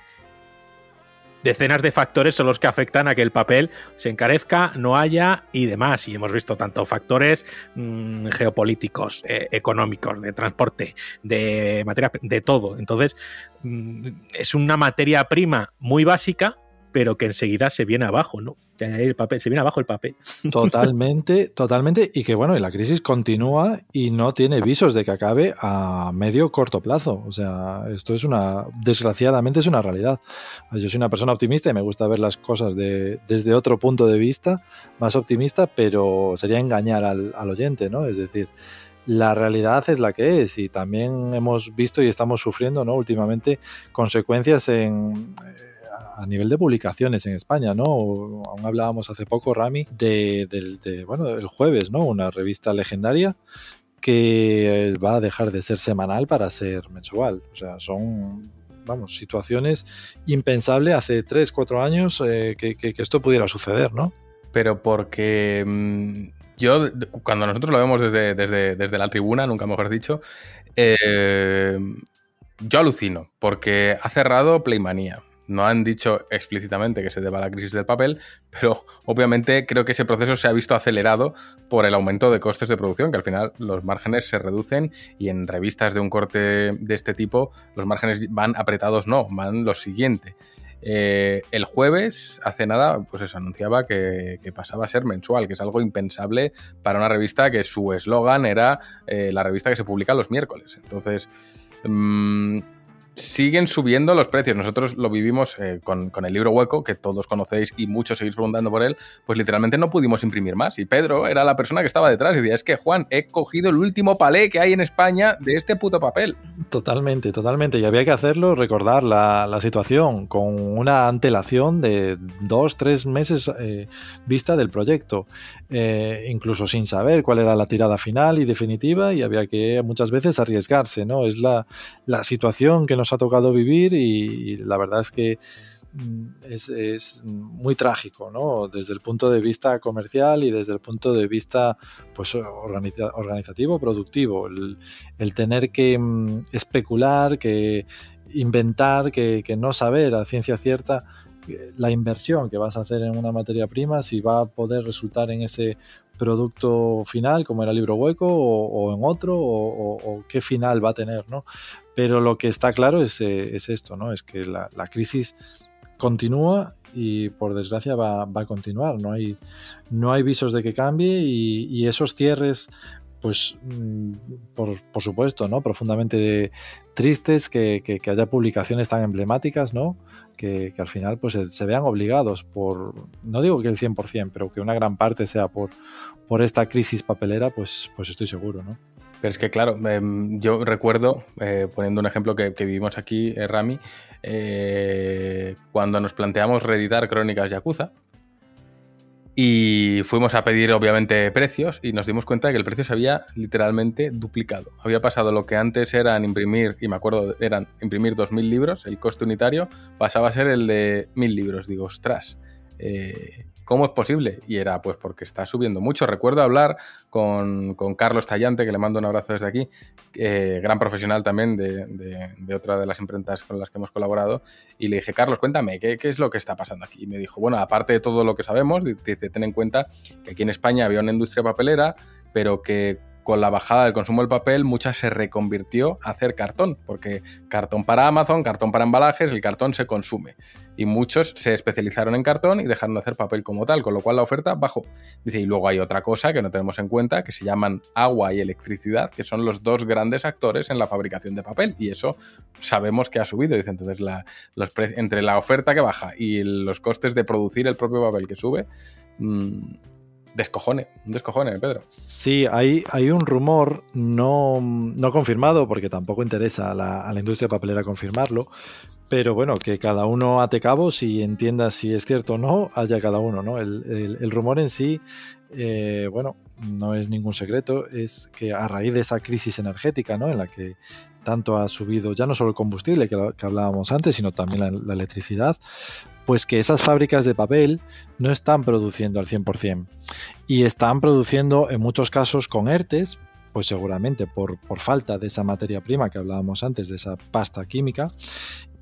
decenas de factores son los que afectan a que el papel se encarezca, no haya y demás. Y hemos visto tanto factores mmm, geopolíticos, eh, económicos, de transporte, de materia, de todo. Entonces, mmm, es una materia prima muy básica, pero que enseguida se viene abajo, ¿no? El papel, se viene abajo el papel. *laughs* Totalmente, totalmente. Y que bueno, la crisis continúa y no tiene visos de que acabe a medio corto plazo. O sea, esto es una, desgraciadamente es una realidad. Yo soy una persona optimista y me gusta ver las cosas de, desde otro punto de vista, más optimista, pero sería engañar al, al oyente, ¿no? Es decir, la realidad es la que es y también hemos visto y estamos sufriendo, ¿no? Últimamente consecuencias en a nivel de publicaciones en España, ¿no? Aún hablábamos hace poco, Rami, de, bueno, el jueves, ¿no? Una revista legendaria que va a dejar de ser semanal para ser mensual. O sea, son, situaciones impensables hace 3, 4 años eh, que, esto pudiera suceder, ¿no? Pero porque mmm, yo, cuando nosotros lo vemos desde, la tribuna, nunca mejor dicho, eh, yo alucino, porque ha cerrado Playmania no han dicho explícitamente que se deba a la crisis del papel, pero obviamente creo que ese proceso se ha visto acelerado por el aumento de costes de producción, que al final los márgenes se reducen y en revistas de un corte de este tipo los márgenes van apretados, no, van lo siguiente. Eh, el jueves, hace nada, pues eso, anunciaba que, pasaba a ser mensual, que es algo impensable para una revista que su eslogan era eh, la revista que se publica los miércoles. Entonces, mmm, siguen subiendo los precios. Nosotros lo vivimos eh, con, con, el libro hueco, que todos conocéis y muchos seguís preguntando por él, pues literalmente no pudimos imprimir más. Y Pedro era la persona que estaba detrás y decía, es que Juan, he cogido el último palé que hay en España de este puto papel. Totalmente, totalmente. Y había que hacerlo, recordar la, la situación con una antelación de dos, tres meses eh, vista del proyecto, eh, incluso sin saber cuál era la tirada final y definitiva y había que muchas veces arriesgarse, ¿no? Es la, la situación que nos ha tocado vivir y, la verdad es que mm, es, muy trágico, ¿no? Desde el punto de vista comercial y desde el punto de vista pues, organiza organizativo, productivo. El, tener que um, especular, que inventar, que, no saber a ciencia cierta la inversión que vas a hacer en una materia prima, si va a poder resultar en ese producto final, como era libro hueco, o, o en otro, o, o, qué final va a tener, ¿no? Pero lo que está claro es, eh, es esto, ¿no? Es que la, la, crisis continúa y por desgracia va, a continuar. No hay, no hay visos de que cambie y, esos cierres, pues mm, por, por, supuesto, ¿no? Profundamente tristes que, haya publicaciones tan emblemáticas, ¿no? Que, al final pues se, se, vean obligados por, no digo que el 100%, pero que una gran parte sea por, por esta crisis papelera, pues, pues estoy seguro, ¿no? Pero es que, claro, eh, yo recuerdo, eh, poniendo un ejemplo que, vivimos aquí, eh, Rami, cuando nos planteamos reeditar Crónicas Yakuza, y fuimos a pedir, obviamente, precios y nos dimos cuenta de que el precio se había literalmente duplicado. Había pasado lo que antes eran imprimir, y me acuerdo, eran imprimir 2.000 libros, el coste unitario, pasaba a ser el de 1.000 libros. Digo, ostras, eh, ¿cómo es posible? Y era pues porque está subiendo mucho. Recuerdo hablar con, con Carlos Tallante, que le mando un abrazo desde aquí, eh, gran profesional también de, de, otra de las imprentas con las que hemos colaborado, y le dije, Carlos, cuéntame, ¿qué, ¿qué, es lo que está pasando aquí? Y me dijo, bueno, aparte de todo lo que sabemos, dice, ten en cuenta que aquí en España había una industria papelera, pero que con la bajada del consumo del papel, mucha se reconvirtió a hacer cartón, porque cartón para Amazon, cartón para embalajes, el cartón se consume. Y muchos se especializaron en cartón y dejaron de hacer papel como tal, con lo cual la oferta bajó. Dice, y luego hay otra cosa que no tenemos en cuenta, que se llaman agua y electricidad, que son los dos grandes actores en la fabricación de papel. Y eso sabemos que ha subido. Dice, entonces, la, entre la oferta que baja y los costes de producir el propio papel que sube, mmm, descojone, un descojone, Pedro. Sí, hay, hay un rumor no, no confirmado, porque tampoco interesa a la, a la, industria papelera confirmarlo, pero bueno, que cada uno ate cabo, si entienda si es cierto o no, haya cada uno, ¿no? El, el, rumor en sí eh, bueno, no es ningún secreto, es que a raíz de esa crisis energética, ¿no? En la que tanto ha subido ya no solo el combustible que, hablábamos antes, sino también la, la, electricidad, pues que esas fábricas de papel no están produciendo al 100% y están produciendo en muchos casos con ERTES, pues seguramente por, por falta de esa materia prima que hablábamos antes, de esa pasta química,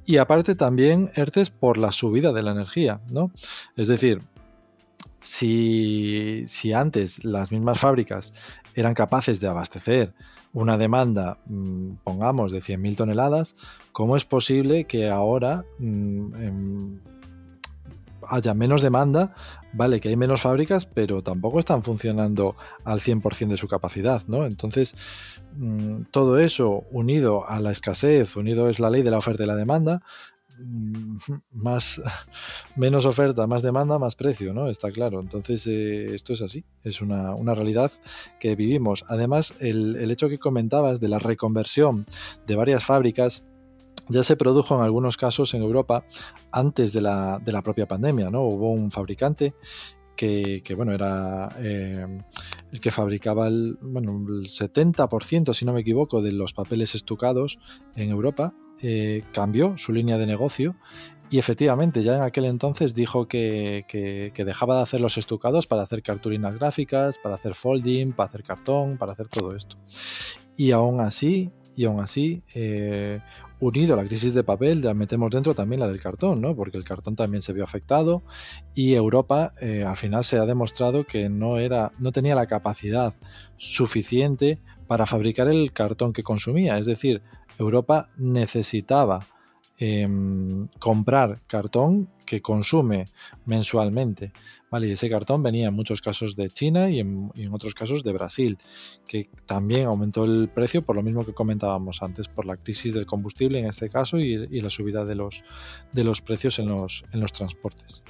y aparte también ERTES por la subida de la energía, ¿no? Es decir, si, si, antes las mismas fábricas eran capaces de abastecer una demanda, mm, pongamos, de 100.000 toneladas, ¿cómo es posible que ahora mm, haya menos demanda? Vale, que hay menos fábricas, pero tampoco están funcionando al 100% de su capacidad, ¿no? Entonces, mm, todo eso unido a la escasez, unido es la ley de la oferta y la demanda, Mm, *laughs* más menos oferta, más demanda, más precio, ¿no? Está claro. Entonces, eh, esto es así, es una, realidad que vivimos. Además, el, el, hecho que comentabas de la reconversión de varias fábricas ya se produjo en algunos casos en Europa antes de la, propia pandemia, ¿no? Hubo un fabricante que, bueno, era eh, el que fabricaba el, bueno, el 70%, si no me equivoco, de los papeles estucados en Europa eh, cambió su línea de negocio y efectivamente ya en aquel entonces dijo que, dejaba de hacer los estucados para hacer cartulinas gráficas, para hacer folding, para hacer cartón, para hacer todo esto. Y aún así, y aún así, eh, unido a la crisis de papel, ya metemos dentro también la del cartón, ¿no? Porque el cartón también se vio afectado y Europa eh, al final se ha demostrado que no era, no tenía la capacidad suficiente para fabricar el cartón que consumía. Es decir, Europa necesitaba em, comprar cartón que consume mensualmente. Y ese cartón venía en muchos casos de China y en, otros casos de Brasil, que también aumentó el precio por lo mismo que comentábamos antes, por la crisis del combustible en este caso y, la subida de los, de los precios en los, en los transportes.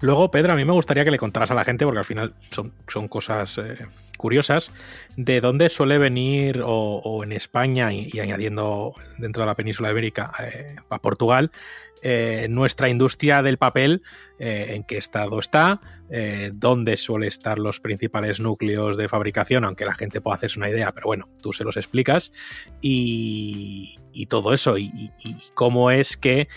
Luego, Pedro, a mí me gustaría que le contaras a la gente, porque al final son, son cosas eh, curiosas, de dónde suele venir, o, en España y, añadiendo dentro de la península ibérica eh, a Portugal, eh, nuestra industria del papel, en qué estado está, dónde suele estar los principales núcleos de fabricación, aunque la gente pueda hacerse una idea, pero bueno, tú se los explicas, y, todo eso, y, y cómo es que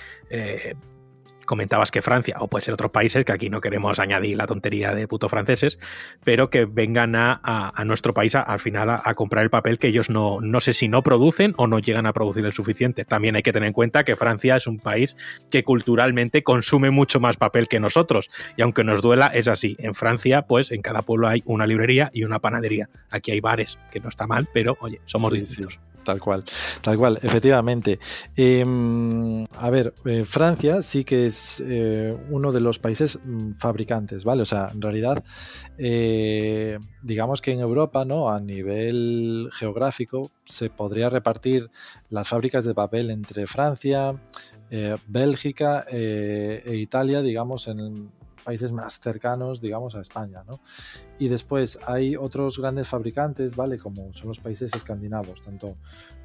comentabas que Francia, o puede ser otros países, que aquí no queremos añadir la tontería de puto franceses, pero que vengan a, nuestro país al final a, comprar el papel que ellos no, no sé si no producen o no llegan a producir el suficiente. También hay que tener en cuenta que Francia es un país que culturalmente consume mucho más papel que nosotros. Y aunque nos duela, es así. En Francia, pues en cada pueblo hay una librería y una panadería. Aquí hay bares, que no está mal, pero oye, somos distintos tal cual, tal cual, efectivamente. Em, a ver, eh, Francia sí que es eh, uno de los países mm, fabricantes, ¿vale? O sea, en realidad, eh, digamos que en Europa, ¿no? A nivel geográfico, se podría repartir las fábricas de papel entre Francia, Bélgica e Italia, digamos, en, países más cercanos, digamos, a España, ¿no? Y después hay otros grandes fabricantes, ¿vale? Como son los países escandinavos, tanto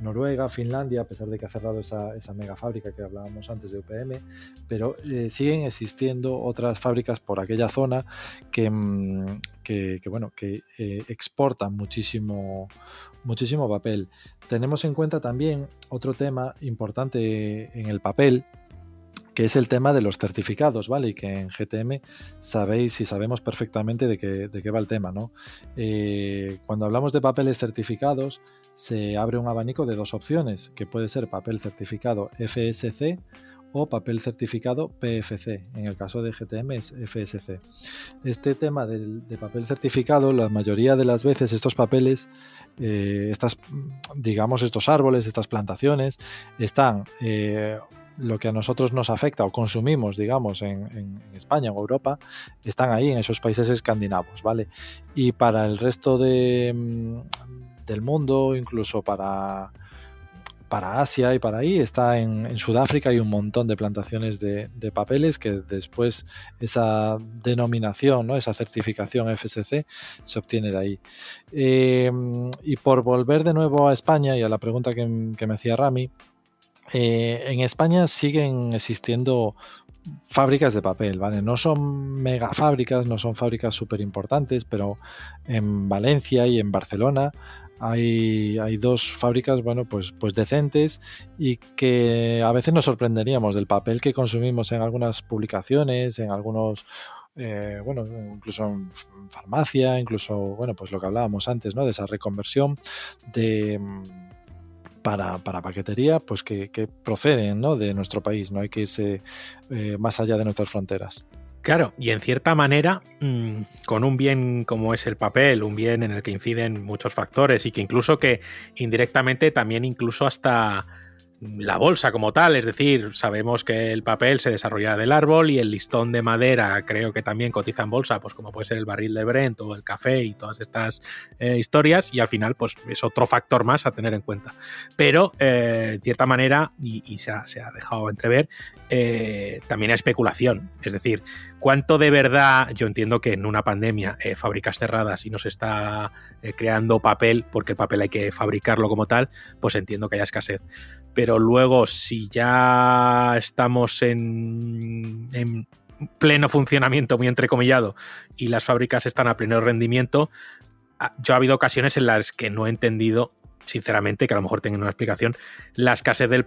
Noruega, Finlandia, a pesar de que ha cerrado esa, esa mega fábrica que hablábamos antes de UPM, pero eh, siguen existiendo otras fábricas por aquella zona que, mm, que, bueno, que eh, exportan muchísimo, muchísimo papel. Tenemos en cuenta también otro tema importante en el papel, que es el tema de los certificados, ¿vale? Y que en GTM sabéis y sabemos perfectamente de qué, de qué va el tema, ¿no? Eh, cuando hablamos de papeles certificados, se abre un abanico de dos opciones, que puede ser papel certificado FSC o papel certificado PFC. En el caso de GTM es FSC. Este tema de papel certificado, la mayoría de las veces estos papeles, eh, estas, digamos, estos árboles, estas plantaciones, están eh, lo que a nosotros nos afecta o consumimos, digamos, en, España o Europa, están ahí en esos países escandinavos, ¿vale? Y para el resto de, mm, del mundo, incluso para, para Asia y para ahí, está en, Sudáfrica hay un montón de plantaciones de, papeles que después esa denominación, ¿no? esa certificación FSC se obtiene de ahí. Em, y por volver de nuevo a España y a la pregunta que, que me hacía Rami, eh, en España siguen existiendo fábricas de papel, ¿vale? No son mega fábricas, no son fábricas súper importantes, pero en Valencia y en Barcelona hay, dos fábricas, bueno, pues, pues decentes y que a veces nos sorprenderíamos del papel que consumimos en algunas publicaciones, en algunos eh, bueno, incluso en farmacia, incluso, bueno, pues lo que hablábamos antes, ¿no? De esa reconversión de mm, para, paquetería, pues que, proceden ¿no? de nuestro país, no hay que irse eh, más allá de nuestras fronteras. Claro, y en cierta manera, mm, con un bien como es el papel, un bien en el que inciden muchos factores y que incluso que indirectamente también incluso hasta la bolsa como tal, es decir, sabemos que el papel se desarrolla del árbol y el listón de madera creo que también cotiza en bolsa, pues como puede ser el barril de Brent o el café y todas estas eh, historias y al final pues es otro factor más a tener en cuenta. Pero eh, en cierta manera, y, se, ha, dejado entrever, eh, también hay especulación, es decir, cuánto de verdad, yo entiendo que en una pandemia, fábricas cerradas y no se está creando papel, porque el papel hay que fabricarlo como tal, pues entiendo que haya escasez pero luego si ya estamos en, pleno funcionamiento, muy entrecomillado, y las fábricas están a pleno rendimiento, ah, yo ha habido ocasiones en las que no he entendido, sinceramente, que a lo mejor tengan una explicación, la escasez del,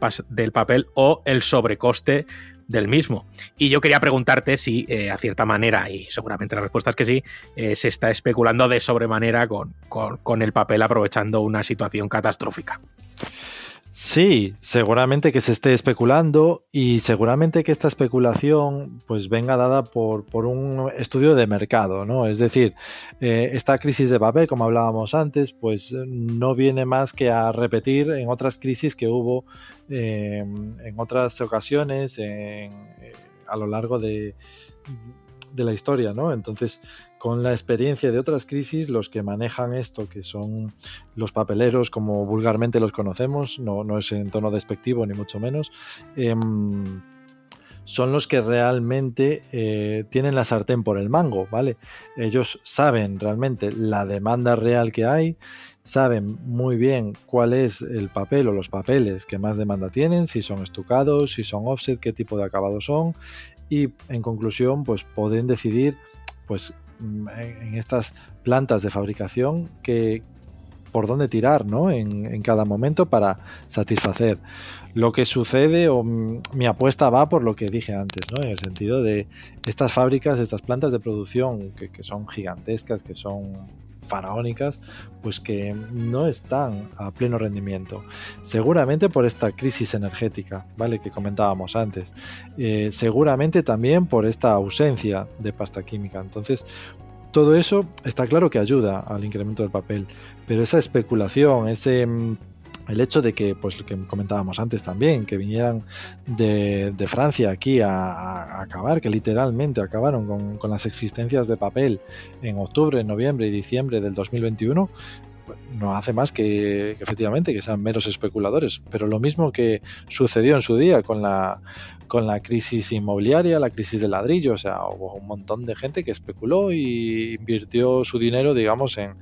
papel o el sobrecoste del mismo. Y yo quería preguntarte si, eh, a cierta manera, y seguramente la respuesta es que sí, eh, se está especulando de sobremanera con, con el papel aprovechando una situación catastrófica. Sí, seguramente que se esté especulando y seguramente que esta especulación pues venga dada por, por un estudio de mercado, ¿no? Es decir, eh, esta crisis de papel, como hablábamos antes, pues no viene más que a repetir en otras crisis que hubo eh, en otras ocasiones eh, a lo largo de, de la historia, ¿no? Entonces, con la experiencia de otras crisis, los que manejan esto, que son los papeleros, como vulgarmente los conocemos, no, no es en tono despectivo ni mucho menos, em, son los que realmente eh, tienen la sartén por el mango, ¿vale? Ellos saben realmente la demanda real que hay, saben muy bien cuál es el papel o los papeles que más demanda tienen, si son estucados, si son offset, qué tipo de acabado son y en conclusión pues pueden decidir pues en estas plantas de fabricación que por dónde tirar ¿no? en, cada momento para satisfacer. Lo que sucede, o mi apuesta va por lo que dije antes, ¿no? en el sentido de estas fábricas, estas plantas de producción que, que son gigantescas, que son faraónicas, pues que no están a pleno rendimiento. Seguramente por esta crisis energética, ¿vale? Que comentábamos antes. Eh, seguramente también por esta ausencia de pasta química. Entonces, todo eso está claro que ayuda al incremento del papel, pero esa especulación, ese mm, el hecho de que, pues lo que comentábamos antes también, que vinieran de, Francia aquí a, acabar, que literalmente acabaron con, con, las existencias de papel en octubre, noviembre y diciembre del 2021, no hace más que, efectivamente que sean meros especuladores. Pero lo mismo que sucedió en su día con la, con la crisis inmobiliaria, la crisis del ladrillo, o sea, hubo un montón de gente que especuló y invirtió su dinero, digamos, en,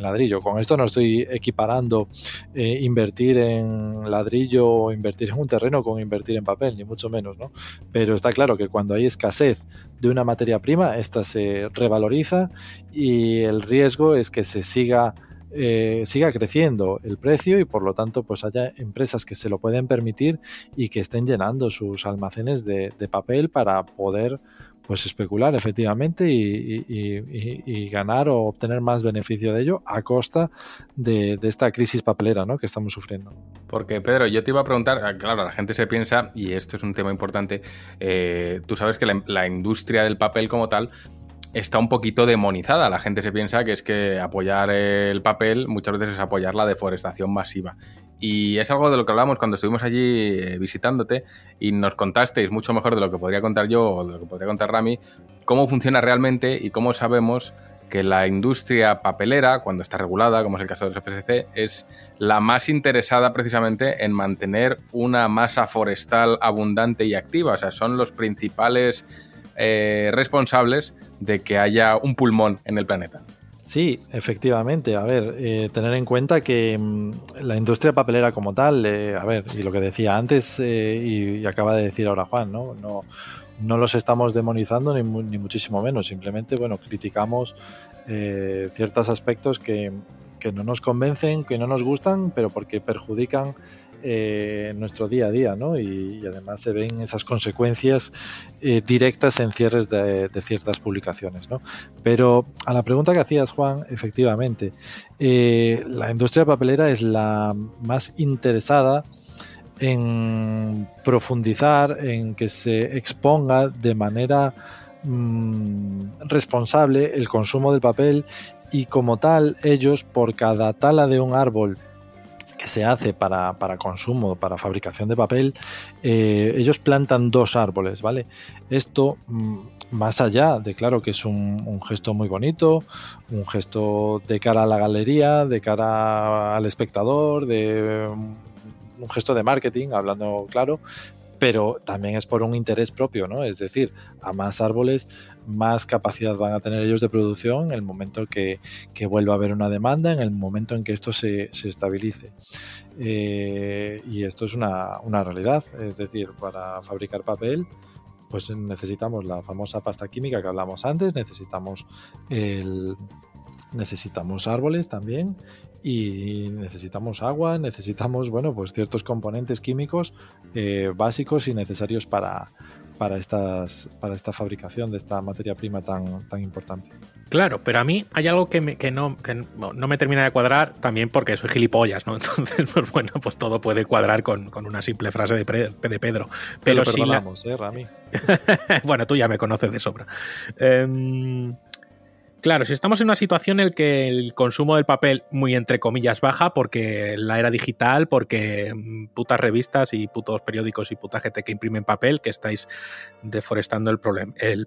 ladrillo. Con esto no estoy equiparando eh, invertir en ladrillo o invertir en un terreno con invertir en papel, ni mucho menos, ¿no? Pero está claro que cuando hay escasez de una materia prima, esta se revaloriza y el riesgo es que se siga eh, siga creciendo el precio y por lo tanto pues haya empresas que se lo pueden permitir y que estén llenando sus almacenes de, papel para poder pues especular efectivamente y, ganar o obtener más beneficio de ello a costa de, esta crisis papelera ¿no? que estamos sufriendo. Porque Pedro, yo te iba a preguntar, ah, claro, la gente se piensa, y esto es un tema importante, eh, tú sabes que la industria del papel como tal está un poquito demonizada. La gente se piensa que es que apoyar el papel muchas veces es apoyar la deforestación masiva. Y es algo de lo que hablamos cuando estuvimos allí eh, visitándote y nos contasteis mucho mejor de lo que podría contar yo o de lo que podría contar Rami, cómo funciona realmente y cómo sabemos que la industria papelera, cuando está regulada, como es el caso del FSC, es la más interesada precisamente en mantener una masa forestal abundante y activa. O sea, son los principales eh, responsables de que haya un pulmón en el planeta. Sí, efectivamente. A ver, eh, tener en cuenta que mm, la industria papelera como tal, eh, a ver, y lo que decía antes eh, y, y acaba de decir ahora Juan, ¿no? No, no los estamos demonizando ni, ni muchísimo menos. Simplemente, bueno, criticamos ciertos aspectos que, que no nos convencen, que no nos gustan, pero porque perjudican eh, nuestro día a día, ¿no? Y, además se ven esas consecuencias eh, directas en cierres de, de ciertas publicaciones, ¿no? Pero a la pregunta que hacías, Juan, efectivamente, eh, la industria papelera es la más interesada en profundizar, en que se exponga de manera mm, responsable el consumo del papel y como tal ellos por cada tala de un árbol que se hace para, para consumo, para fabricación de papel, eh, ellos plantan dos árboles, ¿vale? Esto, mm, más allá de, claro, que es un, un gesto muy bonito, un gesto de cara a la galería, de cara al espectador, de mm, un gesto de marketing, hablando claro, pero también es por un interés propio, ¿no? Es decir, a más árboles, más capacidad van a tener ellos de producción en el momento que, que vuelva a haber una demanda, en el momento en que esto se, se estabilice. Eh, y esto es una, una realidad, es decir, para fabricar papel, pues necesitamos la famosa pasta química que hablamos antes, necesitamos el, necesitamos árboles también y necesitamos agua, necesitamos, bueno, pues ciertos componentes químicos eh, básicos y necesarios para, para, estas, para esta fabricación de esta materia prima tan, tan importante. Claro, pero a mí hay algo que, me- que no, que no me termina de cuadrar también porque soy gilipollas, ¿no? *laughs* Entonces, pues bueno, pues todo puede cuadrar con, con una simple frase de, Pre- de Pedro. Pero Pero si la, ¿eh, Rami? *laughs* bueno, tú ya me conoces de sobra. Em, claro, si estamos en una situación en la que el consumo del papel, muy entre comillas, baja, porque la era digital, porque mm, putas revistas y putos periódicos y puta gente que imprimen papel, que estáis deforestando el,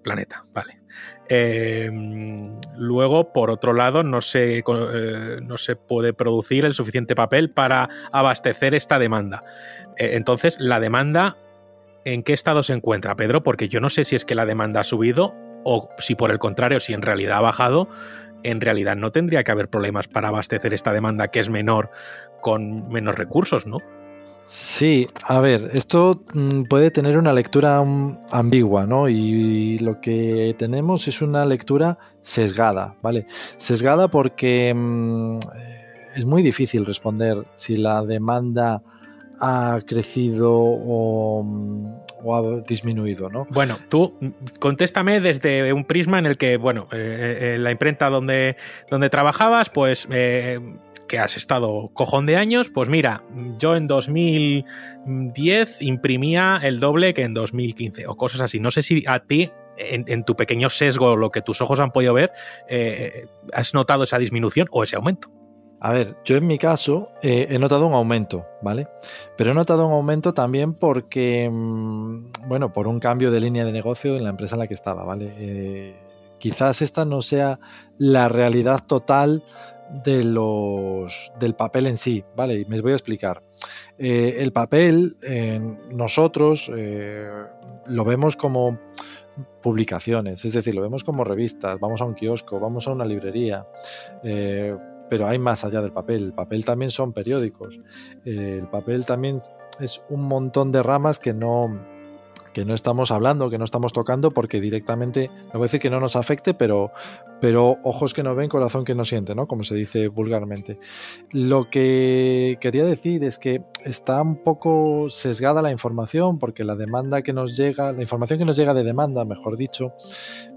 planeta, ¿vale? Em, luego, por otro lado, no se, eh, no se puede producir el suficiente papel para abastecer esta demanda. Eh, entonces, la demanda ¿En qué estado se encuentra, Pedro? Porque yo no sé si es que la demanda ha subido o si por el contrario, si en realidad ha bajado, en realidad no tendría que haber problemas para abastecer esta demanda que es menor con menos recursos, ¿no? Sí, a ver, esto mm, puede tener una lectura mm, ambigua, ¿no? Y lo que tenemos es una lectura sesgada, ¿vale? Sesgada porque mm, eh, es muy difícil responder si la demanda ha crecido o, mm, o ha disminuido, ¿no? Bueno, tú contéstame desde un prisma en el que, bueno, eh, eh, la imprenta donde, donde trabajabas, pues eh, que has estado cojón de años, pues mira, yo en 2010 imprimía el doble que en 2015 o cosas así. No sé si a ti, en, en tu pequeño sesgo, lo que tus ojos han podido ver, eh, has notado esa disminución o ese aumento. A ver, yo en mi caso eh, he notado un aumento, ¿vale? Pero he notado un aumento también porque, mm, bueno, por un cambio de línea de negocio en la empresa en la que estaba, ¿vale? Eh, quizás esta no sea la realidad total de los, del papel en sí, ¿vale? Y me voy a explicar. Eh, el papel, nosotros lo vemos como publicaciones, es decir, lo vemos como revistas, vamos a un kiosco, vamos a una librería, pero hay más allá del papel. El papel también son periódicos. Eh, el papel también es un montón de ramas que no, que no estamos hablando, que no estamos tocando, porque directamente, no voy a decir que no nos afecte, pero, pero ojos que no ven, corazón que no siente, ¿no? Como se dice vulgarmente. Lo que quería decir es que está un poco sesgada la información, porque la demanda que nos llega, la información que nos llega de demanda, mejor dicho,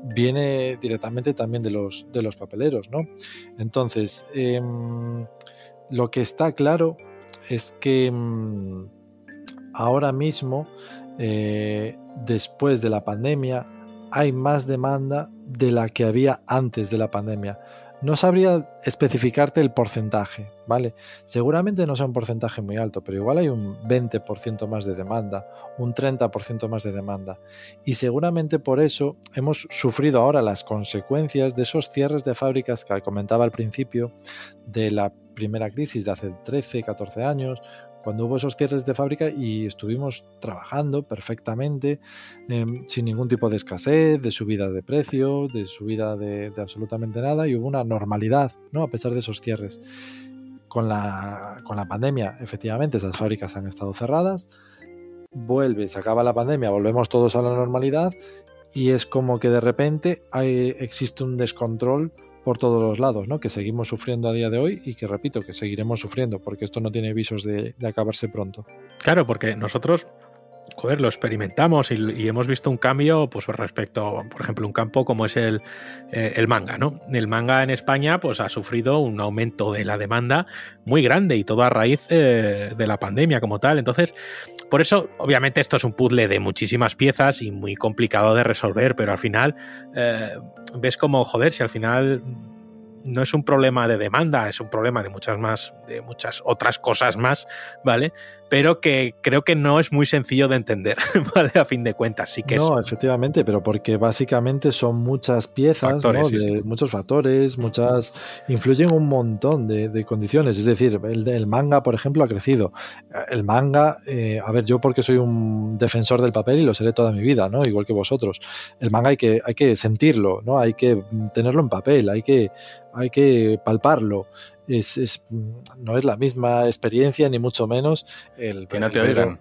viene directamente también de los, de los papeleros, ¿no? Entonces, em, lo que está claro es que em, ahora mismo, eh, después de la pandemia, hay más demanda de la que había antes de la pandemia. No sabría especificarte el porcentaje, ¿vale? Seguramente no sea un porcentaje muy alto, pero igual hay un 20% más de demanda, un 30% más de demanda. Y seguramente por eso hemos sufrido ahora las consecuencias de esos cierres de fábricas que comentaba al principio, de la primera crisis de hace 13, 14 años, cuando hubo esos cierres de fábrica y estuvimos trabajando perfectamente, em, sin ningún tipo de escasez, de subida de precio, de subida de, de absolutamente nada, y hubo una normalidad, ¿no? A pesar de esos cierres. Con la, con la pandemia, efectivamente, esas fábricas han estado cerradas. Vuelve, se acaba la pandemia, volvemos todos a la normalidad y es como que de repente hay, existe un descontrol por todos los lados, ¿no? Que seguimos sufriendo a día de hoy y que repito, que seguiremos sufriendo, porque esto no tiene visos de, acabarse pronto. Claro, porque nosotros lo experimentamos y, hemos visto un cambio pues respecto, por ejemplo, un campo como es el, eh, el, manga, ¿no? El manga en España pues ha sufrido un aumento de la demanda muy grande y todo a raíz eh, de la pandemia como tal. Entonces, por eso, obviamente, esto es un puzzle de muchísimas piezas y muy complicado de resolver, pero al final eh, ves como, joder, si al final no es un problema de demanda, es un problema de muchas más, de muchas otras cosas más, ¿vale? Pero que creo que no es muy sencillo de entender, *laughs* ¿vale? A fin de cuentas, sí que no, es. efectivamente, pero porque básicamente son muchas piezas, Factores, ¿no? sí, de sí. muchos factores, muchas. influyen un montón de, de condiciones. Es decir, el, el manga, por ejemplo, ha crecido. El manga, eh, a ver, yo porque soy un defensor del papel y lo seré toda mi vida, ¿no? Igual que vosotros. El manga hay que, hay que sentirlo, ¿no? Hay que tenerlo en papel, hay que, hay que palparlo. Es, es, no es la misma experiencia, ni mucho menos. El, Que no te oigan.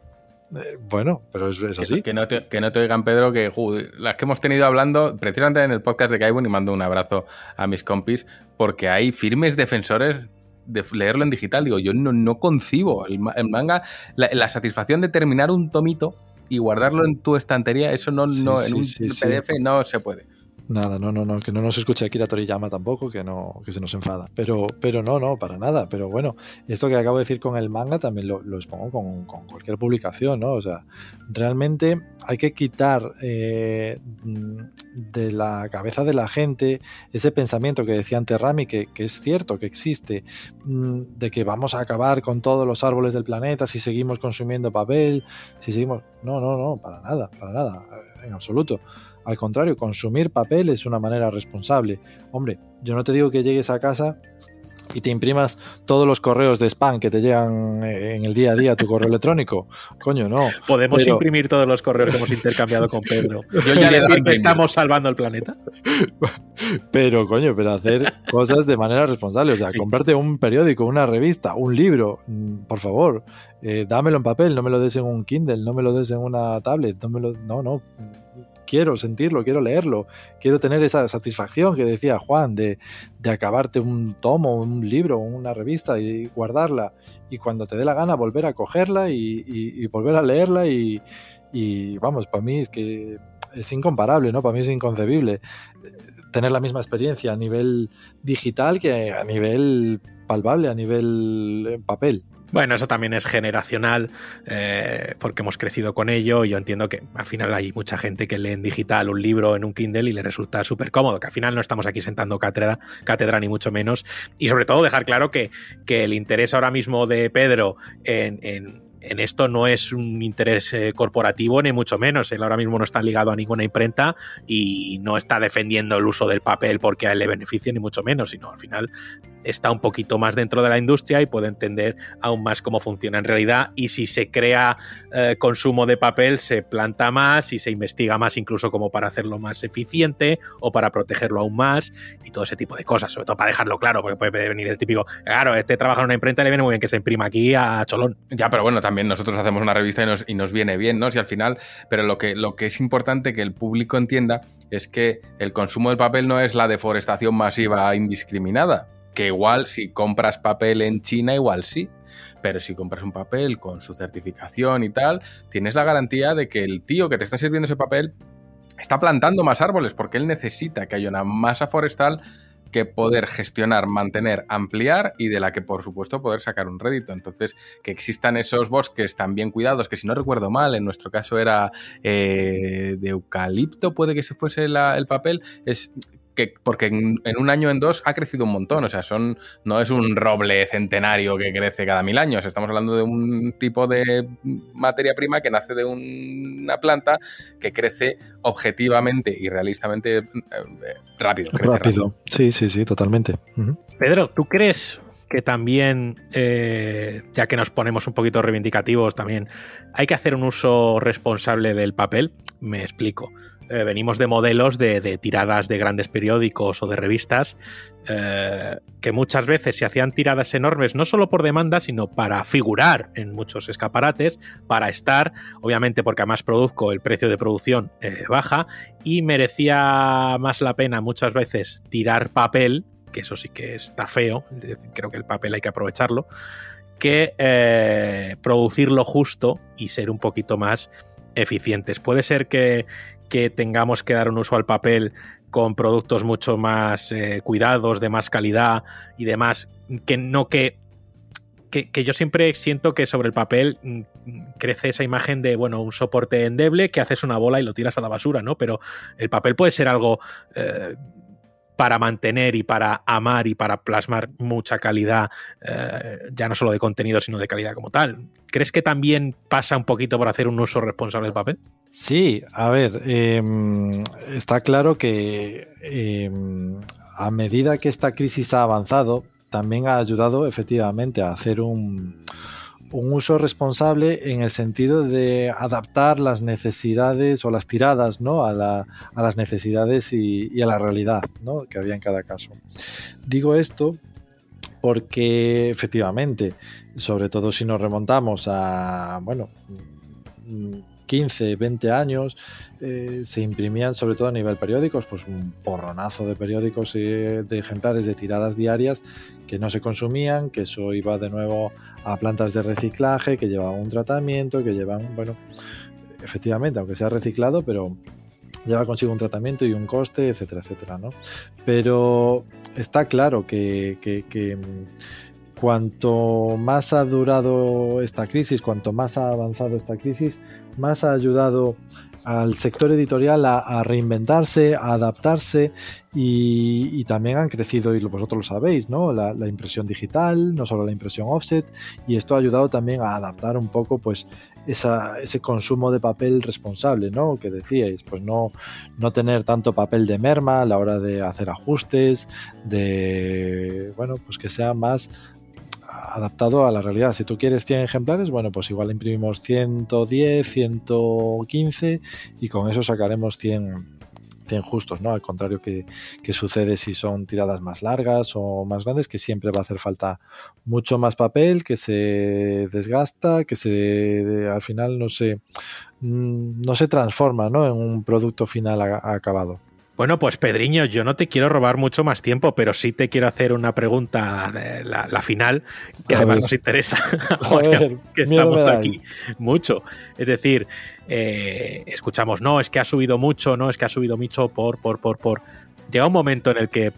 Eh, bueno, pero es, así. que no te, que no te oigan, Pedro, que joder, las que hemos tenido hablando, precisamente en el podcast de Kaibun, y mando un abrazo a mis compis, porque hay firmes defensores de leerlo en digital. Digo, yo no, no concibo el, ma- el manga, la, la satisfacción de terminar un tomito y guardarlo en tu estantería, eso no, Sí, no sí, en un sí. PDF no se puede. Nada, no, no, no, que no nos escuche Akira Toriyama tampoco, que no, que se nos enfada. Pero, pero no, no, para nada. Pero bueno, esto que acabo de decir con el manga también lo, lo expongo con, con cualquier publicación, ¿no? O sea, realmente hay que quitar eh, de la cabeza de la gente ese pensamiento que decía antes Rami, que, que es cierto, que existe, mm, de que vamos a acabar con todos los árboles del planeta si seguimos consumiendo papel, si seguimos. No, no, no, para nada, para nada, en absoluto. Al contrario, consumir papel es una manera responsable. Hombre, yo no te digo que llegues a casa y te imprimas todos los correos de spam que te llegan eh, en el día a día a tu correo electrónico. Coño, no. Podemos Pero- imprimir todos los correos que hemos intercambiado con Pedro. *laughs* Yo ya le doy que estamos salvando el planeta. Pero, coño, pero hacer cosas de manera responsable. O sea, Sí. comprarte un periódico, una revista, un libro, mm, por favor, eh, dámelo en papel, no me lo des en un Kindle, no me lo des en una tablet, no me lo. No, no. Quiero sentirlo, quiero leerlo, quiero tener esa satisfacción que decía Juan de, de acabarte un tomo, un libro, una revista y guardarla. Y cuando te dé la gana, volver a cogerla y, y- y volver a leerla. Y, y vamos, para mí es que es incomparable, ¿no? Para mí es inconcebible tener la misma experiencia a nivel digital que a nivel palpable, a nivel eh, papel. Bueno, eso también es generacional, eh, porque hemos crecido con ello. y Yo entiendo que al final hay mucha gente que lee en digital un libro en un Kindle y le resulta súper cómodo, que al final no estamos aquí sentando cátedra, cátedra ni mucho menos. Y sobre todo dejar claro que, que el interés ahora mismo de Pedro en, en- esto no es un interés eh, corporativo, ni mucho menos. Él ahora mismo no está ligado a ninguna imprenta y no está defendiendo el uso del papel porque a él le beneficie, ni mucho menos, sino al final está un poquito más dentro de la industria y puede entender aún más cómo funciona en realidad y si se crea eh, consumo de papel se planta más y se investiga más incluso como para hacerlo más eficiente o para protegerlo aún más y todo ese tipo de cosas, sobre todo para dejarlo claro, porque puede venir el típico, claro, este trabaja en una imprenta y le viene muy bien que se imprima aquí a cholón. Ya, pero bueno, también nosotros hacemos una revista y nos, y nos viene bien, ¿no? Si al final, pero lo que, lo que es importante que el público entienda es que el consumo del papel no es la deforestación masiva indiscriminada, que igual si compras papel en China, igual sí. Pero si compras un papel con su certificación y tal, tienes la garantía de que el tío que te está sirviendo ese papel está plantando más árboles porque él necesita que haya una masa forestal que poder gestionar, mantener, ampliar y de la que por supuesto poder sacar un rédito. Entonces, que existan esos bosques tan bien cuidados, que si no recuerdo mal, en nuestro caso era eh, de eucalipto, puede que se fuese el papel, es que porque en, en un año en dos ha crecido un montón, o sea, son no es un roble centenario que crece cada mil años, estamos hablando de un tipo de materia prima que nace de un- una planta que crece objetivamente y realistamente eh, rápido, crece rápido. Rápido. Sí, sí, sí, totalmente. Pedro, ¿tú crees que también, eh, ya que nos ponemos un poquito reivindicativos, también hay que hacer un uso responsable del papel. Me explico. Eh, venimos de modelos de, tiradas de grandes periódicos o de revistas eh, que muchas veces se hacían tiradas enormes, no solo por demanda, sino para figurar en muchos escaparates, para estar, obviamente porque además produzco, el precio de producción baja y merecía más la pena muchas veces tirar papel que eso sí que está feo, creo que el papel hay que aprovecharlo, que eh, producirlo justo y ser un poquito más eficientes. Puede ser que, tengamos que dar un uso al papel con productos mucho más eh, cuidados, de más calidad y demás, que no que, que, yo siempre siento que sobre el papel mm, crece esa imagen de, bueno, un soporte endeble que haces una bola y lo tiras a la basura, ¿no? Pero el papel puede ser algo eh, para mantener y para amar y para plasmar mucha calidad, eh, ya no solo de contenido, sino de calidad como tal. ¿Crees que también pasa un poquito por hacer un uso responsable del papel? Sí, a ver, em, está claro que em, a medida que esta crisis ha avanzado, también ha ayudado efectivamente a hacer un un uso responsable en el sentido de adaptar las necesidades o las tiradas ¿no? a, las necesidades y, a la realidad ¿no? que había en cada caso. Digo esto porque efectivamente, sobre todo si nos remontamos a, bueno, 15, 20 años, eh, se imprimían sobre todo a nivel periódicos, pues un porronazo de periódicos de ejemplares de tiradas diarias que no se consumían, que eso iba de nuevo a plantas de reciclaje, que llevaban un tratamiento, que llevan, bueno, efectivamente, aunque sea reciclado, pero lleva consigo un tratamiento y un coste, etcétera, etcétera. Pero está claro que, que cuanto más ha durado esta crisis, cuanto más ha avanzado esta crisis, más ha ayudado al sector editorial a, reinventarse, a adaptarse y, también han crecido, y vosotros lo sabéis, ¿no? La, impresión digital, no solo la impresión offset, y esto ha ayudado también a adaptar un poco pues ese consumo de papel responsable, ¿no? Que decíais, pues no, no tener tanto papel de merma a la hora de hacer ajustes, de, bueno, pues que sea más adaptado a la realidad. Si tú quieres 100 ejemplares, bueno, pues igual imprimimos 110, 115 y con eso sacaremos 100, 100 justos, ¿no? Al contrario que, sucede si son tiradas más largas o más grandes, que siempre va a hacer falta mucho más papel, que se desgasta, que se al final no se, mm, no se transforma ¿no? en un producto final acabado. Bueno, pues Pedriño, yo no te quiero robar mucho más tiempo, pero sí te quiero hacer una pregunta, de la, final, que además nos interesa, *laughs* que estamos aquí mucho. Es decir, eh, escuchamos, no, es que ha subido mucho, no, es que ha subido mucho por, por, por, por. Llega un momento en el que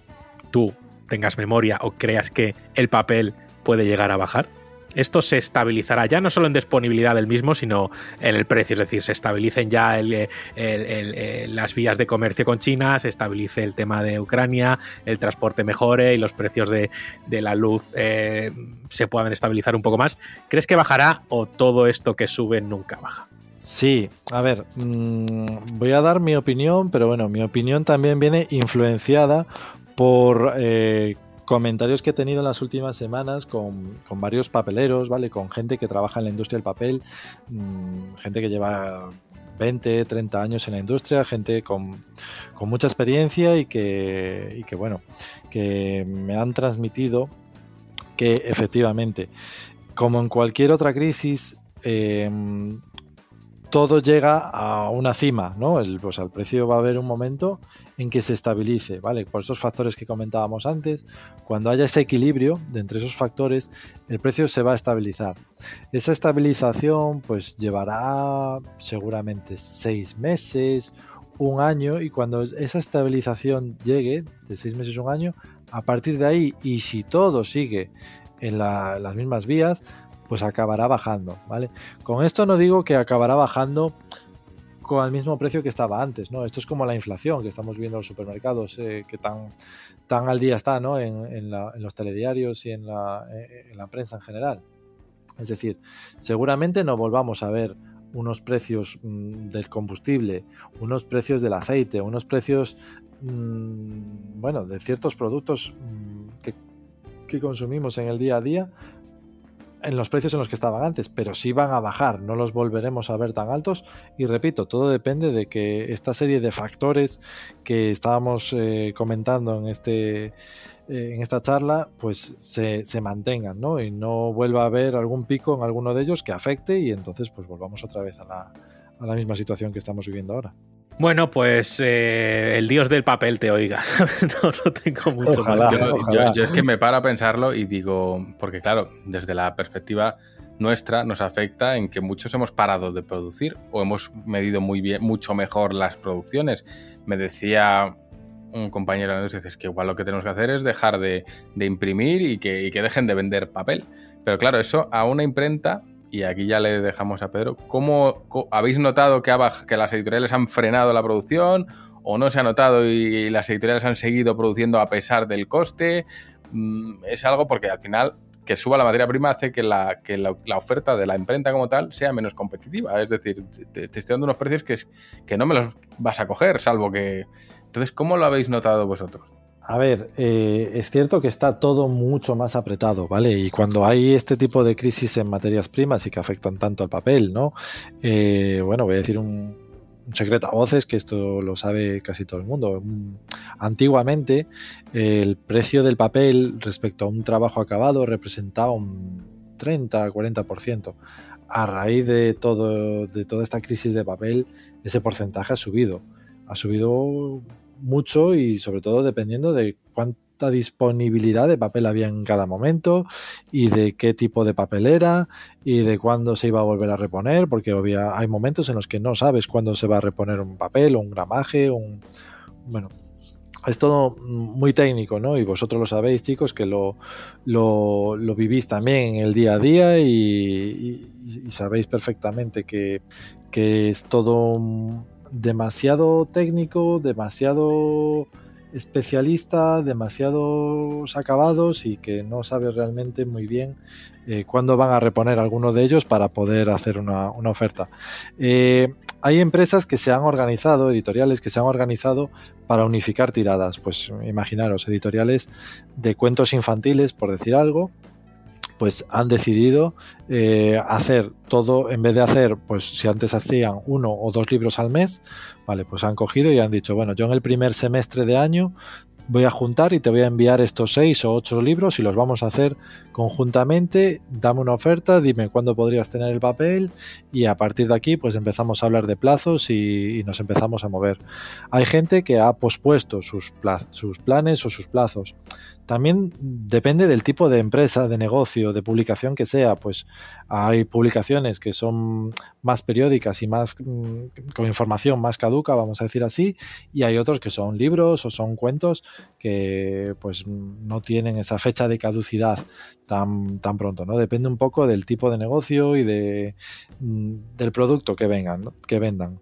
tú tengas memoria o creas que el papel puede llegar a bajar esto se estabilizará ya no solo en disponibilidad del mismo, sino en el precio, es decir, se estabilicen ya las vías de comercio con China, se estabilice el tema de Ucrania, el transporte mejore y los precios de, la luz eh, se puedan estabilizar un poco más. ¿Crees que bajará o todo esto que sube nunca baja? Sí, a ver, mm, voy a dar mi opinión, pero bueno, mi opinión también viene influenciada por eh, comentarios que he tenido en las últimas semanas con, varios papeleros, ¿vale? Con gente que trabaja en la industria del papel, mm, gente que lleva 20, 30 años en la industria, gente con, mucha experiencia y que, y que, bueno, que me han transmitido que efectivamente, como en cualquier otra crisis, eh, todo llega a una cima, ¿no? El, pues al precio va a haber un momento en que se estabilice, ¿vale? Por esos factores que comentábamos antes, cuando haya ese equilibrio de entre esos factores, el precio se va a estabilizar. Esa estabilización pues llevará seguramente seis meses, un año, y cuando esa estabilización llegue, de seis meses a un año, a partir de ahí, y si todo sigue en las mismas vías, pues acabará bajando, ¿vale? Con esto no digo que acabará bajando con el mismo precio que estaba antes, ¿no? Esto es como la inflación que estamos viendo en los supermercados, eh, que tan, tan al día está, ¿no? En, los telediarios y en la, eh, en la prensa en general. Es decir, seguramente no volvamos a ver unos precios mm, del combustible, unos precios del aceite, unos precios, mm, bueno, de ciertos productos mm, que consumimos en el día a día en los precios en los que estaban antes, pero sí van a bajar, no los volveremos a ver tan altos y repito, todo depende de que esta serie de factores que estábamos eh, comentando en este eh, en esta charla pues se, se, mantengan ¿no? y no vuelva a haber algún pico en alguno de ellos que afecte y entonces pues volvamos otra vez a la, a la misma situación que estamos viviendo ahora. Bueno, pues eh, el dios del papel te oiga. *laughs* no, no, tengo mucho más. Yo, yo, yo, es que me paro a pensarlo y digo, porque claro, desde la perspectiva nuestra nos afecta en que muchos hemos parado de producir o hemos medido muy bien, mucho mejor las producciones. Me decía un compañero de dices que igual lo que tenemos que hacer es dejar de, de imprimir y que, y que dejen de vender papel. Pero claro, eso a una imprenta y aquí ya le dejamos a Pedro, ¿cómo, habéis notado que, que, las editoriales han frenado la producción o no se ha notado y, las editoriales han seguido produciendo a pesar del coste? Mm, es algo porque al final que suba la materia prima hace que la, oferta de la imprenta como tal sea menos competitiva. Es decir, te, te estoy dando unos precios que, que no me los vas a coger, salvo que... Entonces, ¿cómo lo habéis notado vosotros? A ver, eh, es cierto que está todo mucho más apretado, ¿vale? Y cuando hay este tipo de crisis en materias primas y que afectan tanto al papel, ¿no? Eh, bueno, voy a decir un, secreto a voces que esto lo sabe casi todo el mundo. Antiguamente, el precio del papel respecto a un trabajo acabado representaba un 30-40%. A raíz de, todo, de toda esta crisis de papel, ese porcentaje ha subido. Ha subido mucho y sobre todo dependiendo de cuánta disponibilidad de papel había en cada momento y de qué tipo de papel era y de cuándo se iba a volver a reponer, porque había, hay momentos en los que no sabes cuándo se va a reponer un papel o un gramaje, un bueno, es todo muy técnico, ¿no? Y vosotros lo sabéis, chicos, que lo, lo, lo vivís también en el día a día y, y, sabéis perfectamente que, que es todo demasiado técnico, demasiado especialista, demasiados acabados y que no sabe realmente muy bien eh, cuándo van a reponer alguno de ellos para poder hacer una, una oferta. Eh, hay empresas que se han organizado, editoriales que se han organizado para unificar tiradas. Pues imaginaros, editoriales de cuentos infantiles, por decir algo, pues han decidido eh, hacer todo, en vez de hacer, pues si antes hacían uno o dos libros al mes, vale, pues han cogido y han dicho, bueno, yo en el primer semestre de año voy a juntar y te voy a enviar estos seis o ocho libros y los vamos a hacer conjuntamente. Dame una oferta, dime cuándo podrías tener el papel y a partir de aquí pues empezamos a hablar de plazos y, y nos empezamos a mover. Hay gente que ha pospuesto sus, sus planes o sus plazos. También depende del tipo de empresa, de negocio, de publicación que sea. Pues hay publicaciones que son más periódicas y más mm, con información más caduca, vamos a decir así, y hay otros que son libros o son cuentos que pues no tienen esa fecha de caducidad tan, tan pronto, ¿no? Depende un poco del tipo de negocio y de, mm, del producto que vengan, que vendan.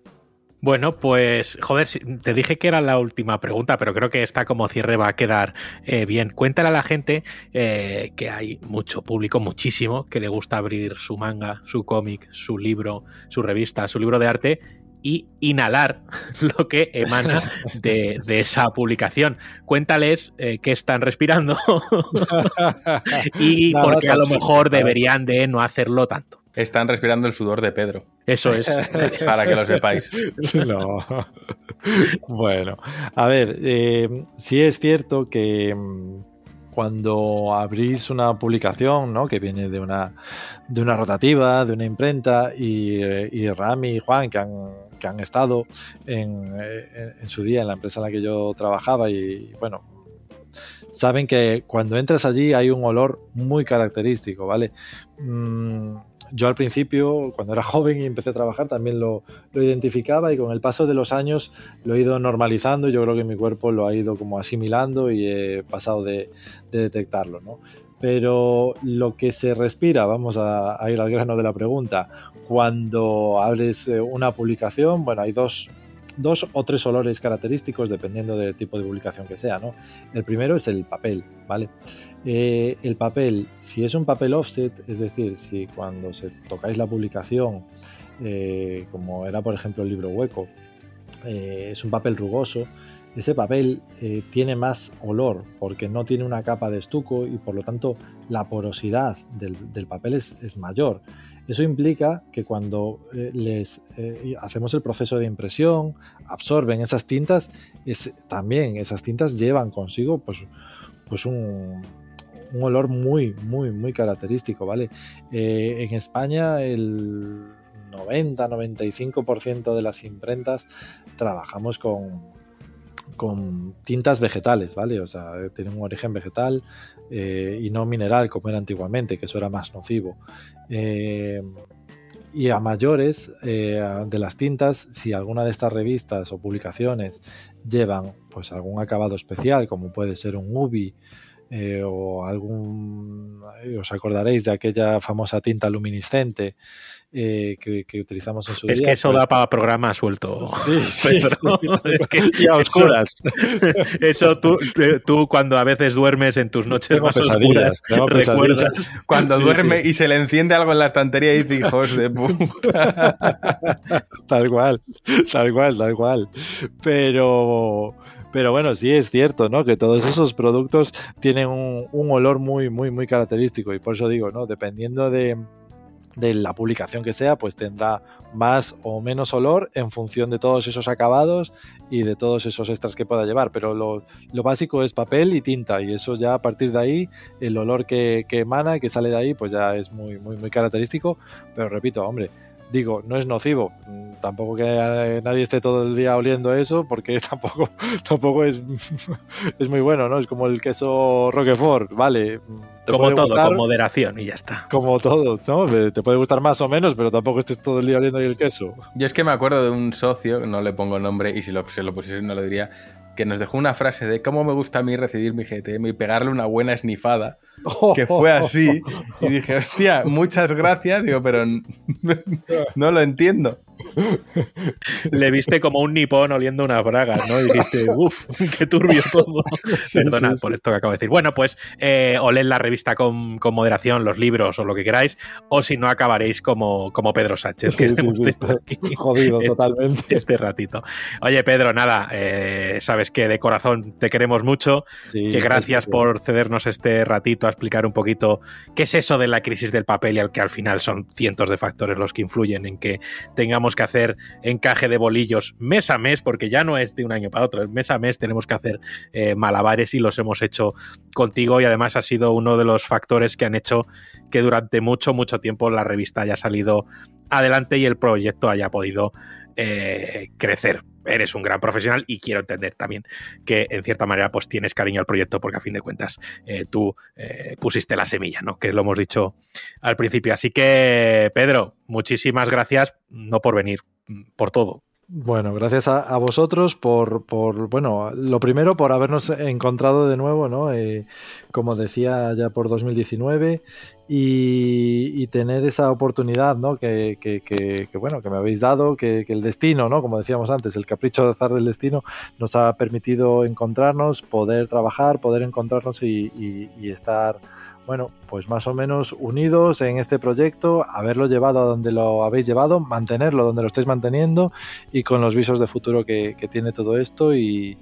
Bueno, pues, joder, te dije que era la última pregunta, pero creo que esta como cierre va a quedar eh, bien. Cuéntale a la gente eh, que hay mucho público, muchísimo, que le gusta abrir su manga, su cómic, su libro, su revista, su libro de arte y inhalar *laughs* lo que emana de, de esa publicación. Cuéntales eh, qué están respirando *laughs* y *laughs* por qué a lo mejor deberían de no hacerlo tanto. Están respirando el sudor de Pedro. Eso es. *laughs* Para que lo sepáis. *laughs* No. Bueno, a ver, eh, sí es cierto que cuando abrís una publicación ¿no? que viene de una, de una rotativa, de una imprenta, y, y Rami y Juan, que han, que han estado en, en, en, su día en la empresa en la que yo trabajaba, y bueno, saben que cuando entras allí hay un olor muy característico, ¿vale? Mm, yo al principio, cuando era joven y empecé a trabajar, también lo, lo, identificaba y con el paso de los años lo he ido normalizando. Yo creo que mi cuerpo lo ha ido como asimilando y he pasado de, de detectarlo, ¿no? Pero lo que se respira, vamos a, a, ir al grano de la pregunta, cuando abres eh, una publicación, bueno, hay dos, dos o tres olores característicos dependiendo del tipo de publicación que sea, ¿no? El primero es el papel, ¿vale? Eh, el papel, si es un papel offset, es decir, si cuando se tocáis la publicación, eh, como era por ejemplo el libro hueco, eh, es un papel rugoso, ese papel tiene más olor porque no tiene una capa de estuco y por lo tanto la porosidad del, papel es, mayor. Eso implica que cuando les hacemos el proceso de impresión, absorben esas tintas, también esas tintas llevan consigo pues, pues un, un olor muy, muy, muy característico, ¿vale? en España el 90-95% de las imprentas trabajamos con, con tintas vegetales, ¿vale? O sea, tienen un origen vegetal eh, y no mineral como era antiguamente, que eso era más nocivo. Eh, y a mayores eh, de las tintas, si alguna de estas revistas o publicaciones llevan pues algún acabado especial, como puede ser un UBI o algún, os acordaréis de aquella famosa tinta luminiscente eh, que, utilizamos en su es día. que eso pues da para programa suelto. *laughs* Sí, sí, Es que *laughs* y a oscuras. Eso, tú, tú, cuando a veces duermes en tus noches más oscuras, recuerdas *laughs* cuando duerme y se le enciende algo en la estantería y dice, hijos de puta. tal cual, tal cual, tal cual. Pero, pero bueno, sí es cierto, ¿no? Que todos esos productos tienen un, un olor muy, muy, muy característico. Y por eso digo, ¿no? Dependiendo de de la publicación que sea, pues tendrá más o menos olor en función de todos esos acabados y de todos esos extras que pueda llevar. Pero lo, básico es papel y tinta y eso ya a partir de ahí, el olor que, que emana, que sale de ahí, pues ya es muy, muy, muy característico. Pero repito, hombre, digo, no es nocivo. Mm, tampoco que eh, nadie esté todo el día oliendo eso, porque *laughs* tampoco, tampoco es, *laughs* es muy bueno, ¿no? Es como el queso Roquefort, vale. Como todo, con moderación y ya está. Como todo, ¿no? Te puede gustar más o menos, pero tampoco estés todo el día oliendo ahí el queso. Yo es que me acuerdo de un socio, no le pongo nombre, y si lo, se lo pusiese no le diría, que nos dejó una frase de cómo me gusta a mí recibir mi GTM y pegarle una buena esnifada *laughs* que fue así. Y dije, hostia, muchas gracias. Digo, pero *laughs* no lo entiendo. *laughs* Le viste como un nipón oliendo unas bragas, ¿no? Y dijiste, uff, qué turbio todo. *laughs* Perdona por esto que acabo de decir. Bueno, pues eh, oled la revista con, moderación, los libros o lo que queráis, o si no acabaréis como, como Pedro Sánchez, que *laughs* aquí Jodido este, totalmente. Este ratito. Oye, Pedro, nada, eh, sabes que de corazón te queremos mucho, que gracias por cedernos este ratito a explicar un poquito qué es eso de la crisis del papel y al que al final son cientos de factores los que influyen en que tengamos que hacer encaje de bolillos mes a mes, porque ya no es de un año para otro, mes a mes tenemos que hacer eh, malabares y los hemos hecho contigo y además ha sido uno de los factores que han hecho que durante mucho, mucho tiempo la revista haya salido adelante y el proyecto haya podido eh, crecer eres un gran profesional y quiero entender también que en cierta manera pues tienes cariño al proyecto porque a fin de cuentas eh, tú eh, pusiste la semilla, ¿no? Que lo hemos dicho al principio. Así que, Pedro, muchísimas gracias, no por venir, por todo. Bueno, gracias a, vosotros por, por, bueno, lo primero por habernos encontrado de nuevo, ¿no? Eh, como decía ya por 2019 y, tener esa oportunidad, ¿no? Que, que, que, bueno, que me habéis dado, que, el destino, ¿no? Como decíamos antes, el capricho de azar del destino nos ha permitido encontrarnos, poder trabajar, poder encontrarnos y estar bueno, pues más o menos unidos en este proyecto, haberlo llevado a donde lo habéis llevado, mantenerlo donde lo estáis manteniendo y con los visos de futuro que, tiene todo esto y,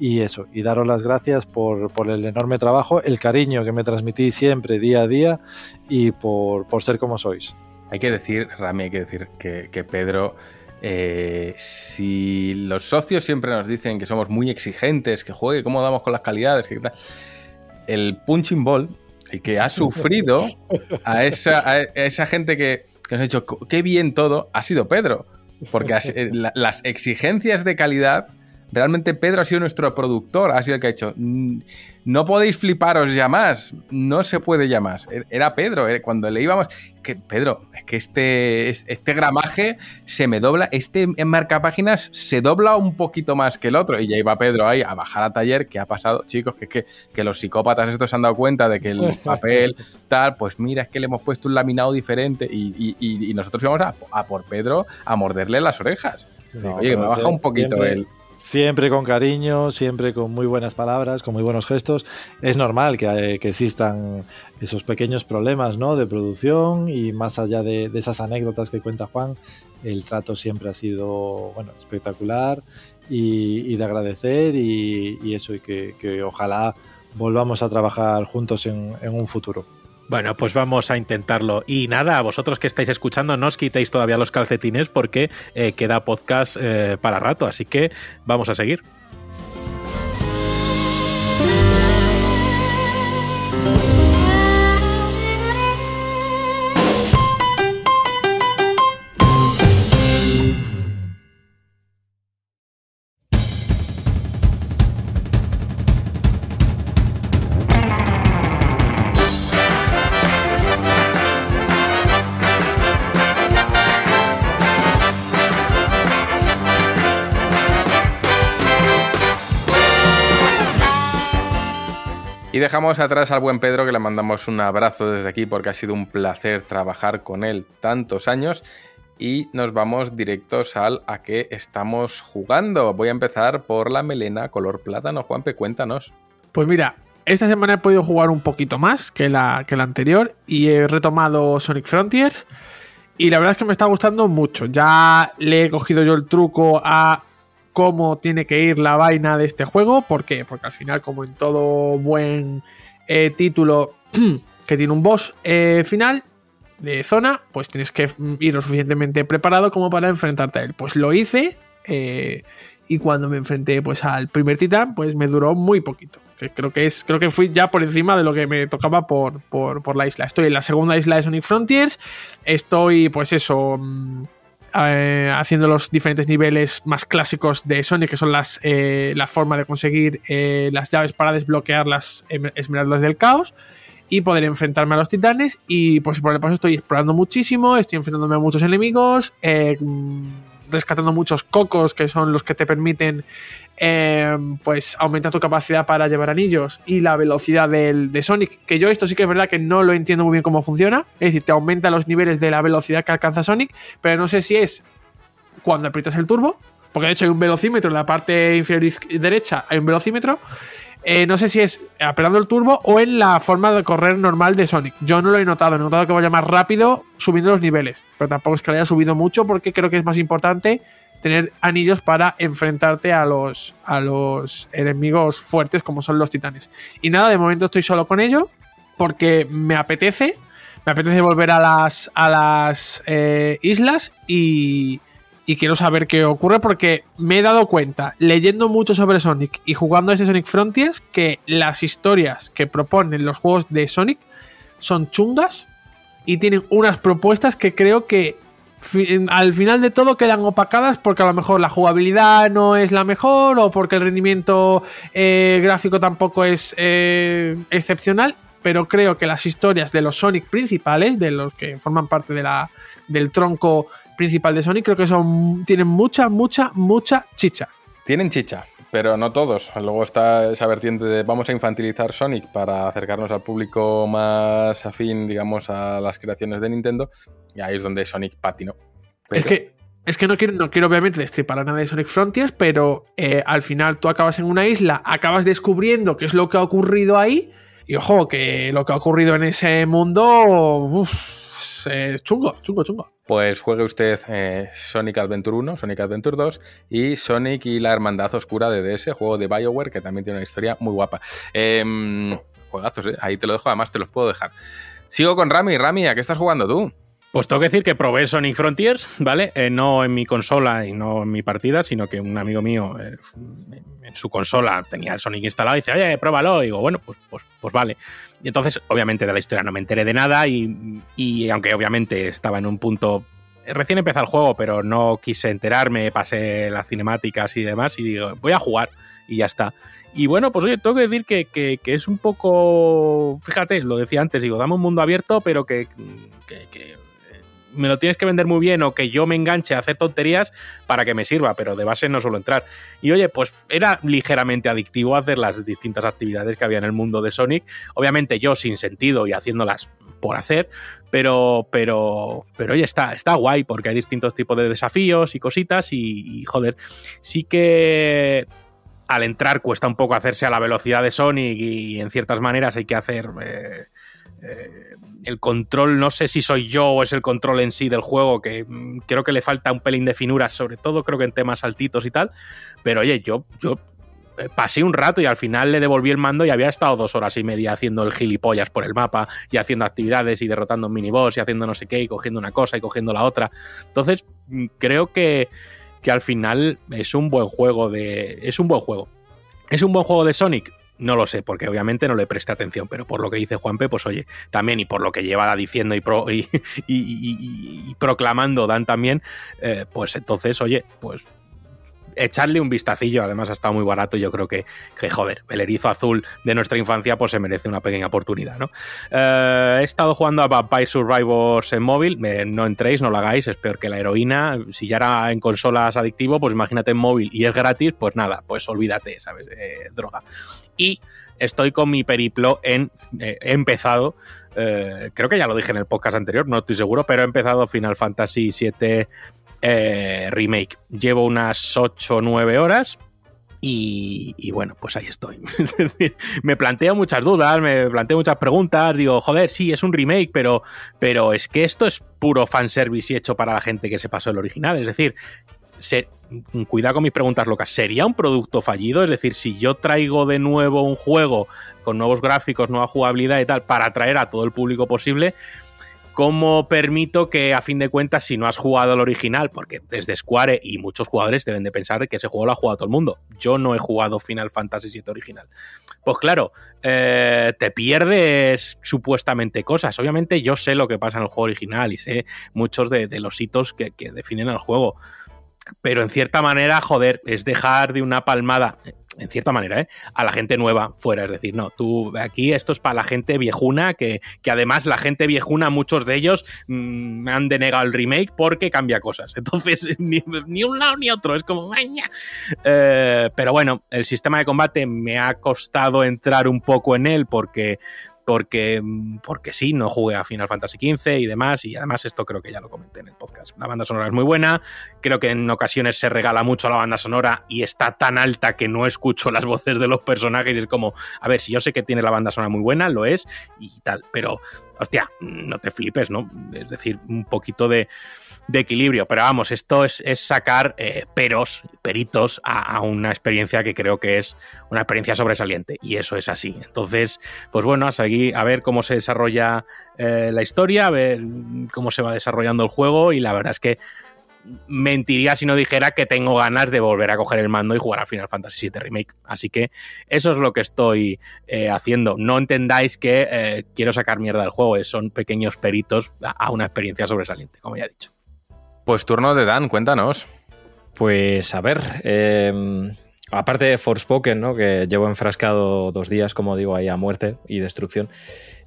eso, y daros las gracias por, el enorme trabajo, el cariño que me transmitís siempre día a día y por, ser como sois. Hay que decir, Rami, hay que decir que, Pedro, eh, si los socios siempre nos dicen que somos muy exigentes, que juegue, cómo damos con las calidades, que tal, el punching ball el que ha sufrido a esa, esa gente que, que, nos ha dicho qué bien todo, ha sido Pedro. Porque eh, las exigencias de calidad Realmente Pedro ha sido nuestro productor, ha sido el que ha dicho, mm, no podéis fliparos ya más, no se puede ya más. E-, era Pedro, cuando le íbamos, que Pedro, es que este, este gramaje se me dobla, este marcapáginas se dobla un poquito más que el otro. Y ya iba Pedro ahí a bajar a taller, ¿qué ha pasado? Chicos, que, que, que los psicópatas estos se han dado cuenta de que el *laughs* papel tal, pues mira, es que le hemos puesto un laminado diferente y, nosotros íbamos a, por Pedro a morderle las orejas. Oye, me baja un poquito el Siempre con cariño, siempre con muy buenas palabras, con muy buenos gestos. Es normal que, eh, existan esos pequeños problemas ¿no? de producción y más allá de, esas anécdotas que cuenta Juan, el trato siempre ha sido bueno, espectacular y, y de agradecer y, eso, y que, que, ojalá volvamos a trabajar juntos en un futuro. Bueno, pues vamos a intentarlo. Y nada, a vosotros que estáis escuchando, no os quitéis todavía los calcetines porque eh, queda podcast eh, para rato, así que vamos a seguir. Dejamos atrás al buen Pedro, que le mandamos un abrazo desde aquí porque ha sido un placer trabajar con él tantos años. Y nos vamos directos al a qué estamos jugando. Voy a empezar por la melena color plátano. Juanpe, cuéntanos. Pues mira, esta semana he podido jugar un poquito más que la, que la anterior y he retomado Sonic Frontiers. Y la verdad es que me está gustando mucho. Ya le he cogido yo el truco a cómo tiene que ir la vaina de este juego. ¿Por qué? Porque al final, como en todo buen eh, título *clears throat* que tiene un boss eh, final de zona, pues tienes que ir lo suficientemente preparado como para enfrentarte a él. Pues lo hice. Eh, y cuando me enfrenté pues al primer titán, pues me duró muy poquito. Creo que es. Creo que fui ya por encima de lo que me tocaba por, por, por la isla. Estoy en la segunda isla de Sonic Frontiers. Estoy, pues eso. Mmm, eh, haciendo los diferentes niveles más clásicos de Sonic, que son las, eh, la forma de conseguir eh, las llaves para desbloquear las esmeraldas del caos y poder enfrentarme a los titanes. Y pues por el paso estoy explorando muchísimo, estoy enfrentándome a muchos enemigos, rescatando muchos cocos que son los que te permiten eh, pues aumentar tu capacidad para llevar anillos y la velocidad del, de Sonic. Que yo esto sí que es verdad que no lo entiendo muy bien cómo funciona. Es decir, te aumenta los niveles de la velocidad que alcanza Sonic, pero no sé si es cuando aprietas el turbo. Porque de hecho hay un velocímetro en la parte inferior derecha, hay un velocímetro. Eh, no sé si es apretando el turbo o en la forma de correr normal de Sonic. Yo no lo he notado, he notado que vaya más rápido subiendo los niveles, pero tampoco es que lo haya subido mucho porque creo que es más importante tener anillos para enfrentarte a los, a los enemigos fuertes como son los titanes. Y nada, de momento estoy solo con ello porque me apetece, me apetece volver a las, a las eh, islas y, y quiero saber qué ocurre porque me he dado cuenta, leyendo mucho sobre Sonic y jugando a este Sonic Frontiers, que las historias que proponen los juegos de Sonic son chungas y tienen unas propuestas que creo que al final de todo quedan opacadas porque a lo mejor la jugabilidad no es la mejor o porque el rendimiento eh, gráfico tampoco es eh, excepcional. Pero creo que las historias de los Sonic principales, de los que forman parte de la, del tronco principal de Sonic, creo que son tienen mucha, mucha, mucha chicha. Tienen chicha, pero no todos. Luego está esa vertiente de vamos a infantilizar Sonic para acercarnos al público más afín, digamos, a las creaciones de Nintendo. Y ahí es donde Sonic patinó. Pero... Es que es que no quiero, no quiero obviamente destripar nada de Sonic Frontiers, pero eh, al final tú acabas en una isla, acabas descubriendo qué es lo que ha ocurrido ahí. Y ojo, que lo que ha ocurrido en ese mundo. Uf, es chungo, chungo, chungo pues juegue usted eh, Sonic Adventure 1, Sonic Adventure 2 y Sonic y la Hermandad Oscura de DS, juego de Bioware que también tiene una historia muy guapa. Eh, juegazos, ¿eh? ahí te lo dejo, además te los puedo dejar. Sigo con Rami. Rami, ¿a qué estás jugando tú? Pues tengo que decir que probé Sonic Frontiers, ¿vale? Eh, no en mi consola y no en mi partida, sino que un amigo mío eh, en su consola tenía el Sonic instalado y dice, oye, pruébalo. Y digo, bueno, pues, pues, pues vale. Y entonces, obviamente, de la historia no me enteré de nada y, y aunque obviamente estaba en un punto recién empezó el juego, pero no quise enterarme, pasé las cinemáticas y demás, y digo, voy a jugar, y ya está. Y bueno, pues oye, tengo que decir que, que, que es un poco, fíjate, lo decía antes, digo, dame un mundo abierto, pero que, que, me lo tienes que vender muy bien o que yo me enganche a hacer tonterías para que me sirva, pero de base no suelo entrar. Y oye, pues era ligeramente adictivo hacer las distintas actividades que había en el mundo de Sonic. Obviamente yo sin sentido y haciéndolas por hacer, pero, pero, pero oye, está, está guay porque hay distintos tipos de desafíos y cositas y, joder, sí que al entrar cuesta un poco hacerse a la velocidad de Sonic y, en ciertas maneras hay que hacer... Eh, eh, el control, no sé si soy yo o es el control en sí del juego, que mm, creo que le falta un pelín de finura, sobre todo creo que en temas altitos y tal. Pero oye, yo, yo eh, pasé un rato y al final le devolví el mando y había estado dos horas y media haciendo el gilipollas por el mapa y haciendo actividades y derrotando un miniboss y haciendo no sé qué y cogiendo una cosa y cogiendo la otra. Entonces, mm, creo que, que al final es un buen juego de. Es un buen juego. ¿Es un buen juego de Sonic? No lo sé, porque obviamente no le presté atención, pero por lo que dice Juanpe, pues oye, también y por lo que lleva diciendo y, y, proclamando Dan también, eh, pues entonces, oye, pues echarle un vistacillo, además ha estado muy barato, yo creo que, joder, el erizo azul de nuestra infancia pues se merece una pequeña oportunidad, ¿no? Eh, he estado jugando a Vampire Survivors en móvil, no entréis, no lo hagáis, es peor que la heroína, si ya era en consolas adictivo, pues imagínate en móvil y es gratis, pues nada, pues olvídate, ¿sabes? droga. Y estoy con mi periplo en, eh, he empezado, eh, creo que ya lo dije en el podcast anterior, no estoy seguro, pero he empezado Final Fantasy VII eh, remake. Llevo unas 8 o 9 horas. Y, bueno, pues ahí estoy. *laughs* me planteo muchas dudas, me planteo muchas preguntas. Digo, joder, sí, es un remake, pero, pero es que esto es puro fanservice y hecho para la gente que se pasó el original. Es decir, se, cuidado con mis preguntas locas. ¿Sería un producto fallido? Es decir, si yo traigo de nuevo un juego con nuevos gráficos, nueva jugabilidad y tal, para atraer a todo el público posible, ¿cómo permito que a fin de cuentas, si no has jugado el original, porque desde Square y muchos jugadores deben de pensar que ese juego lo ha jugado todo el mundo, yo no he jugado Final Fantasy VII original. Pues claro, eh, te pierdes supuestamente cosas. Obviamente yo sé lo que pasa en el juego original y sé muchos de, los hitos que, que definen el juego pero en cierta manera, joder, es dejar de una palmada en cierta manera, ¿eh? a la gente nueva fuera. Es decir, no, tú aquí esto es para la gente viejuna, que, además la gente viejuna, muchos de ellos me mm, han denegado el remake porque cambia cosas. Entonces, *laughs* ni, un lado ni otro, es como... Eh, pero bueno, el sistema de combate me ha costado entrar un poco en él porque porque, porque sí, no jugué a Final Fantasy XV y demás, y además esto creo que ya lo comenté en el podcast. La banda sonora es muy buena, creo que en ocasiones se regala mucho la banda sonora y está tan alta que no escucho las voces de los personajes y es como, a ver, si yo sé que tiene la banda sonora muy buena, lo es y tal, pero hostia, no te flipes, ¿no? Es decir, un poquito de de equilibrio. Pero vamos, esto es, sacar eh, peros, peritos a, una experiencia que creo que es una experiencia sobresaliente. Y eso es así. Entonces, pues bueno, a, seguir, a ver cómo se desarrolla eh, la historia, a ver cómo se va desarrollando el juego. Y la verdad es que mentiría si no dijera que tengo ganas de volver a coger el mando y jugar a Final Fantasy VII Remake. Así que eso es lo que estoy eh, haciendo. No entendáis que quiero sacar mierda del juego, son pequeños peritos a una experiencia sobresaliente, como ya he dicho. Pues turno de Dan, cuéntanos. Pues a ver, em, aparte de Forspoken, ¿no? que llevo enfrascado dos días, como digo, ahí a muerte y destrucción.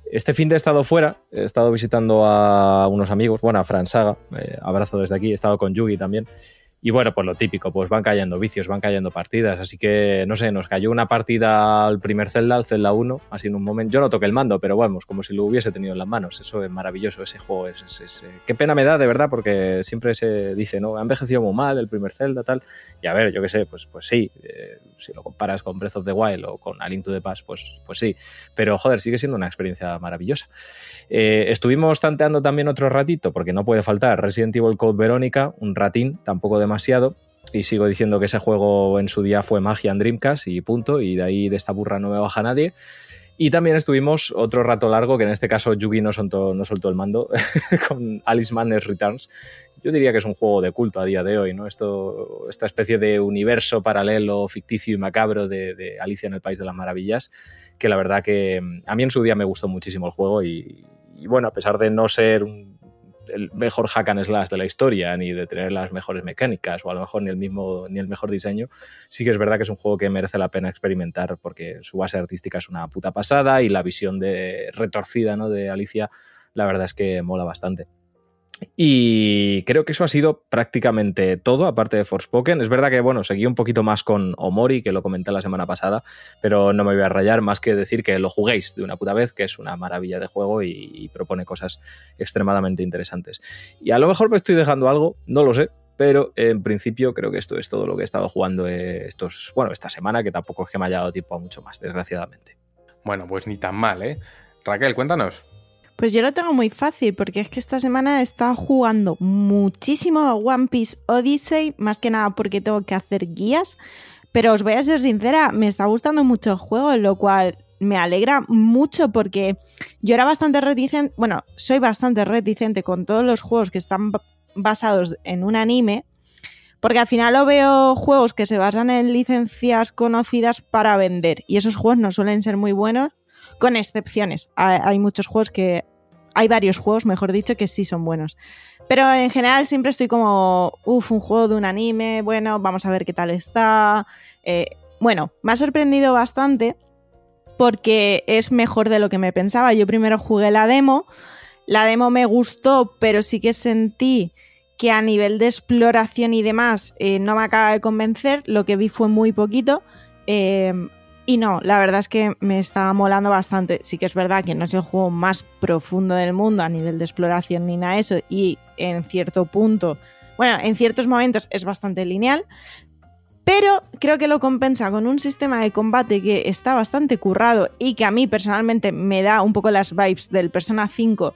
Este fin de estado fuera, he estado visitando a unos amigos, bueno, a Fran Saga, eh, abrazo desde aquí, he estado con Yugi también. Y bueno, pues lo típico, pues van cayendo vicios, van cayendo partidas. Así que, no sé, nos cayó una partida al primer Zelda, al Zelda 1, así en un momento. Yo no toqué el mando, pero vamos, como si lo hubiese tenido en las manos. Eso es maravilloso, ese juego. Es, eh, Qué pena me da, de verdad, porque siempre se dice, ¿no? Ha envejecido muy mal el primer Zelda, tal. Y a ver, yo qué sé, pues, pues sí. Eh, si lo comparas con Breath of the Wild o con A Link to the Past, pues, pues sí. Pero joder, sigue siendo una experiencia maravillosa. Eh, estuvimos tanteando también otro ratito, porque no puede faltar Resident Evil Code Verónica, un ratín, tampoco demasiado. Y sigo diciendo que ese juego en su día fue magia en Dreamcast y punto. Y de ahí de esta burra no me baja nadie. Y también estuvimos otro rato largo, que en este caso Yugi no soltó, no soltó el mando, *laughs* con Alice Madness Returns. Yo diría que es un juego de culto a día de hoy, ¿no? Esto, esta especie de universo paralelo, ficticio y macabro de, Alicia en el País de las Maravillas, que la verdad que mm, a mí en su día me gustó muchísimo el juego y, y bueno, a pesar de no ser el mejor hack and slash de la historia, ni de tener las mejores mecánicas, o a lo mejor ni el mismo, ni el mejor diseño, sí que es verdad que es un juego que merece la pena experimentar porque su base artística es una puta pasada y la visión de retorcida ¿no? de Alicia, la verdad es que mola bastante. Y creo que eso ha sido prácticamente todo, aparte de Forspoken. Es verdad que, bueno, seguí un poquito más con Omori, que lo comenté la semana pasada, pero no me voy a rayar más que decir que lo juguéis de una puta vez, que es una maravilla de juego y, propone cosas extremadamente interesantes. Y a lo mejor me estoy dejando algo, no lo sé, pero en principio creo que esto es todo lo que he estado jugando estos, bueno, esta semana, que tampoco es que me haya dado tiempo a mucho más, desgraciadamente. Bueno, pues ni tan mal, ¿eh? Raquel, cuéntanos. Pues yo lo tengo muy fácil, porque es que esta semana he estado jugando muchísimo a One Piece Odyssey, más que nada porque tengo que hacer guías. Pero os voy a ser sincera, me está gustando mucho el juego, lo cual me alegra mucho porque yo era bastante reticente, bueno, soy bastante reticente con todos los juegos que están basados en un anime, porque al final lo veo juegos que se basan en licencias conocidas para vender y esos juegos no suelen ser muy buenos, con excepciones. Hay, muchos juegos que... Hay varios juegos, mejor dicho, que sí son buenos. Pero en general siempre estoy como, uff, un juego de un anime, bueno, vamos a ver qué tal está. Eh, bueno, me ha sorprendido bastante porque es mejor de lo que me pensaba. Yo primero jugué la demo, la demo me gustó, pero sí que sentí que a nivel de exploración y demás eh, no me acaba de convencer, lo que vi fue muy poquito. eh, y no, la verdad es que me está molando bastante. Sí que es verdad que no es el juego más profundo del mundo a nivel de exploración ni nada eso. Y en cierto punto, bueno, en ciertos momentos es bastante lineal. Pero creo que lo compensa con un sistema de combate que está bastante currado y que a mí personalmente me da un poco las vibes del Persona 5.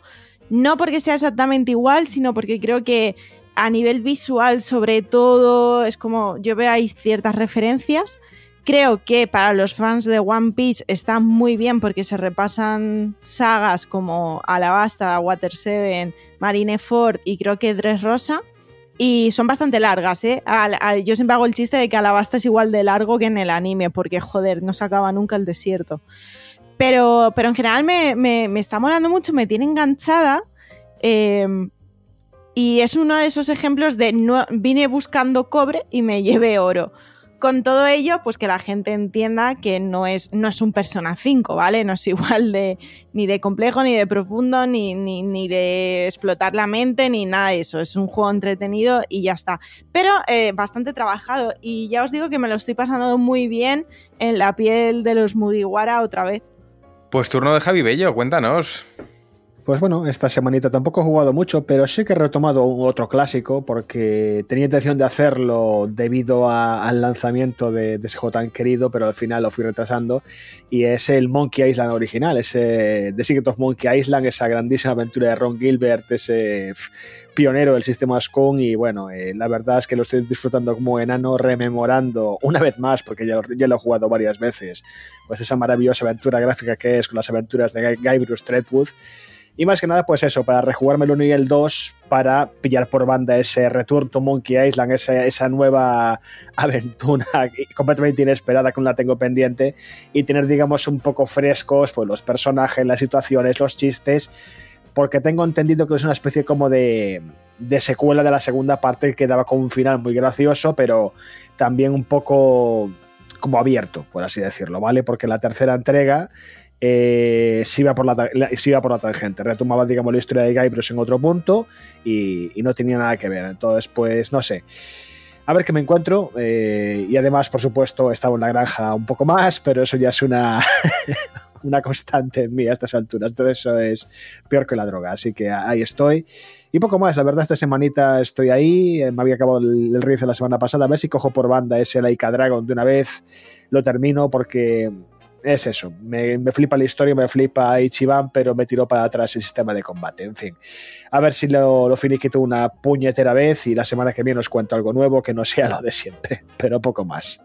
No porque sea exactamente igual, sino porque creo que a nivel visual sobre todo es como yo veo ahí ciertas referencias. Creo que para los fans de One Piece está muy bien porque se repasan sagas como Alabasta, Water 7, Marineford y creo que Dressrosa. Y son bastante largas, ¿eh? Yo siempre hago el chiste de que Alabasta es igual de largo que en el anime, porque joder, no se acaba nunca el desierto. Pero, en general me, está molando mucho, me tiene enganchada. eh, y es uno de esos ejemplos de vine buscando cobre y me llevé oro. Con todo ello, pues que la gente entienda que no es, no es un Persona 5, ¿vale? No es igual de ni de complejo, ni de profundo, ni, ni, ni de explotar la mente, ni nada de eso. Es un juego entretenido y ya está. Pero eh, bastante trabajado. Y ya os digo que me lo estoy pasando muy bien en la piel de los Mugiwara otra vez. Pues turno de Javi Bello, cuéntanos. Pues bueno, esta semanita tampoco he jugado mucho, pero sí que he retomado otro clásico porque tenía intención de hacerlo debido al lanzamiento de, ese juego tan querido, pero al final lo fui retrasando. Y es el Monkey Island original, ese The Secret of Monkey Island, esa grandísima aventura de Ron Gilbert, ese pionero del sistema SCON. Y bueno, eh, la verdad es que lo estoy disfrutando como enano, rememorando una vez más, porque ya lo, he jugado varias veces, pues esa maravillosa aventura gráfica que es con las aventuras de Guy, Guy Bruce Threadwood. Y más que nada, pues eso, para rejugarme el 1 y el 2, para pillar por banda ese Return to Monkey Island, esa, esa nueva *laughs* aventura completamente inesperada que aún la tengo pendiente, y tener, digamos, un poco frescos pues, los personajes, las situaciones, los chistes, porque tengo entendido que es una especie como de, de secuela de la segunda parte que daba con un final muy gracioso, pero también un poco como abierto, por así decirlo, ¿vale? Porque la tercera entrega eh, se, iba por la, la- se iba por la tangente, retomaba, digamos, la historia de Guybrush en otro punto y, y no tenía nada que ver. Entonces, pues, no sé. A ver qué me encuentro. eh, y además, por supuesto, estaba en la granja un poco más, pero eso ya es una, *laughs* una constante en mí a estas alturas. Entonces, eso es peor que la droga. Así que ahí estoy. Y poco más, la verdad, esta semanita estoy ahí. eh, Me había acabado el, el release la semana pasada. A ver si cojo por banda ese Laika Dragon de una vez. Lo termino porque es eso. Me, me flipa la historia, me flipa Ichiban, pero me tiró para atrás el sistema de combate. En fin, a ver si lo, lo finiquito una puñetera vez y la semana que viene os cuento algo nuevo que no sea lo de siempre, *laughs* pero poco más.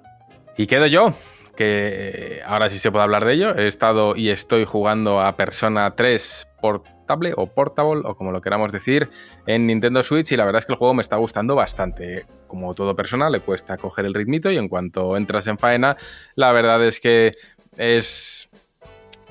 Y quedo yo, que ahora sí se puede hablar de ello. He estado y estoy jugando a Persona 3 portable o portable o como lo queramos decir en Nintendo Switch y la verdad es que el juego me está gustando bastante. Como todo persona le cuesta coger el ritmito y en cuanto entras en faena la verdad es que es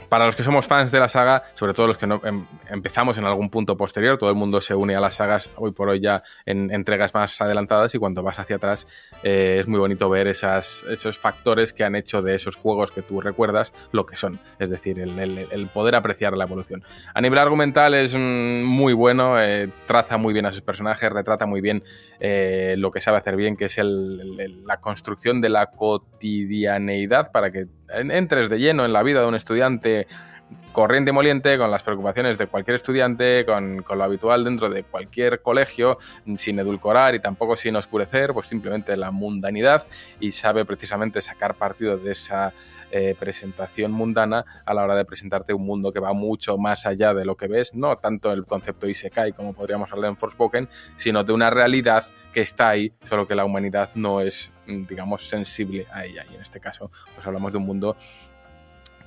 para los que somos fans de la saga, sobre todo los que no, em, empezamos en algún punto posterior, todo el mundo se une a las sagas hoy por hoy ya en entregas más adelantadas y cuando vas hacia atrás eh, es muy bonito ver esos factores que han hecho de esos juegos que tú recuerdas lo que son, es decir, el, el- poder apreciar la evolución. A nivel argumental es mm, muy bueno, eh, traza muy bien a sus personajes, retrata muy bien eh, lo que sabe hacer bien, que es el- la construcción de la cotidianeidad para que entres de lleno en la vida de un estudiante corriente y moliente, con las preocupaciones de cualquier estudiante, con, lo habitual dentro de cualquier colegio, sin edulcorar y tampoco sin oscurecer, pues simplemente la mundanidad y sabe precisamente sacar partido de esa eh, presentación mundana a la hora de presentarte un mundo que va mucho más allá de lo que ves, no tanto el concepto Isekai como podríamos hablar en Forspoken, sino de una realidad que está ahí, solo que la humanidad no es, digamos, sensible a ella. Y en este caso, pues hablamos de un mundo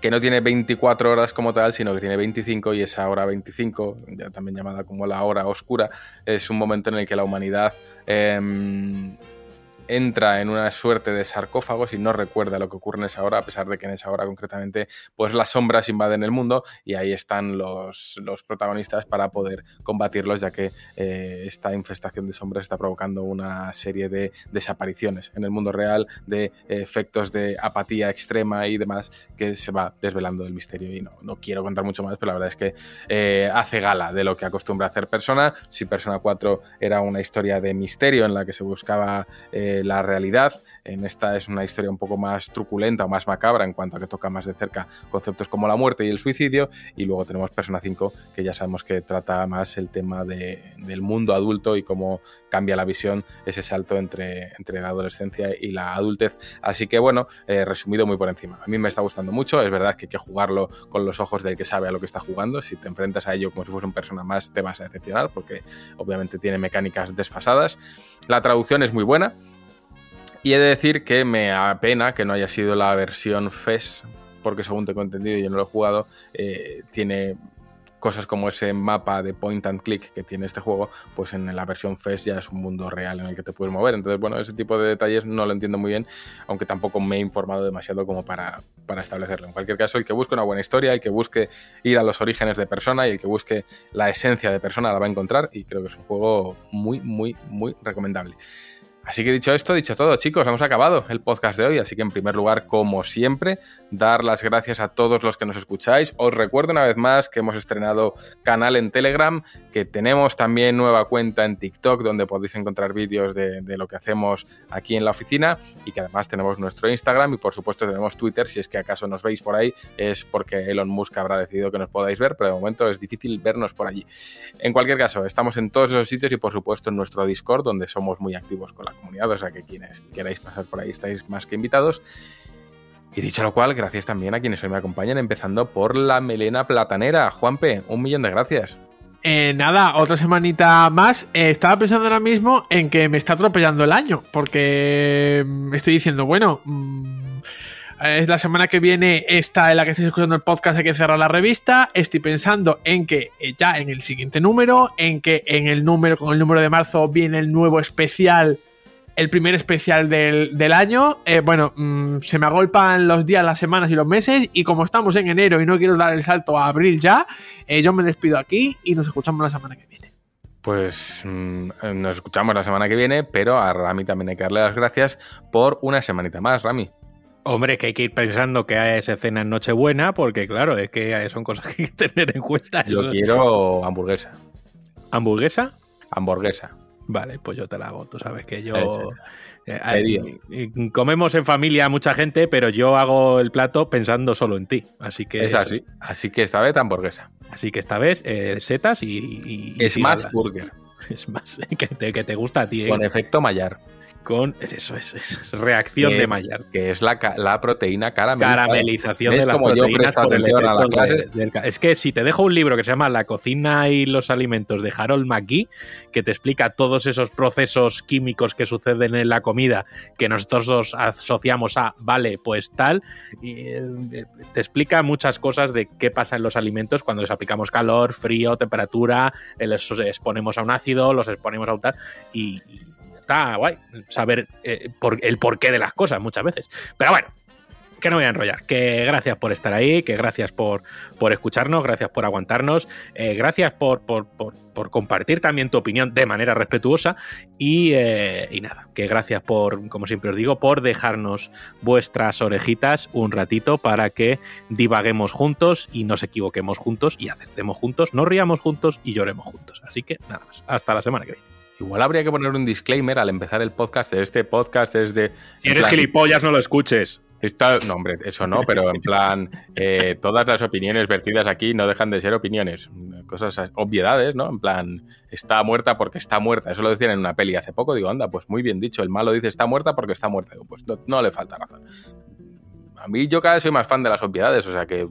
que no tiene 24 horas como tal, sino que tiene 25 y esa hora 25, ya también llamada como la hora oscura, es un momento en el que la humanidad em, entra en una suerte de sarcófagos y no recuerda lo que ocurre en esa hora, a pesar de que en esa hora concretamente pues las sombras invaden el mundo y ahí están los, los protagonistas para poder combatirlos, ya que eh, esta infestación de sombras está provocando una serie de desapariciones en el mundo real, de efectos de apatía extrema y demás que se va desvelando el misterio y no, no quiero contar mucho más, pero la verdad es que eh, hace gala de lo que acostumbra hacer Persona. Si Persona 4 era una historia de misterio en la que se buscaba eh, la realidad, en esta es una historia un poco más truculenta o más macabra en cuanto a que toca más de cerca conceptos como la muerte y el suicidio. Y luego tenemos Persona 5, que ya sabemos que trata más el tema de- del mundo adulto y cómo cambia la visión ese salto entre, entre la adolescencia y la adultez. Así que bueno, eh, resumido muy por encima. A mí me está gustando mucho, es verdad que hay que jugarlo con los ojos del que sabe a lo que está jugando. Si te enfrentas a ello como si fuese un persona más, te vas a decepcionar porque obviamente tiene mecánicas desfasadas. La traducción es muy buena. Y he de decir que me apena que no haya sido la versión FES, porque según tengo entendido y yo no lo he jugado, eh, tiene cosas como ese mapa de point and click que tiene este juego, pues en la versión FES ya es un mundo real en el que te puedes mover. Entonces, bueno, ese tipo de detalles no lo entiendo muy bien, aunque tampoco me he informado demasiado como para, para establecerlo. En cualquier caso, el que busque una buena historia, el que busque ir a los orígenes de persona y el que busque la esencia de persona la va a encontrar y creo que es un juego muy, muy, muy recomendable. Así que dicho esto, dicho todo, chicos, hemos acabado el podcast de hoy. Así que en primer lugar, como siempre, dar las gracias a todos los que nos escucháis. Os recuerdo una vez más que hemos estrenado canal en Telegram, que tenemos también nueva cuenta en TikTok, donde podéis encontrar vídeos de, lo que hacemos aquí en la oficina y que además tenemos nuestro Instagram y por supuesto tenemos Twitter. Si es que acaso nos veis por ahí, es porque Elon Musk habrá decidido que nos podáis ver, pero de momento es difícil vernos por allí. En cualquier caso, estamos en todos esos sitios y por supuesto en nuestro Discord, donde somos muy activos con la comunidad, o sea que quienes queráis pasar por ahí estáis más que invitados. Y dicho lo cual, gracias también a quienes hoy me acompañan, empezando por la melena platanera. Juanpe, un millón de gracias. Eh, nada, otra semanita más. Eh, estaba pensando ahora mismo en que me está atropellando el año, porque mm, estoy diciendo, bueno, mm, es la semana que viene esta en la que estáis escuchando el podcast, hay que cerrar la revista. Estoy pensando en que eh, ya en el siguiente número, en que en el número, con el número de marzo viene el nuevo especial, el primer especial del, del año. Eh, bueno, mm, se me agolpan los días, las semanas y los meses, y como estamos en enero y no quiero dar el salto a abril ya, eh, yo me despido aquí y nos escuchamos la semana que viene. Pues mm, nos escuchamos la semana que viene, pero a Rami también hay que darle las gracias por una semanita más, Rami. Hombre, que hay que ir pensando que es escena en Nochebuena, porque claro, es que son cosas *laughs* que hay que tener en cuenta. Yo Eso- quiero hamburguesa. ¿Hamburguesa? Hamburguesa. Vale, pues yo te la hago. Tú sabes que yo. Eh, eh, comemos en familia mucha gente, pero yo hago el plato pensando solo en ti. Así que. Es así. Así que esta vez hamburguesa. Así que esta vez, eh, setas y. y- y Es más burger. *laughs* Es más, *laughs* que te, que te gusta a ti, ¿eh? Con efecto Maillard. Con- Eso es, es reacción Que- de Maillard. Que es la, la proteína caramelizada. Caramelización ¿Ves de las como proteínas presto por el atención a las efecto de- clases? del ca- Es que si te dejo un libro que se llama La cocina y los alimentos de Harold McGee, que te explica todos esos procesos químicos que suceden en la comida que nosotros asociamos a, vale, pues tal, y, eh, te explica muchas cosas de qué pasa en los alimentos cuando les aplicamos calor, frío, temperatura, eh, les exponemos a un ácido, los exponemos a un tal, y, y está guay saber eh, por, el porqué de las cosas muchas veces. Pero bueno, que no voy a enrollar. Que gracias por estar ahí, que gracias por, por escucharnos, gracias por aguantarnos, eh, gracias por, por, por, por compartir también tu opinión de manera respetuosa y, eh, y nada, que gracias por, como siempre os digo, por dejarnos vuestras orejitas un ratito para que divaguemos juntos y nos equivoquemos juntos y acertemos juntos, nos riamos juntos y lloremos juntos. Así que nada más, hasta la semana que viene. Igual habría que poner un disclaimer al empezar el podcast de este podcast es de... Si eres plan, gilipollas, no lo escuches. Está, no, hombre, eso no, pero en plan, eh, todas las opiniones vertidas aquí no dejan de ser opiniones, cosas, obviedades, ¿no? En plan, está muerta porque está muerta. Eso lo decían en una peli hace poco. Digo, anda, pues muy bien dicho. El malo dice está muerta porque está muerta. Digo, pues no, no le falta razón. A mí yo cada vez soy más fan de las obviedades, o sea que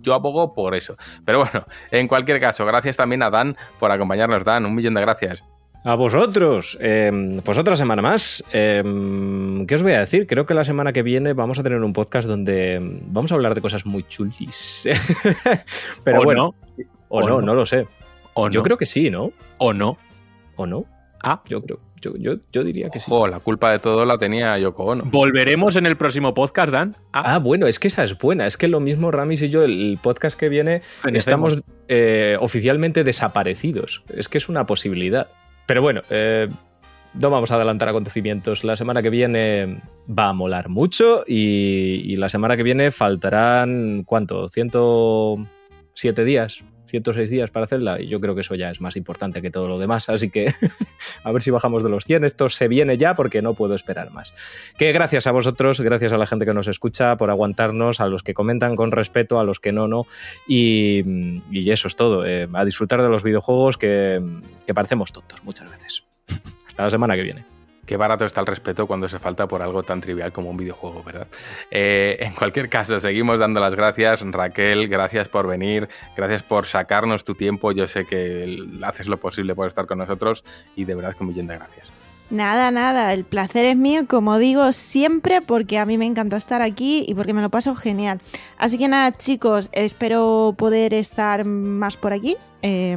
yo abogo por eso. Pero bueno, en cualquier caso, gracias también a Dan por acompañarnos. Dan, un millón de gracias. A vosotros, eh, pues otra semana más. Eh, ¿Qué os voy a decir? Creo que la semana que viene vamos a tener un podcast donde vamos a hablar de cosas muy chulis. *laughs* Pero O bueno, no. o, O no, no. no lo sé. O Yo no. creo que sí, ¿no? O no. ¿O no? Ah, Yo creo. Yo, yo, yo diría que sí. Ojo, la culpa de todo la tenía Yoko Ono. volveremos en el próximo podcast, Dan. Ah, bueno, es que esa es buena. Es que lo mismo Ramis y yo, el podcast que viene, Fenecemos. estamos eh, oficialmente desaparecidos. Es que es una posibilidad. Pero bueno, eh, no vamos a adelantar acontecimientos. La semana que viene va a molar mucho y, y la semana que viene faltarán, ¿cuánto? 107 días, 106 días para hacerla y yo creo que eso ya es más importante que todo lo demás. Así que *laughs* a ver si bajamos de los 100. Esto se viene ya porque no puedo esperar más. Que gracias a vosotros, gracias a la gente que nos escucha por aguantarnos, a los que comentan con respeto, a los que no, no. Y, eso es todo. Eh, a disfrutar de los videojuegos que, que parecemos tontos muchas veces. *laughs* Hasta la semana que viene. Qué barato está el respeto cuando se falta por algo tan trivial como un videojuego, ¿verdad? Eh, en cualquier caso, seguimos dando las gracias. Raquel, gracias por venir, gracias por sacarnos tu tiempo. Yo sé que haces lo posible por estar con nosotros y de verdad que un millón de gracias. Nada, nada, el placer es mío, como digo siempre, porque a mí me encanta estar aquí y porque me lo paso genial. Así que nada, chicos, espero poder estar más por aquí. Eh,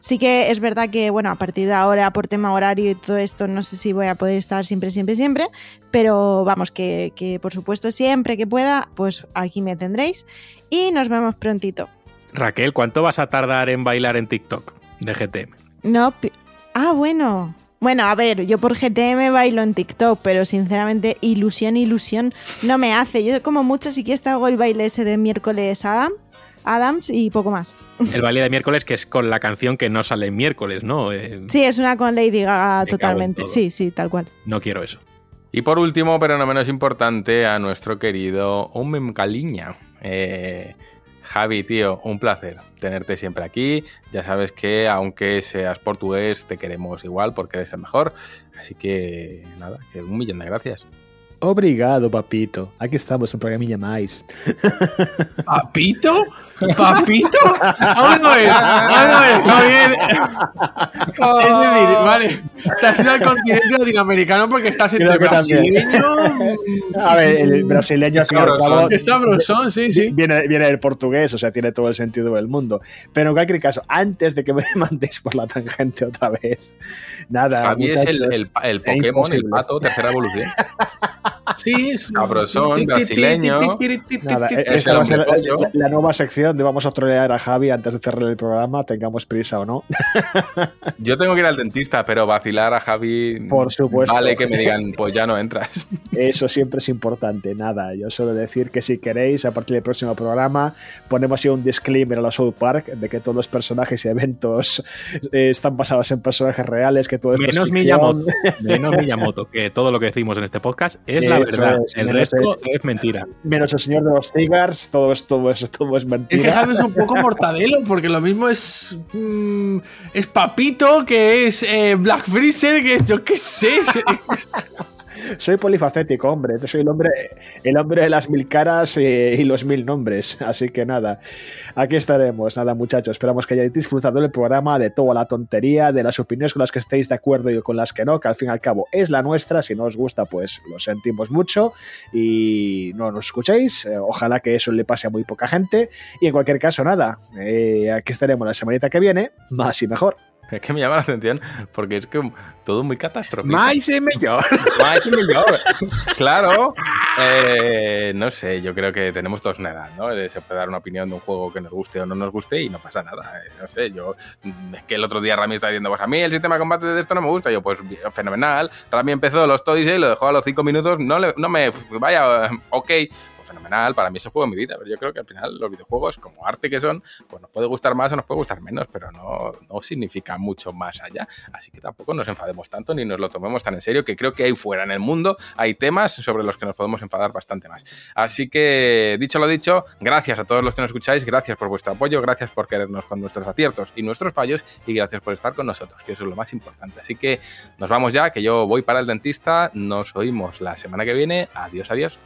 sí que es verdad que, bueno, a partir de ahora, por tema horario y todo esto, no sé si voy a poder estar siempre, siempre, siempre, pero vamos, que, que por supuesto siempre que pueda, pues aquí me tendréis y nos vemos prontito. Raquel, ¿cuánto vas a tardar en bailar en TikTok de GTM? No. Ah, bueno. Bueno, a ver, yo por GTM bailo en TikTok, pero sinceramente ilusión, ilusión no me hace. Yo como mucho sí que hago el baile ese de miércoles Adam, Adams y poco más. El baile de miércoles, que es con la canción que no sale en miércoles, ¿no? Eh, Sí, es una con Lady Gaga totalmente. Sí, sí, tal cual. No quiero eso. Y por último, pero no menos importante, a nuestro querido Omem Caliña. Eh, Javi, tío, un placer tenerte siempre aquí. Ya sabes que aunque seas portugués, te queremos igual porque eres el mejor. Así que nada, que un millón de gracias. Obrigado, papito. Aquí estamos en programilla más. *laughs* ¿Papito? ¿Papito? Ver, vamos a ver, Javier. Es decir, vale, te has ido al continente latinoamericano porque estás entre brasileño. A ver, el brasileño al Sabrosón. Qué sabrosón, sí, sí. Viene, viene del portugués, o sea, tiene todo el sentido del mundo. Pero en cualquier caso, antes de que me *laughs* mandéis por la tangente otra vez, nada. Javi es el, el, el Pokémon, el pato, tercera evolución. *laughs* Sí, Sabrosón, brasileño. Nada, Es esta va a ser la, la nueva sección de vamos a trolear a Javi antes de cerrar el programa, tengamos prisa o no. Yo tengo que ir al dentista, pero vacilar a Javi. Por supuesto. Vale que me digan, pues ya no entras. Eso siempre es importante. Nada, yo suelo decir que si queréis, a partir del próximo programa, ponemos ya un disclaimer a la South Park de que todos los personajes y eventos eh, están basados en personajes reales, que todo esto Menos es ficción. Miyamoto, menos Miyamoto, que todo lo que decimos en este podcast es la Verdad. es, el menos resto es mentira. Menos el señor de los cigars, todo es, todo es, todo es Es que mentira. Javi es un poco mortadelo, porque lo mismo es. mm, es Papito, que es eh, Black Freezer, que es yo qué sé. es- Soy polifacético, hombre. Soy el hombre, el hombre de las mil caras eh, y los mil nombres. Así que nada, aquí estaremos. Nada, muchachos. Esperamos que hayáis disfrutado del programa, de toda la tontería, de las opiniones con las que estéis de acuerdo y con las que no, que al fin y al cabo es la nuestra. Si no os gusta, pues lo sentimos mucho y no nos escuchéis. Eh, ojalá que eso le pase a muy poca gente. Y en cualquier caso, nada, eh, aquí estaremos la semanita que viene, más y mejor. Es que me llama la atención porque es que todo muy catastrófico. Más y mejor. *laughs* Más y mejor. claro. Eh, no sé, yo creo que tenemos todos una edad, ¿no? Eh, Se puede dar una opinión de un juego que nos guste o no nos guste y no pasa nada. eh, No sé, yo. mm, Es que el otro día Rami está diciendo, pues a mí el sistema de combate de esto no me gusta. Yo, pues fenomenal. Rami empezó los Todies y lo dejó a los 5 minutos. No, le- no me. Vaya, ok. Fenomenal, para mí es el juego de mi vida, pero yo creo que al final los videojuegos, como arte que son, pues nos puede gustar más o nos puede gustar menos, pero no, no significa mucho más allá. Así que tampoco nos enfademos tanto ni nos lo tomemos tan en serio, que creo que ahí fuera en el mundo hay temas sobre los que nos podemos enfadar bastante más. Así que, dicho lo dicho, gracias a todos los que nos escucháis, gracias por vuestro apoyo, gracias por querernos con nuestros aciertos y nuestros fallos, y gracias por estar con nosotros, que eso es lo más importante. Así que nos vamos ya, que yo voy para el dentista, nos oímos la semana que viene. Adiós, adiós.